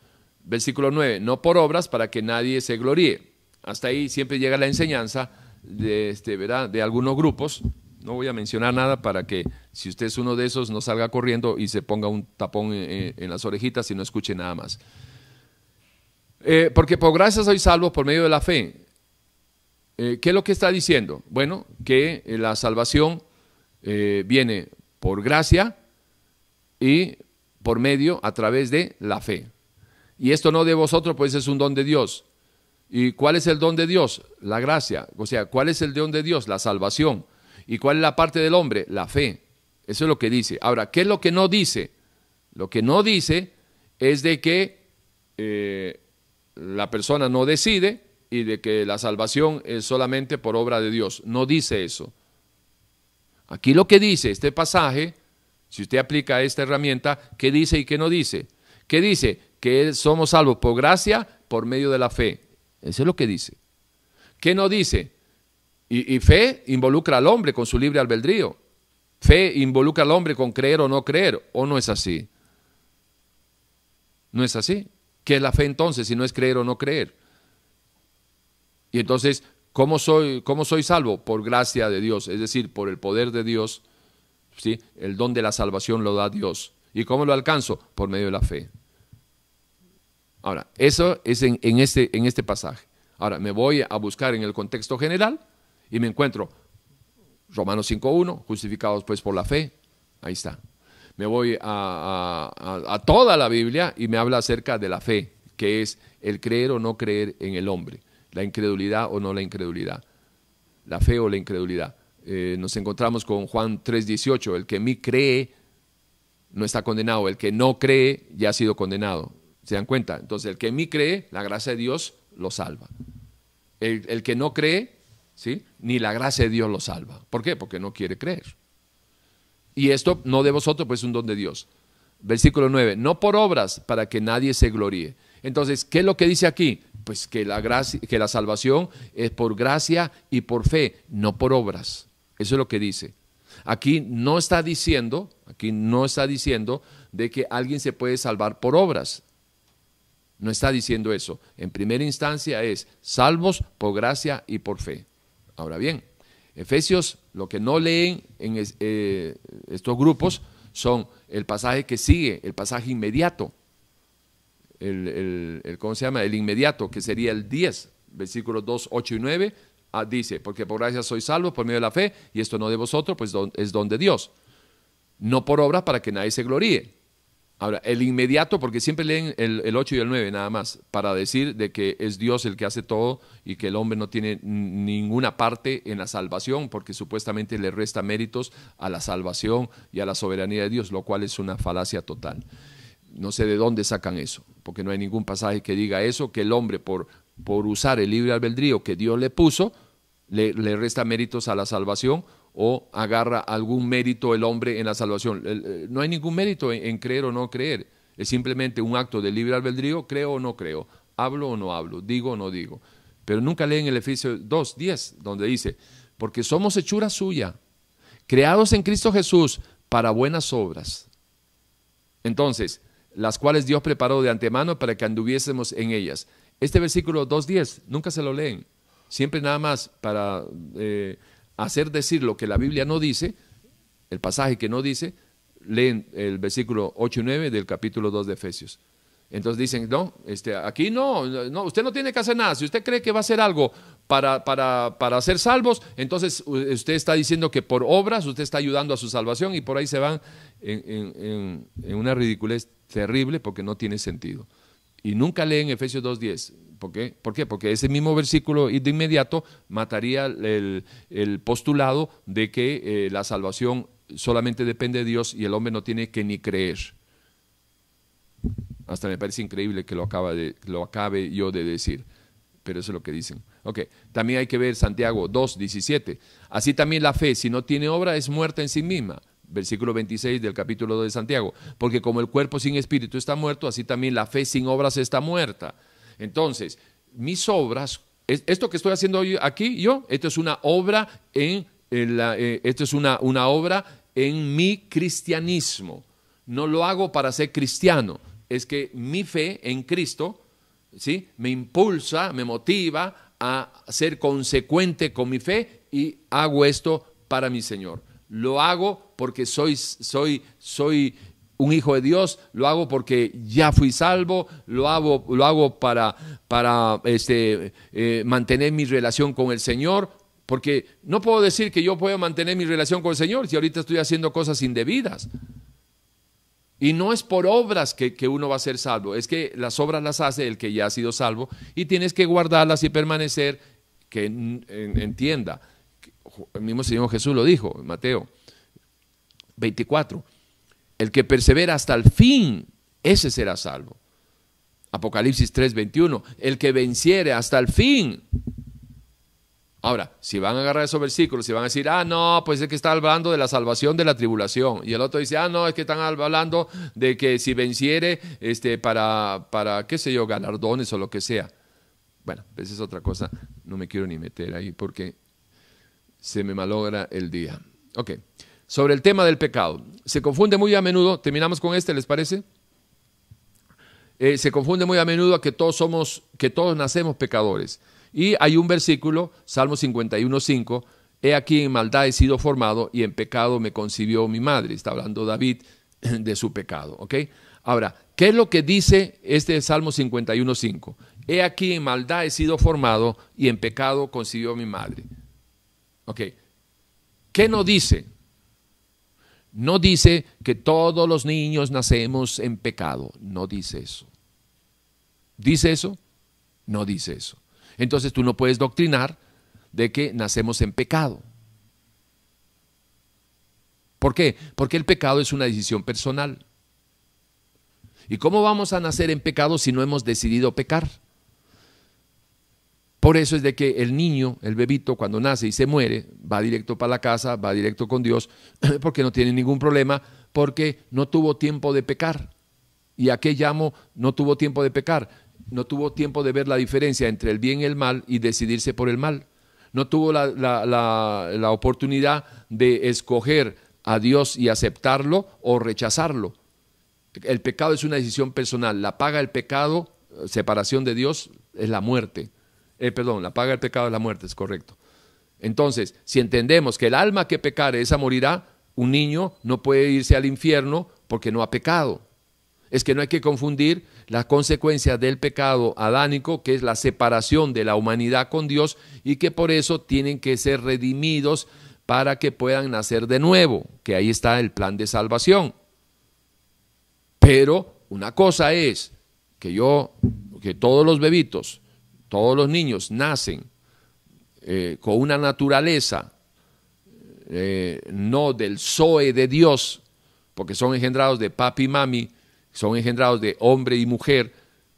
Versículo 9, no por obras para que nadie se gloríe. Hasta ahí siempre llega la enseñanza de, este, ¿verdad? de algunos grupos. No voy a mencionar nada para que si usted es uno de esos no salga corriendo y se ponga un tapón en, las orejitas y no escuche nada más. Eh, porque por gracia soy salvo por medio de la fe. Eh, ¿Qué es lo que está diciendo? Bueno, que la salvación eh, viene por gracia y por medio a través de la fe. Y esto no de vosotros, pues es un don de Dios. ¿Y cuál es el don de Dios? La gracia. O sea, ¿cuál es el don de Dios? La salvación. ¿Y cuál es la parte del hombre? La fe. Eso es lo que dice. Ahora, ¿qué es lo que no dice? Lo que no dice es de que eh, la persona no decide y de que la salvación es solamente por obra de Dios. No dice eso. Aquí lo que dice este pasaje, si usted aplica esta herramienta, ¿qué dice y qué no dice? ¿Qué dice? que somos salvos por gracia por medio de la fe. Eso es lo que dice. ¿Qué no dice? Y, fe involucra al hombre con su libre albedrío. Fe involucra al hombre con creer o no creer. ¿O no es así? ¿No es así? ¿Qué es la fe entonces si no es creer o no creer? Y entonces, ¿cómo soy, cómo soy salvo? Por gracia de Dios, es decir, por el poder de Dios. ¿sí? El don de la salvación lo da Dios. ¿Y cómo lo alcanzo? Por medio de la fe. Ahora, eso es en, este, en este pasaje. Ahora, me voy a buscar en el contexto general y me encuentro Romanos 5.1, justificados pues por la fe. Ahí está. Me voy a, toda la Biblia y me habla acerca de la fe, que es el creer o no creer en el hombre, la incredulidad o no la incredulidad, la fe o la incredulidad. Eh, nos encontramos con Juan 3.18, el que en mí cree no está condenado, el que no cree ya ha sido condenado. ¿Se dan cuenta? Entonces, el que en mí cree, la gracia de Dios lo salva. El, que no cree, ¿sí? ni la gracia de Dios lo salva. ¿Por qué? Porque no quiere creer. Y esto no de vosotros, pues es un don de Dios. Versículo 9, no por obras para que nadie se gloríe. Entonces, ¿qué es lo que dice aquí? Pues que la, gracia, que la salvación es por gracia y por fe, no por obras. Eso es lo que dice. Aquí no está diciendo, aquí no está diciendo de que alguien se puede salvar por obras. No está diciendo eso. En primera instancia es salvos por gracia y por fe. Ahora bien, Efesios, lo que no leen en eh, estos grupos son el pasaje que sigue, el pasaje inmediato. El, ¿Cómo se llama? El inmediato, que sería el 10, versículos 2, 8 y 9. Ah, dice, porque por gracia soy salvo por medio de la fe, y esto no de vosotros, pues es don de Dios. No por obra para que nadie se gloríe Ahora, el inmediato, porque siempre leen el, 8 y el 9 nada más, para decir de que es Dios el que hace todo y que el hombre no tiene ninguna parte en la salvación, porque supuestamente le resta méritos a la salvación y a la soberanía de Dios, lo cual es una falacia total. No sé de dónde sacan eso, porque no hay ningún pasaje que diga eso, que el hombre por, por usar el libre albedrío que Dios le puso, le, resta méritos a la salvación o agarra algún mérito el hombre en la salvación. Eh, no hay ningún mérito en, creer o no creer. Es simplemente un acto de libre albedrío, creo o no creo, hablo o no hablo, digo o no digo. Pero nunca leen el Efesios 2, 10, donde dice, porque somos hechura suya, creados en Cristo Jesús para buenas obras. Entonces, las cuales Dios preparó de antemano para que anduviésemos en ellas. Este versículo 2.10, nunca se lo leen. Siempre nada más para eh, hacer decir lo que la Biblia no dice, el pasaje que no dice, leen el versículo 8 y 9 del capítulo 2 de Efesios. Entonces dicen, no, este, aquí no, no, usted no tiene que hacer nada. Si usted cree que va a hacer algo para, para, para ser salvos, entonces usted está diciendo que por obras usted está ayudando a su salvación y por ahí se van en, en una ridiculez terrible porque no tiene sentido. Y nunca leen Efesios 2.10. ¿Por qué? ¿Por qué? Porque ese mismo versículo de inmediato mataría el, postulado de que eh, la salvación solamente depende de Dios y el hombre no tiene que ni creer. Hasta me parece increíble que lo, acaba de, lo acabe yo de decir, pero eso es lo que dicen. Ok, también hay que ver Santiago 2, 17. Así también la fe, si no tiene obra, es muerta en sí misma versículo 26 del capítulo 2 de Santiago, porque como el cuerpo sin espíritu está muerto, así también la fe sin obras está muerta. Entonces, mis obras, esto que estoy haciendo aquí yo, esto es una obra en, la, eh, esto es una, una obra en mi cristianismo. No lo hago para ser cristiano, es que mi fe en Cristo, ¿sí? Me impulsa, me motiva a ser consecuente con mi fe y hago esto para mi Señor. Lo hago porque soy, soy, soy un hijo de Dios, lo hago porque ya fui salvo, lo hago, lo hago para, para este, eh, mantener mi relación con el Señor, porque no puedo decir que yo puedo mantener mi relación con el Señor si ahorita estoy haciendo cosas indebidas. Y no es por obras que, que, uno va a ser salvo, es que las obras las hace el que ya ha sido salvo y tienes que guardarlas y permanecer, que entienda. El mismo Señor Jesús lo dijo Mateo 24 el que persevera hasta el fin, ese será salvo. Apocalipsis 3:21, el que venciere hasta el fin. Ahora, si van a agarrar esos versículos, si van a decir, ah, no, pues es que está hablando de la salvación de la tribulación. Y el otro dice, ah, no, es que están hablando de que si venciere, este, para, para, qué sé yo, galardones o lo que sea. Bueno, esa pues es otra cosa, no me quiero ni meter ahí porque se me malogra el día. Ok sobre el tema del pecado. Se confunde muy a menudo, terminamos con este, ¿les parece? Eh, se confunde muy a menudo que todos somos, que todos nacemos pecadores. Y hay un versículo, Salmo 51.5, he aquí en maldad he sido formado y en pecado me concibió mi madre. Está hablando David de su pecado, ¿ok? Ahora, ¿qué es lo que dice este Salmo 51.5? He aquí en maldad he sido formado y en pecado concibió mi madre. ¿Ok? ¿Qué no dice? No dice que todos los niños nacemos en pecado, no dice eso. ¿Dice eso? No dice eso. Entonces tú no puedes doctrinar de que nacemos en pecado. ¿Por qué? Porque el pecado es una decisión personal. ¿Y cómo vamos a nacer en pecado si no hemos decidido pecar? Por eso es de que el niño, el bebito, cuando nace y se muere, va directo para la casa, va directo con Dios, porque no tiene ningún problema, porque no tuvo tiempo de pecar. ¿Y a qué llamo no tuvo tiempo de pecar? No tuvo tiempo de ver la diferencia entre el bien y el mal y decidirse por el mal. No tuvo la, la oportunidad de escoger a Dios y aceptarlo o rechazarlo. El pecado es una decisión personal. La paga el pecado separación de Dios es la muerte. Eh, perdón, la paga del pecado es la muerte, es correcto. Entonces, si entendemos que el alma que pecare, esa morirá, un niño no puede irse al infierno porque no ha pecado. Es que no hay que confundir la consecuencia del pecado adánico, que es la separación de la humanidad con Dios, y que por eso tienen que ser redimidos para que puedan nacer de nuevo, que ahí está el plan de salvación. Pero una cosa es que yo, que todos los bebitos, todos los niños nacen eh, con una naturaleza eh, no del Zoe de Dios, porque son engendrados de papi y mami, son engendrados de hombre y mujer,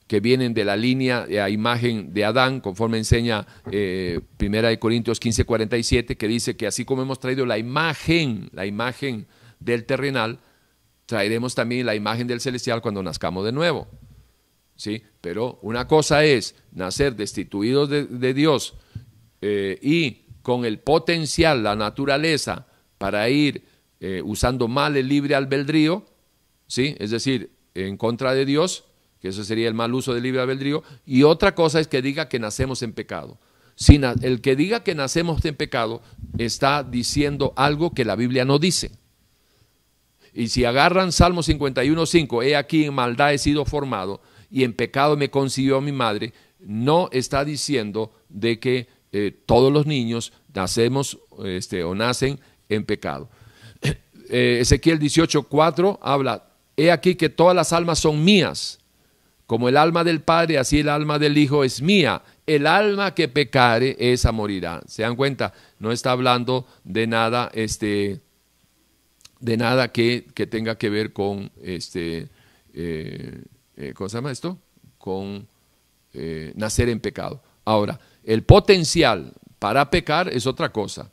que vienen de la línea a imagen de Adán, conforme enseña eh, Primera de Corintios 15, 47, que dice que así como hemos traído la imagen, la imagen del terrenal, traeremos también la imagen del celestial cuando nazcamos de nuevo. ¿Sí? Pero una cosa es nacer destituidos de, Dios eh, y con el potencial, la naturaleza para ir eh, usando mal el libre albedrío, ¿sí? es decir, en contra de Dios, que eso sería el mal uso del libre albedrío, y otra cosa es que diga que nacemos en pecado. el que diga que nacemos en pecado está diciendo algo que la Biblia no dice. Y si agarran Salmo 51.5, he aquí en maldad he sido formado y en pecado me concibió mi madre, no está diciendo de que eh, todos los niños nacemos este, o nacen en pecado. Eh, Ezequiel 18.4 habla, he aquí que todas las almas son mías, como el alma del Padre, así el alma del Hijo es mía. El alma que pecare, esa morirá. ¿Se dan cuenta? No está hablando de nada este, de nada que, tenga que ver con, este, eh, eh, ¿cómo se llama esto? Con eh, nacer en pecado. Ahora, el potencial para pecar es otra cosa,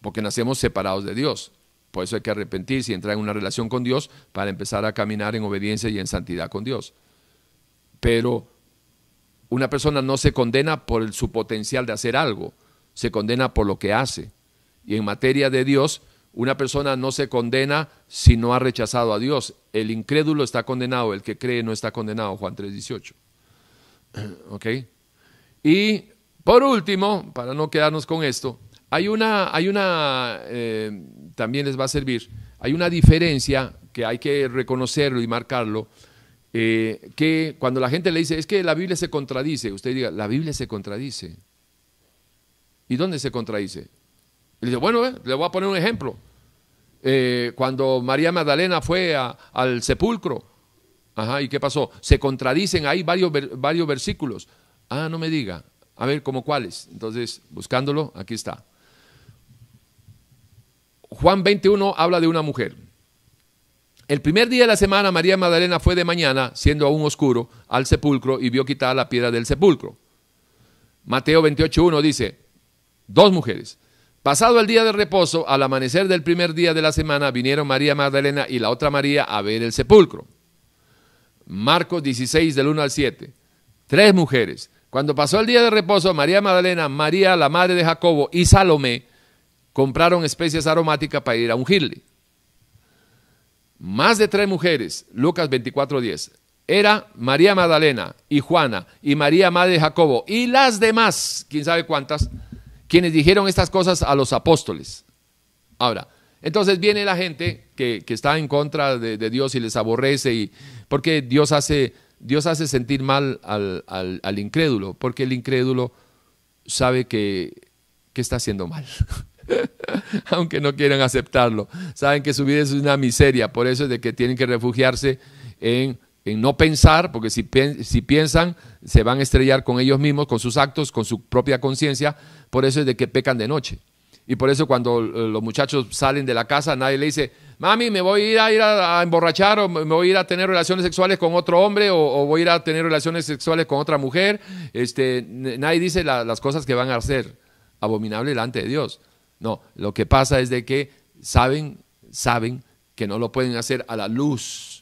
porque nacemos separados de Dios. Por eso hay que arrepentirse y entrar en una relación con Dios para empezar a caminar en obediencia y en santidad con Dios. Pero una persona no se condena por su potencial de hacer algo, se condena por lo que hace. Y en materia de Dios, una persona no se condena si no ha rechazado a Dios. El incrédulo está condenado, el que cree no está condenado, Juan 3:18. ¿Ok? Y por último, para no quedarnos con esto, hay una, hay una eh, también les va a servir, hay una diferencia que hay que reconocerlo y marcarlo, eh, que cuando la gente le dice, es que la Biblia se contradice, usted diga, la Biblia se contradice. ¿Y dónde se contradice? Y dice, bueno, le voy a poner un ejemplo. Eh, cuando María Magdalena fue al sepulcro. ¿y qué pasó? Se contradicen ahí varios, varios versículos. Ah, no me diga. A ver, ¿cómo cuáles? Entonces, buscándolo, aquí está. Juan 21 habla de una mujer. El primer día de la semana, María Magdalena fue de mañana, siendo aún oscuro, al sepulcro y vio quitada la piedra del sepulcro. Mateo 28.1 dice, dos mujeres. Pasado el día de reposo, al amanecer del primer día de la semana, vinieron María Magdalena y la otra María a ver el sepulcro. Marcos 16 del 1 al 7. Tres mujeres. Cuando pasó el día de reposo, María Magdalena, María, la madre de Jacobo y Salomé compraron especies aromáticas para ir a ungirle. Más de tres mujeres, Lucas 24:10. Era María Magdalena y Juana y María, madre de Jacobo y las demás, quién sabe cuántas, quienes dijeron estas cosas a los apóstoles. Ahora, entonces viene la gente que, está en contra de, Dios y les aborrece, y, porque Dios hace, Dios hace sentir mal al, al, incrédulo, porque el incrédulo sabe que, que está haciendo mal. Aunque no quieran aceptarlo, saben que su vida es una miseria, por eso es de que tienen que refugiarse en en no pensar, porque si, si, piensan se van a estrellar con ellos mismos, con sus actos, con su propia conciencia, por eso es de que pecan de noche. Y por eso cuando eh, los muchachos salen de la casa, nadie le dice, mami, me voy a ir a, ir a, emborrachar o me voy a ir a tener relaciones sexuales con otro hombre o, voy a ir a tener relaciones sexuales con otra mujer. Este, nadie dice las cosas que van a hacer abominable delante de Dios. No, lo que pasa es de que saben, saben que no lo pueden hacer a la luz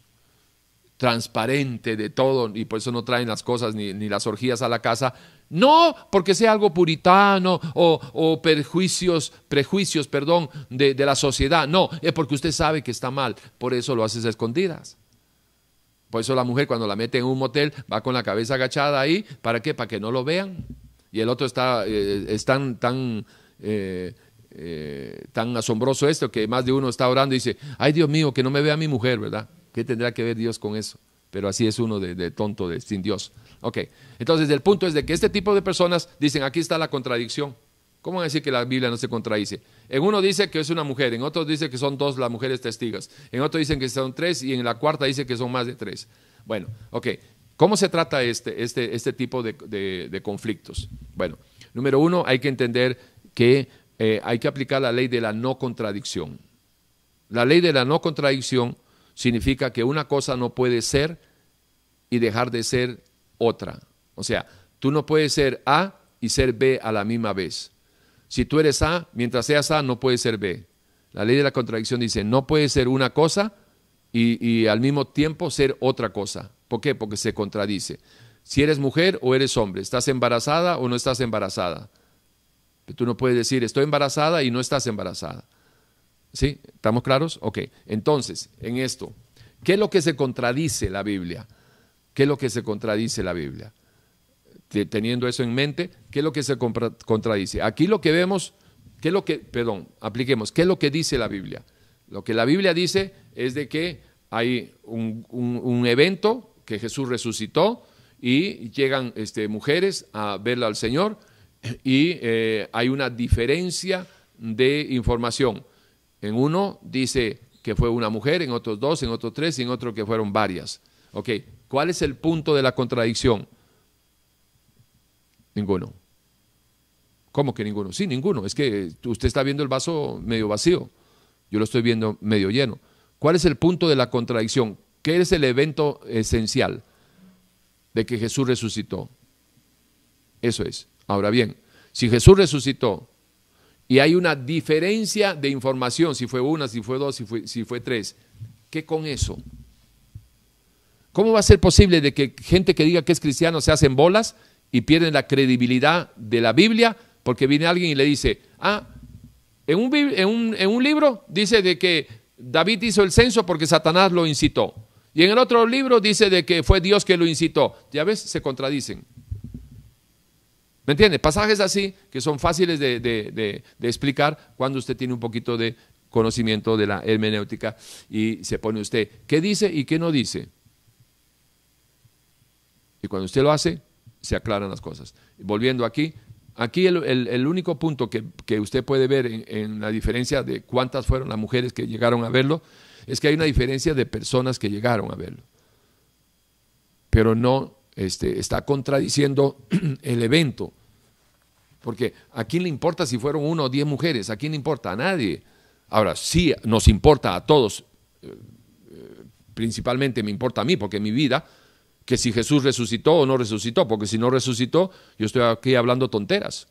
transparente de todo y por eso no traen las cosas ni, las orgías a la casa. No porque sea algo puritano o, o perjuicios, prejuicios perdón, de, la sociedad. No, es porque usted sabe que está mal. Por eso lo haces a escondidas. Por eso la mujer cuando la mete en un motel va con la cabeza agachada ahí. ¿Para qué? Para que no lo vean. Y el otro está eh, tan, tan, eh, eh, tan asombroso esto que más de uno está orando y dice, ay Dios mío, que no me vea mi mujer, ¿verdad? ¿Qué tendrá que ver Dios con eso? Pero así es uno de, tonto, de sin Dios. Ok, entonces el punto es de que este tipo de personas dicen, aquí está la contradicción. ¿Cómo decir que la Biblia no se contradice? En uno dice que es una mujer, en otro dice que son dos las mujeres testigas, en otro dicen que son tres y en la cuarta dice que son más de tres. Bueno, ok, ¿cómo se trata este, este, este tipo de, conflictos? Bueno, número uno, hay que entender que eh, hay que aplicar la ley de la no contradicción. La ley de la no contradicción significa que una cosa no puede ser y dejar de ser otra. O sea, tú no puedes ser A y ser B a la misma vez. Si tú eres A, mientras seas A, no puedes ser B. La ley de la contradicción dice, no puedes ser una cosa y, al mismo tiempo ser otra cosa. ¿Por qué? Porque se contradice. Si eres mujer o eres hombre, estás embarazada o no estás embarazada. Tú no puedes decir, estoy embarazada y no estás embarazada. ¿Sí? ¿Estamos claros? Ok. Entonces, en esto, ¿qué es lo que se contradice la Biblia? ¿Qué es lo que se contradice la Biblia? teniendo eso en mente, ¿qué es lo que se contradice? Aquí lo que vemos, ¿qué es lo que, perdón, apliquemos, ¿qué es lo que dice la Biblia? Lo que la Biblia dice es de que hay un, evento que Jesús resucitó y llegan este, mujeres a verlo al Señor y eh, hay una diferencia de información. En uno dice que fue una mujer, en otros dos, en otros tres y en otro que fueron varias. Ok, ¿cuál es el punto de la contradicción? Ninguno. ¿Cómo que ninguno? Sí, ninguno. Es que usted está viendo el vaso medio vacío. Yo lo estoy viendo medio lleno. ¿Cuál es el punto de la contradicción? ¿Qué es el evento esencial de que Jesús resucitó? Eso es. Ahora bien, si Jesús resucitó y hay una diferencia de información, si fue una, si fue dos, si fue, tres, ¿qué con eso? ¿Cómo va a ser posible de que gente que diga que es cristiano se hacen bolas y pierden la credibilidad de la Biblia porque viene alguien y le dice, ah, en un, en un, libro dice de que David hizo el censo porque Satanás lo incitó. Y en el otro libro dice de que fue Dios que lo incitó. Ya ves, se contradicen. ¿Me entiende? Pasajes así que son fáciles de, explicar cuando usted tiene un poquito de conocimiento de la hermenéutica y se pone usted qué dice y qué no dice. Y cuando usted lo hace, se aclaran las cosas. Volviendo aquí, aquí el, único punto que, usted puede ver en, la diferencia de cuántas fueron las mujeres que llegaron a verlo, es que hay una diferencia de personas que llegaron a verlo. Pero no este, está contradiciendo el evento. Porque ¿a quién le importa si fueron uno o diez mujeres? ¿A quién le importa? A nadie. Ahora, sí nos importa a todos, eh, eh, principalmente me importa a mí, porque mi vida que si Jesús resucitó o no resucitó, porque si no resucitó, yo estoy aquí hablando tonteras.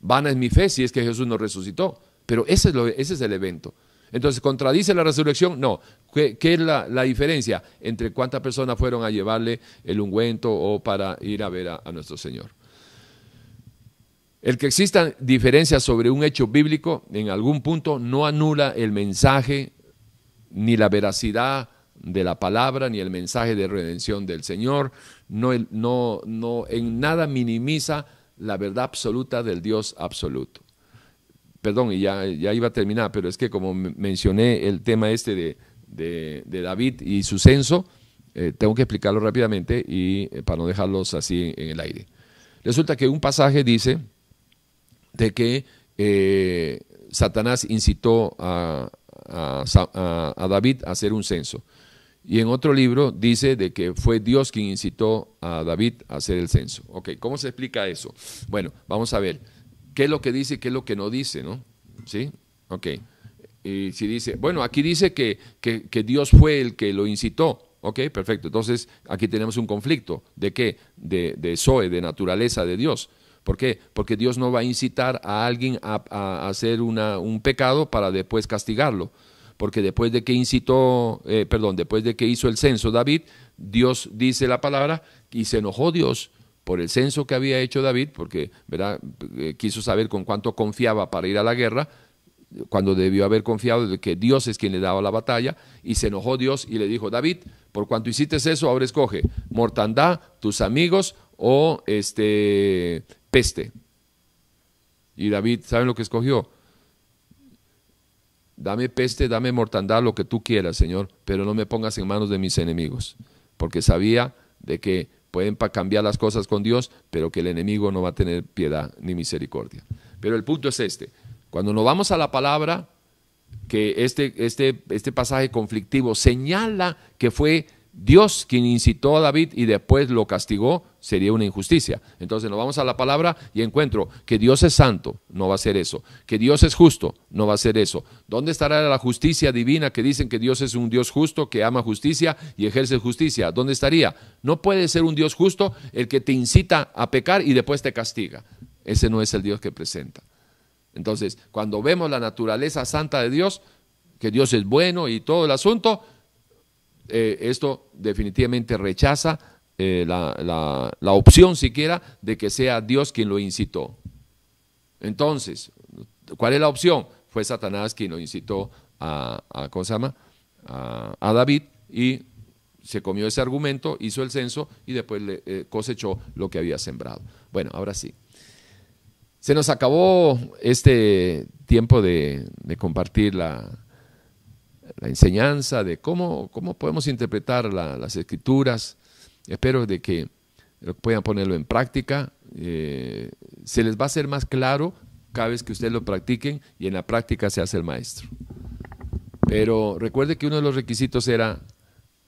Vana es mi fe si es que Jesús no resucitó, pero ese es, lo, ese es el evento. Entonces, ¿contradice la resurrección? No. ¿Qué, es la, diferencia entre cuántas personas fueron a llevarle el ungüento o para ir a ver a, a nuestro Señor? El que existan diferencias sobre un hecho bíblico en algún punto no anula el mensaje ni la veracidad de la palabra ni el mensaje de redención del Señor, no, no, no en nada minimiza la verdad absoluta del Dios absoluto. Perdón, y ya, ya iba a terminar, pero es que como mencioné el tema este de, de, David y su censo, eh, tengo que explicarlo rápidamente y eh, para no dejarlos así en, el aire. Resulta que un pasaje dice de que eh, Satanás incitó a, a, David a hacer un censo. Y en otro libro dice de que fue Dios quien incitó a David a hacer el censo. Ok, ¿cómo se explica eso? Bueno, vamos a ver. ¿Qué es lo que dice y qué es lo que no dice, no? ¿Sí? Ok. Y si dice, bueno, aquí dice que, que, Dios fue el que lo incitó. Ok, perfecto. Entonces, aquí tenemos un conflicto. ¿De qué? De, de Zoe, de naturaleza de Dios. ¿Por qué? Porque Dios no va a incitar a alguien a, a hacer una, un pecado para después castigarlo porque después de que incitó, eh, perdón, después de que hizo el censo David, Dios dice la palabra y se enojó Dios por el censo que había hecho David, porque. Eh, quiso saber con cuánto confiaba para ir a la guerra, cuando debió haber confiado de que Dios es quien le daba la batalla, y se enojó Dios y le dijo, David, por cuanto hiciste eso, ahora escoge mortandad, tus amigos o este peste. Y David, ¿saben lo que escogió? Dame peste, dame mortandad, lo que tú quieras, Señor, pero no me pongas en manos de mis enemigos, porque sabía de que pueden cambiar las cosas con Dios, pero que el enemigo no va a tener piedad ni misericordia. Pero el punto es este, cuando nos vamos a la palabra, que este, este, este pasaje conflictivo señala que fue Dios quien incitó a David y después lo castigó, sería una injusticia. Entonces nos vamos a la palabra y encuentro que Dios es santo, no va a ser eso. Que Dios es justo, no va a ser eso. ¿Dónde estará la justicia divina que dicen que Dios es un Dios justo, que ama justicia y ejerce justicia? ¿Dónde estaría? No puede ser un Dios justo el que te incita a pecar y después te castiga. Ese no es el Dios que presenta. Entonces, cuando vemos la naturaleza santa de Dios, que Dios es bueno y todo el asunto, eh, esto definitivamente rechaza eh, la, opción siquiera de que sea Dios quien lo incitó. Entonces, ¿cuál es la opción? Fue Satanás quien lo incitó a, a, a, David y se comió ese argumento, hizo el censo y después le, eh, cosechó lo que había sembrado. Bueno, ahora sí. Se nos acabó este tiempo de, compartir la, enseñanza, de cómo, cómo podemos interpretar las escrituras. Espero de que puedan ponerlo en práctica. Eh, se les va a hacer más claro cada vez que ustedes lo practiquen y en la práctica se hace el maestro. Pero recuerde que uno de los requisitos era,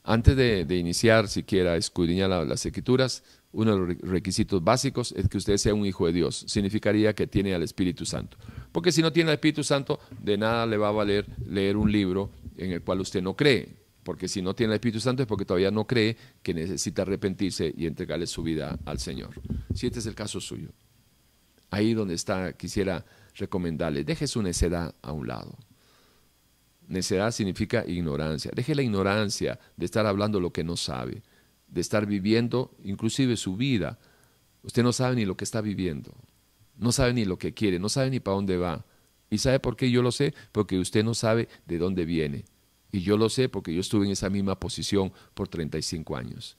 antes de, iniciar siquiera escudriñar las escrituras, uno de los requisitos básicos es que usted sea un hijo de Dios. Significaría que tiene al Espíritu Santo. Porque si no tiene al Espíritu Santo, de nada le va a valer leer un libro en el cual usted no cree. Porque si no tiene al Espíritu Santo es porque todavía no cree que necesita arrepentirse y entregarle su vida al Señor. Si este es el caso suyo. Ahí donde está, quisiera recomendarle, deje su necedad a un lado. Necedad significa ignorancia. Deje la ignorancia de estar hablando lo que no sabe de estar viviendo inclusive su vida. Usted no sabe ni lo que está viviendo, no sabe ni lo que quiere, no sabe ni para dónde va. ¿Y sabe por qué yo lo sé? Porque usted no sabe de dónde viene. Y yo lo sé porque yo estuve en esa misma posición por 35 años.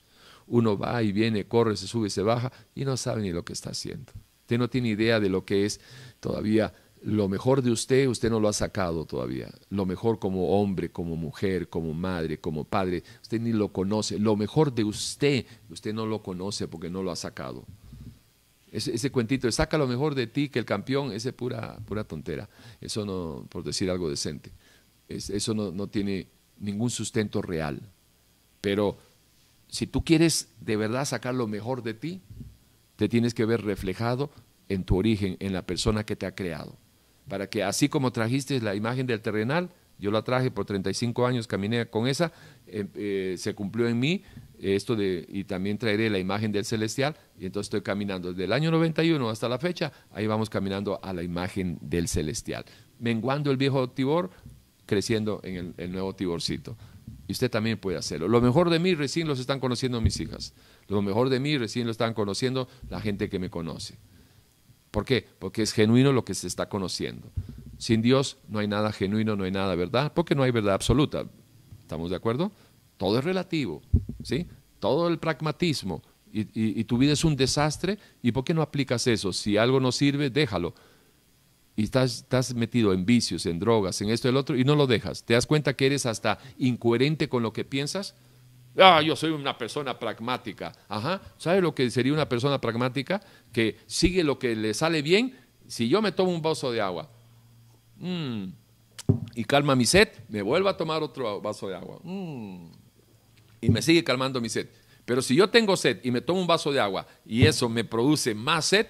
Uno va y viene, corre, se sube, se baja y no sabe ni lo que está haciendo. Usted no tiene idea de lo que es todavía lo mejor de usted, usted no lo ha sacado todavía. Lo mejor como hombre, como mujer, como madre, como padre, usted ni lo conoce. Lo mejor de usted, usted no lo conoce porque no lo ha sacado. Ese, cuentito de saca lo mejor de ti que el campeón, ese es pura, pura tontera. Eso no, por decir algo decente. Eso no, no tiene ningún sustento real. Pero si tú quieres de verdad sacar lo mejor de ti, te tienes que ver reflejado en tu origen, en la persona que te ha creado para que así como trajiste la imagen del terrenal, yo la traje por 35 años, caminé con esa, eh, eh, se cumplió en mí esto de, y también traeré la imagen del celestial, y entonces estoy caminando desde el año 91 hasta la fecha, ahí vamos caminando a la imagen del celestial, menguando el viejo Tibor, creciendo en el, nuevo Tiborcito. Y usted también puede hacerlo. Lo mejor de mí recién los están conociendo mis hijas. Lo mejor de mí recién lo están conociendo la gente que me conoce. ¿Por qué? Porque es genuino lo que se está conociendo. Sin Dios no hay nada genuino, no hay nada verdad, porque no hay verdad absoluta. ¿Estamos de acuerdo? Todo es relativo, ¿sí? Todo el pragmatismo. Y, tu vida es un desastre, ¿y por qué no aplicas eso? Si algo no sirve, déjalo. Y estás, metido en vicios, en drogas, en esto y el otro, y no lo dejas. ¿Te das cuenta que eres hasta incoherente con lo que piensas? Ah, yo soy una persona pragmática. Ajá. ¿Sabe lo que sería una persona pragmática? Que sigue lo que le sale bien. Si yo me tomo un vaso de agua mm, y calma mi sed, me vuelvo a tomar otro vaso de agua. Mm, y me sigue calmando mi sed. Pero si yo tengo sed y me tomo un vaso de agua y eso me produce más sed,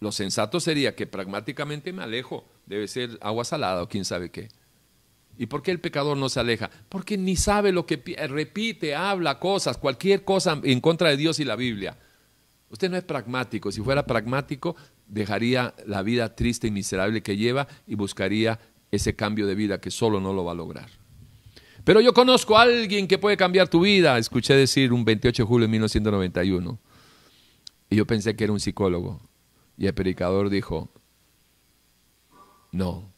lo sensato sería que pragmáticamente me alejo. Debe ser agua salada o quién sabe qué. ¿Y por qué el pecador no se aleja? Porque ni sabe lo que repite, habla cosas, cualquier cosa en contra de Dios y la Biblia. Usted no es pragmático. Si fuera pragmático, dejaría la vida triste y miserable que lleva y buscaría ese cambio de vida que solo no lo va a lograr. Pero yo conozco a alguien que puede cambiar tu vida, escuché decir un 28 de julio de 1991. Y yo pensé que era un psicólogo. Y el predicador dijo, no,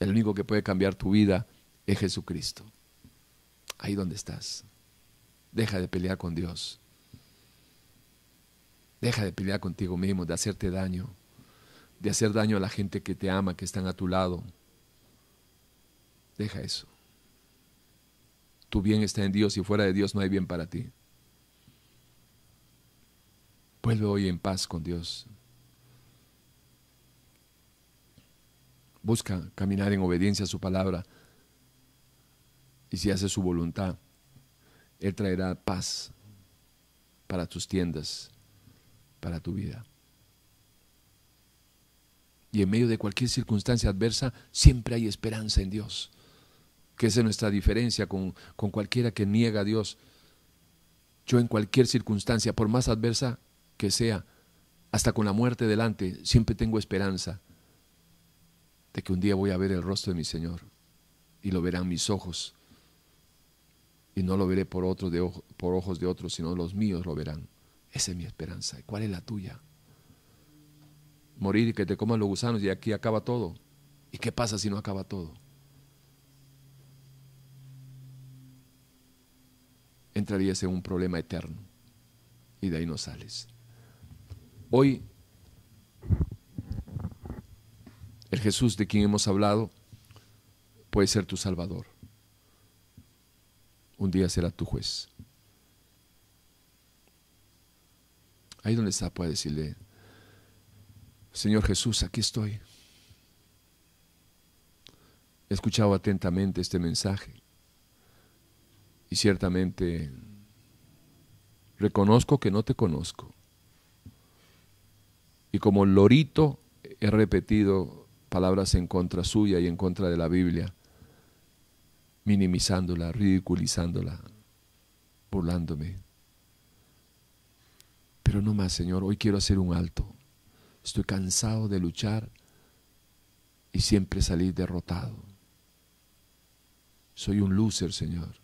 El único que puede cambiar tu vida es Jesucristo. Ahí donde estás. Deja de pelear con Dios. Deja de pelear contigo mismo, de hacerte daño, de hacer daño a la gente que te ama, que están a tu lado. Deja eso. Tu bien está en Dios y fuera de Dios no hay bien para ti. Vuelve hoy en paz con Dios. Busca caminar en obediencia a su palabra. Y si hace su voluntad, Él traerá paz para tus tiendas, para tu vida. Y en medio de cualquier circunstancia adversa, siempre hay esperanza en Dios. Que esa es nuestra diferencia con, con cualquiera que niega a Dios. Yo en cualquier circunstancia, por más adversa que sea, hasta con la muerte delante, siempre tengo esperanza de que un día voy a ver el rostro de mi Señor y lo verán mis ojos. Y no lo veré por, otro de por ojos de otros, sino los míos lo verán. Esa es mi esperanza. ¿Cuál es la tuya? Morir y que te coman los gusanos y aquí acaba todo. ¿Y qué pasa si no acaba todo? Entrarías en un problema eterno y de ahí no sales. Hoy Jesús de quien hemos hablado puede ser tu Salvador. Un día será tu juez. Ahí donde está puede decirle, Señor Jesús, aquí estoy. He escuchado atentamente este mensaje y ciertamente reconozco que no te conozco. Y como lorito he repetido palabras en contra suya y en contra de la Biblia, minimizándola, ridiculizándola, burlándome. Pero no más, Señor, hoy quiero hacer un alto. Estoy cansado de luchar y siempre salir derrotado. Soy un loser, Señor.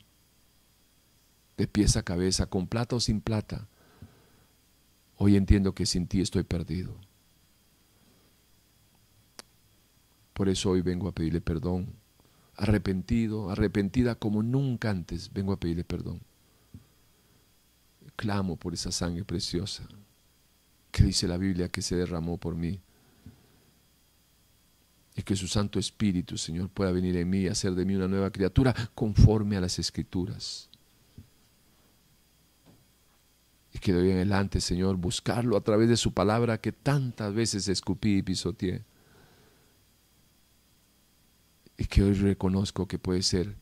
De pies a cabeza, con plata o sin plata. Hoy entiendo que sin ti estoy perdido. Por eso hoy vengo a pedirle perdón. Arrepentido, arrepentida como nunca antes, vengo a pedirle perdón. Clamo por esa sangre preciosa que dice la Biblia que se derramó por mí. Y que su Santo Espíritu, Señor, pueda venir en mí y hacer de mí una nueva criatura conforme a las Escrituras. Y que de hoy en adelante, Señor, buscarlo a través de su palabra que tantas veces escupí y pisoteé y que hoy reconozco que puede ser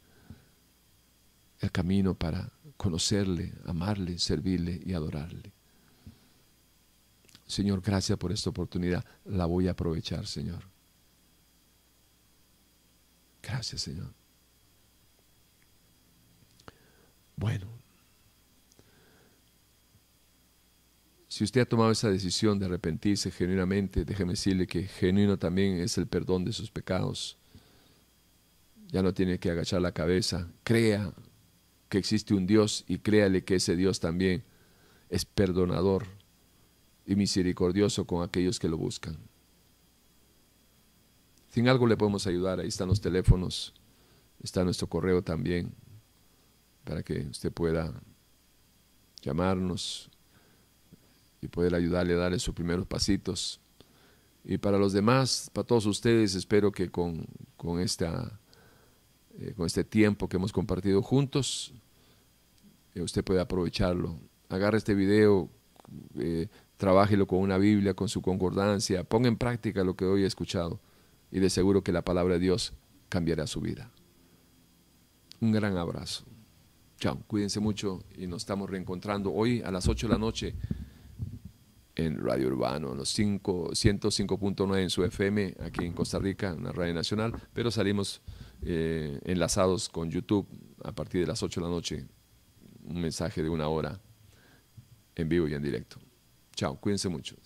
el camino para conocerle, amarle, servirle y adorarle. Señor, gracias por esta oportunidad. La voy a aprovechar, Señor. Gracias, Señor. Bueno, si usted ha tomado esa decisión de arrepentirse genuinamente, déjeme decirle que genuino también es el perdón de sus pecados ya no tiene que agachar la cabeza, crea que existe un Dios y créale que ese Dios también es perdonador y misericordioso con aquellos que lo buscan. Sin algo le podemos ayudar, ahí están los teléfonos, está nuestro correo también, para que usted pueda llamarnos y poder ayudarle a darle sus primeros pasitos. Y para los demás, para todos ustedes, espero que con, con esta eh, con este tiempo que hemos compartido juntos, eh, usted puede aprovecharlo. Agarre este video, eh, trabájelo con una Biblia, con su concordancia, ponga en práctica lo que hoy he escuchado y de seguro que la palabra de Dios cambiará su vida. Un gran abrazo. Chao, cuídense mucho y nos estamos reencontrando hoy a las 8 de la noche en Radio Urbano, en los 105.9 en su FM, aquí en Costa Rica, una radio nacional, pero salimos eh, enlazados con YouTube a partir de las 8 de la noche. Un mensaje de una hora en vivo y en directo. Chao, cuídense mucho.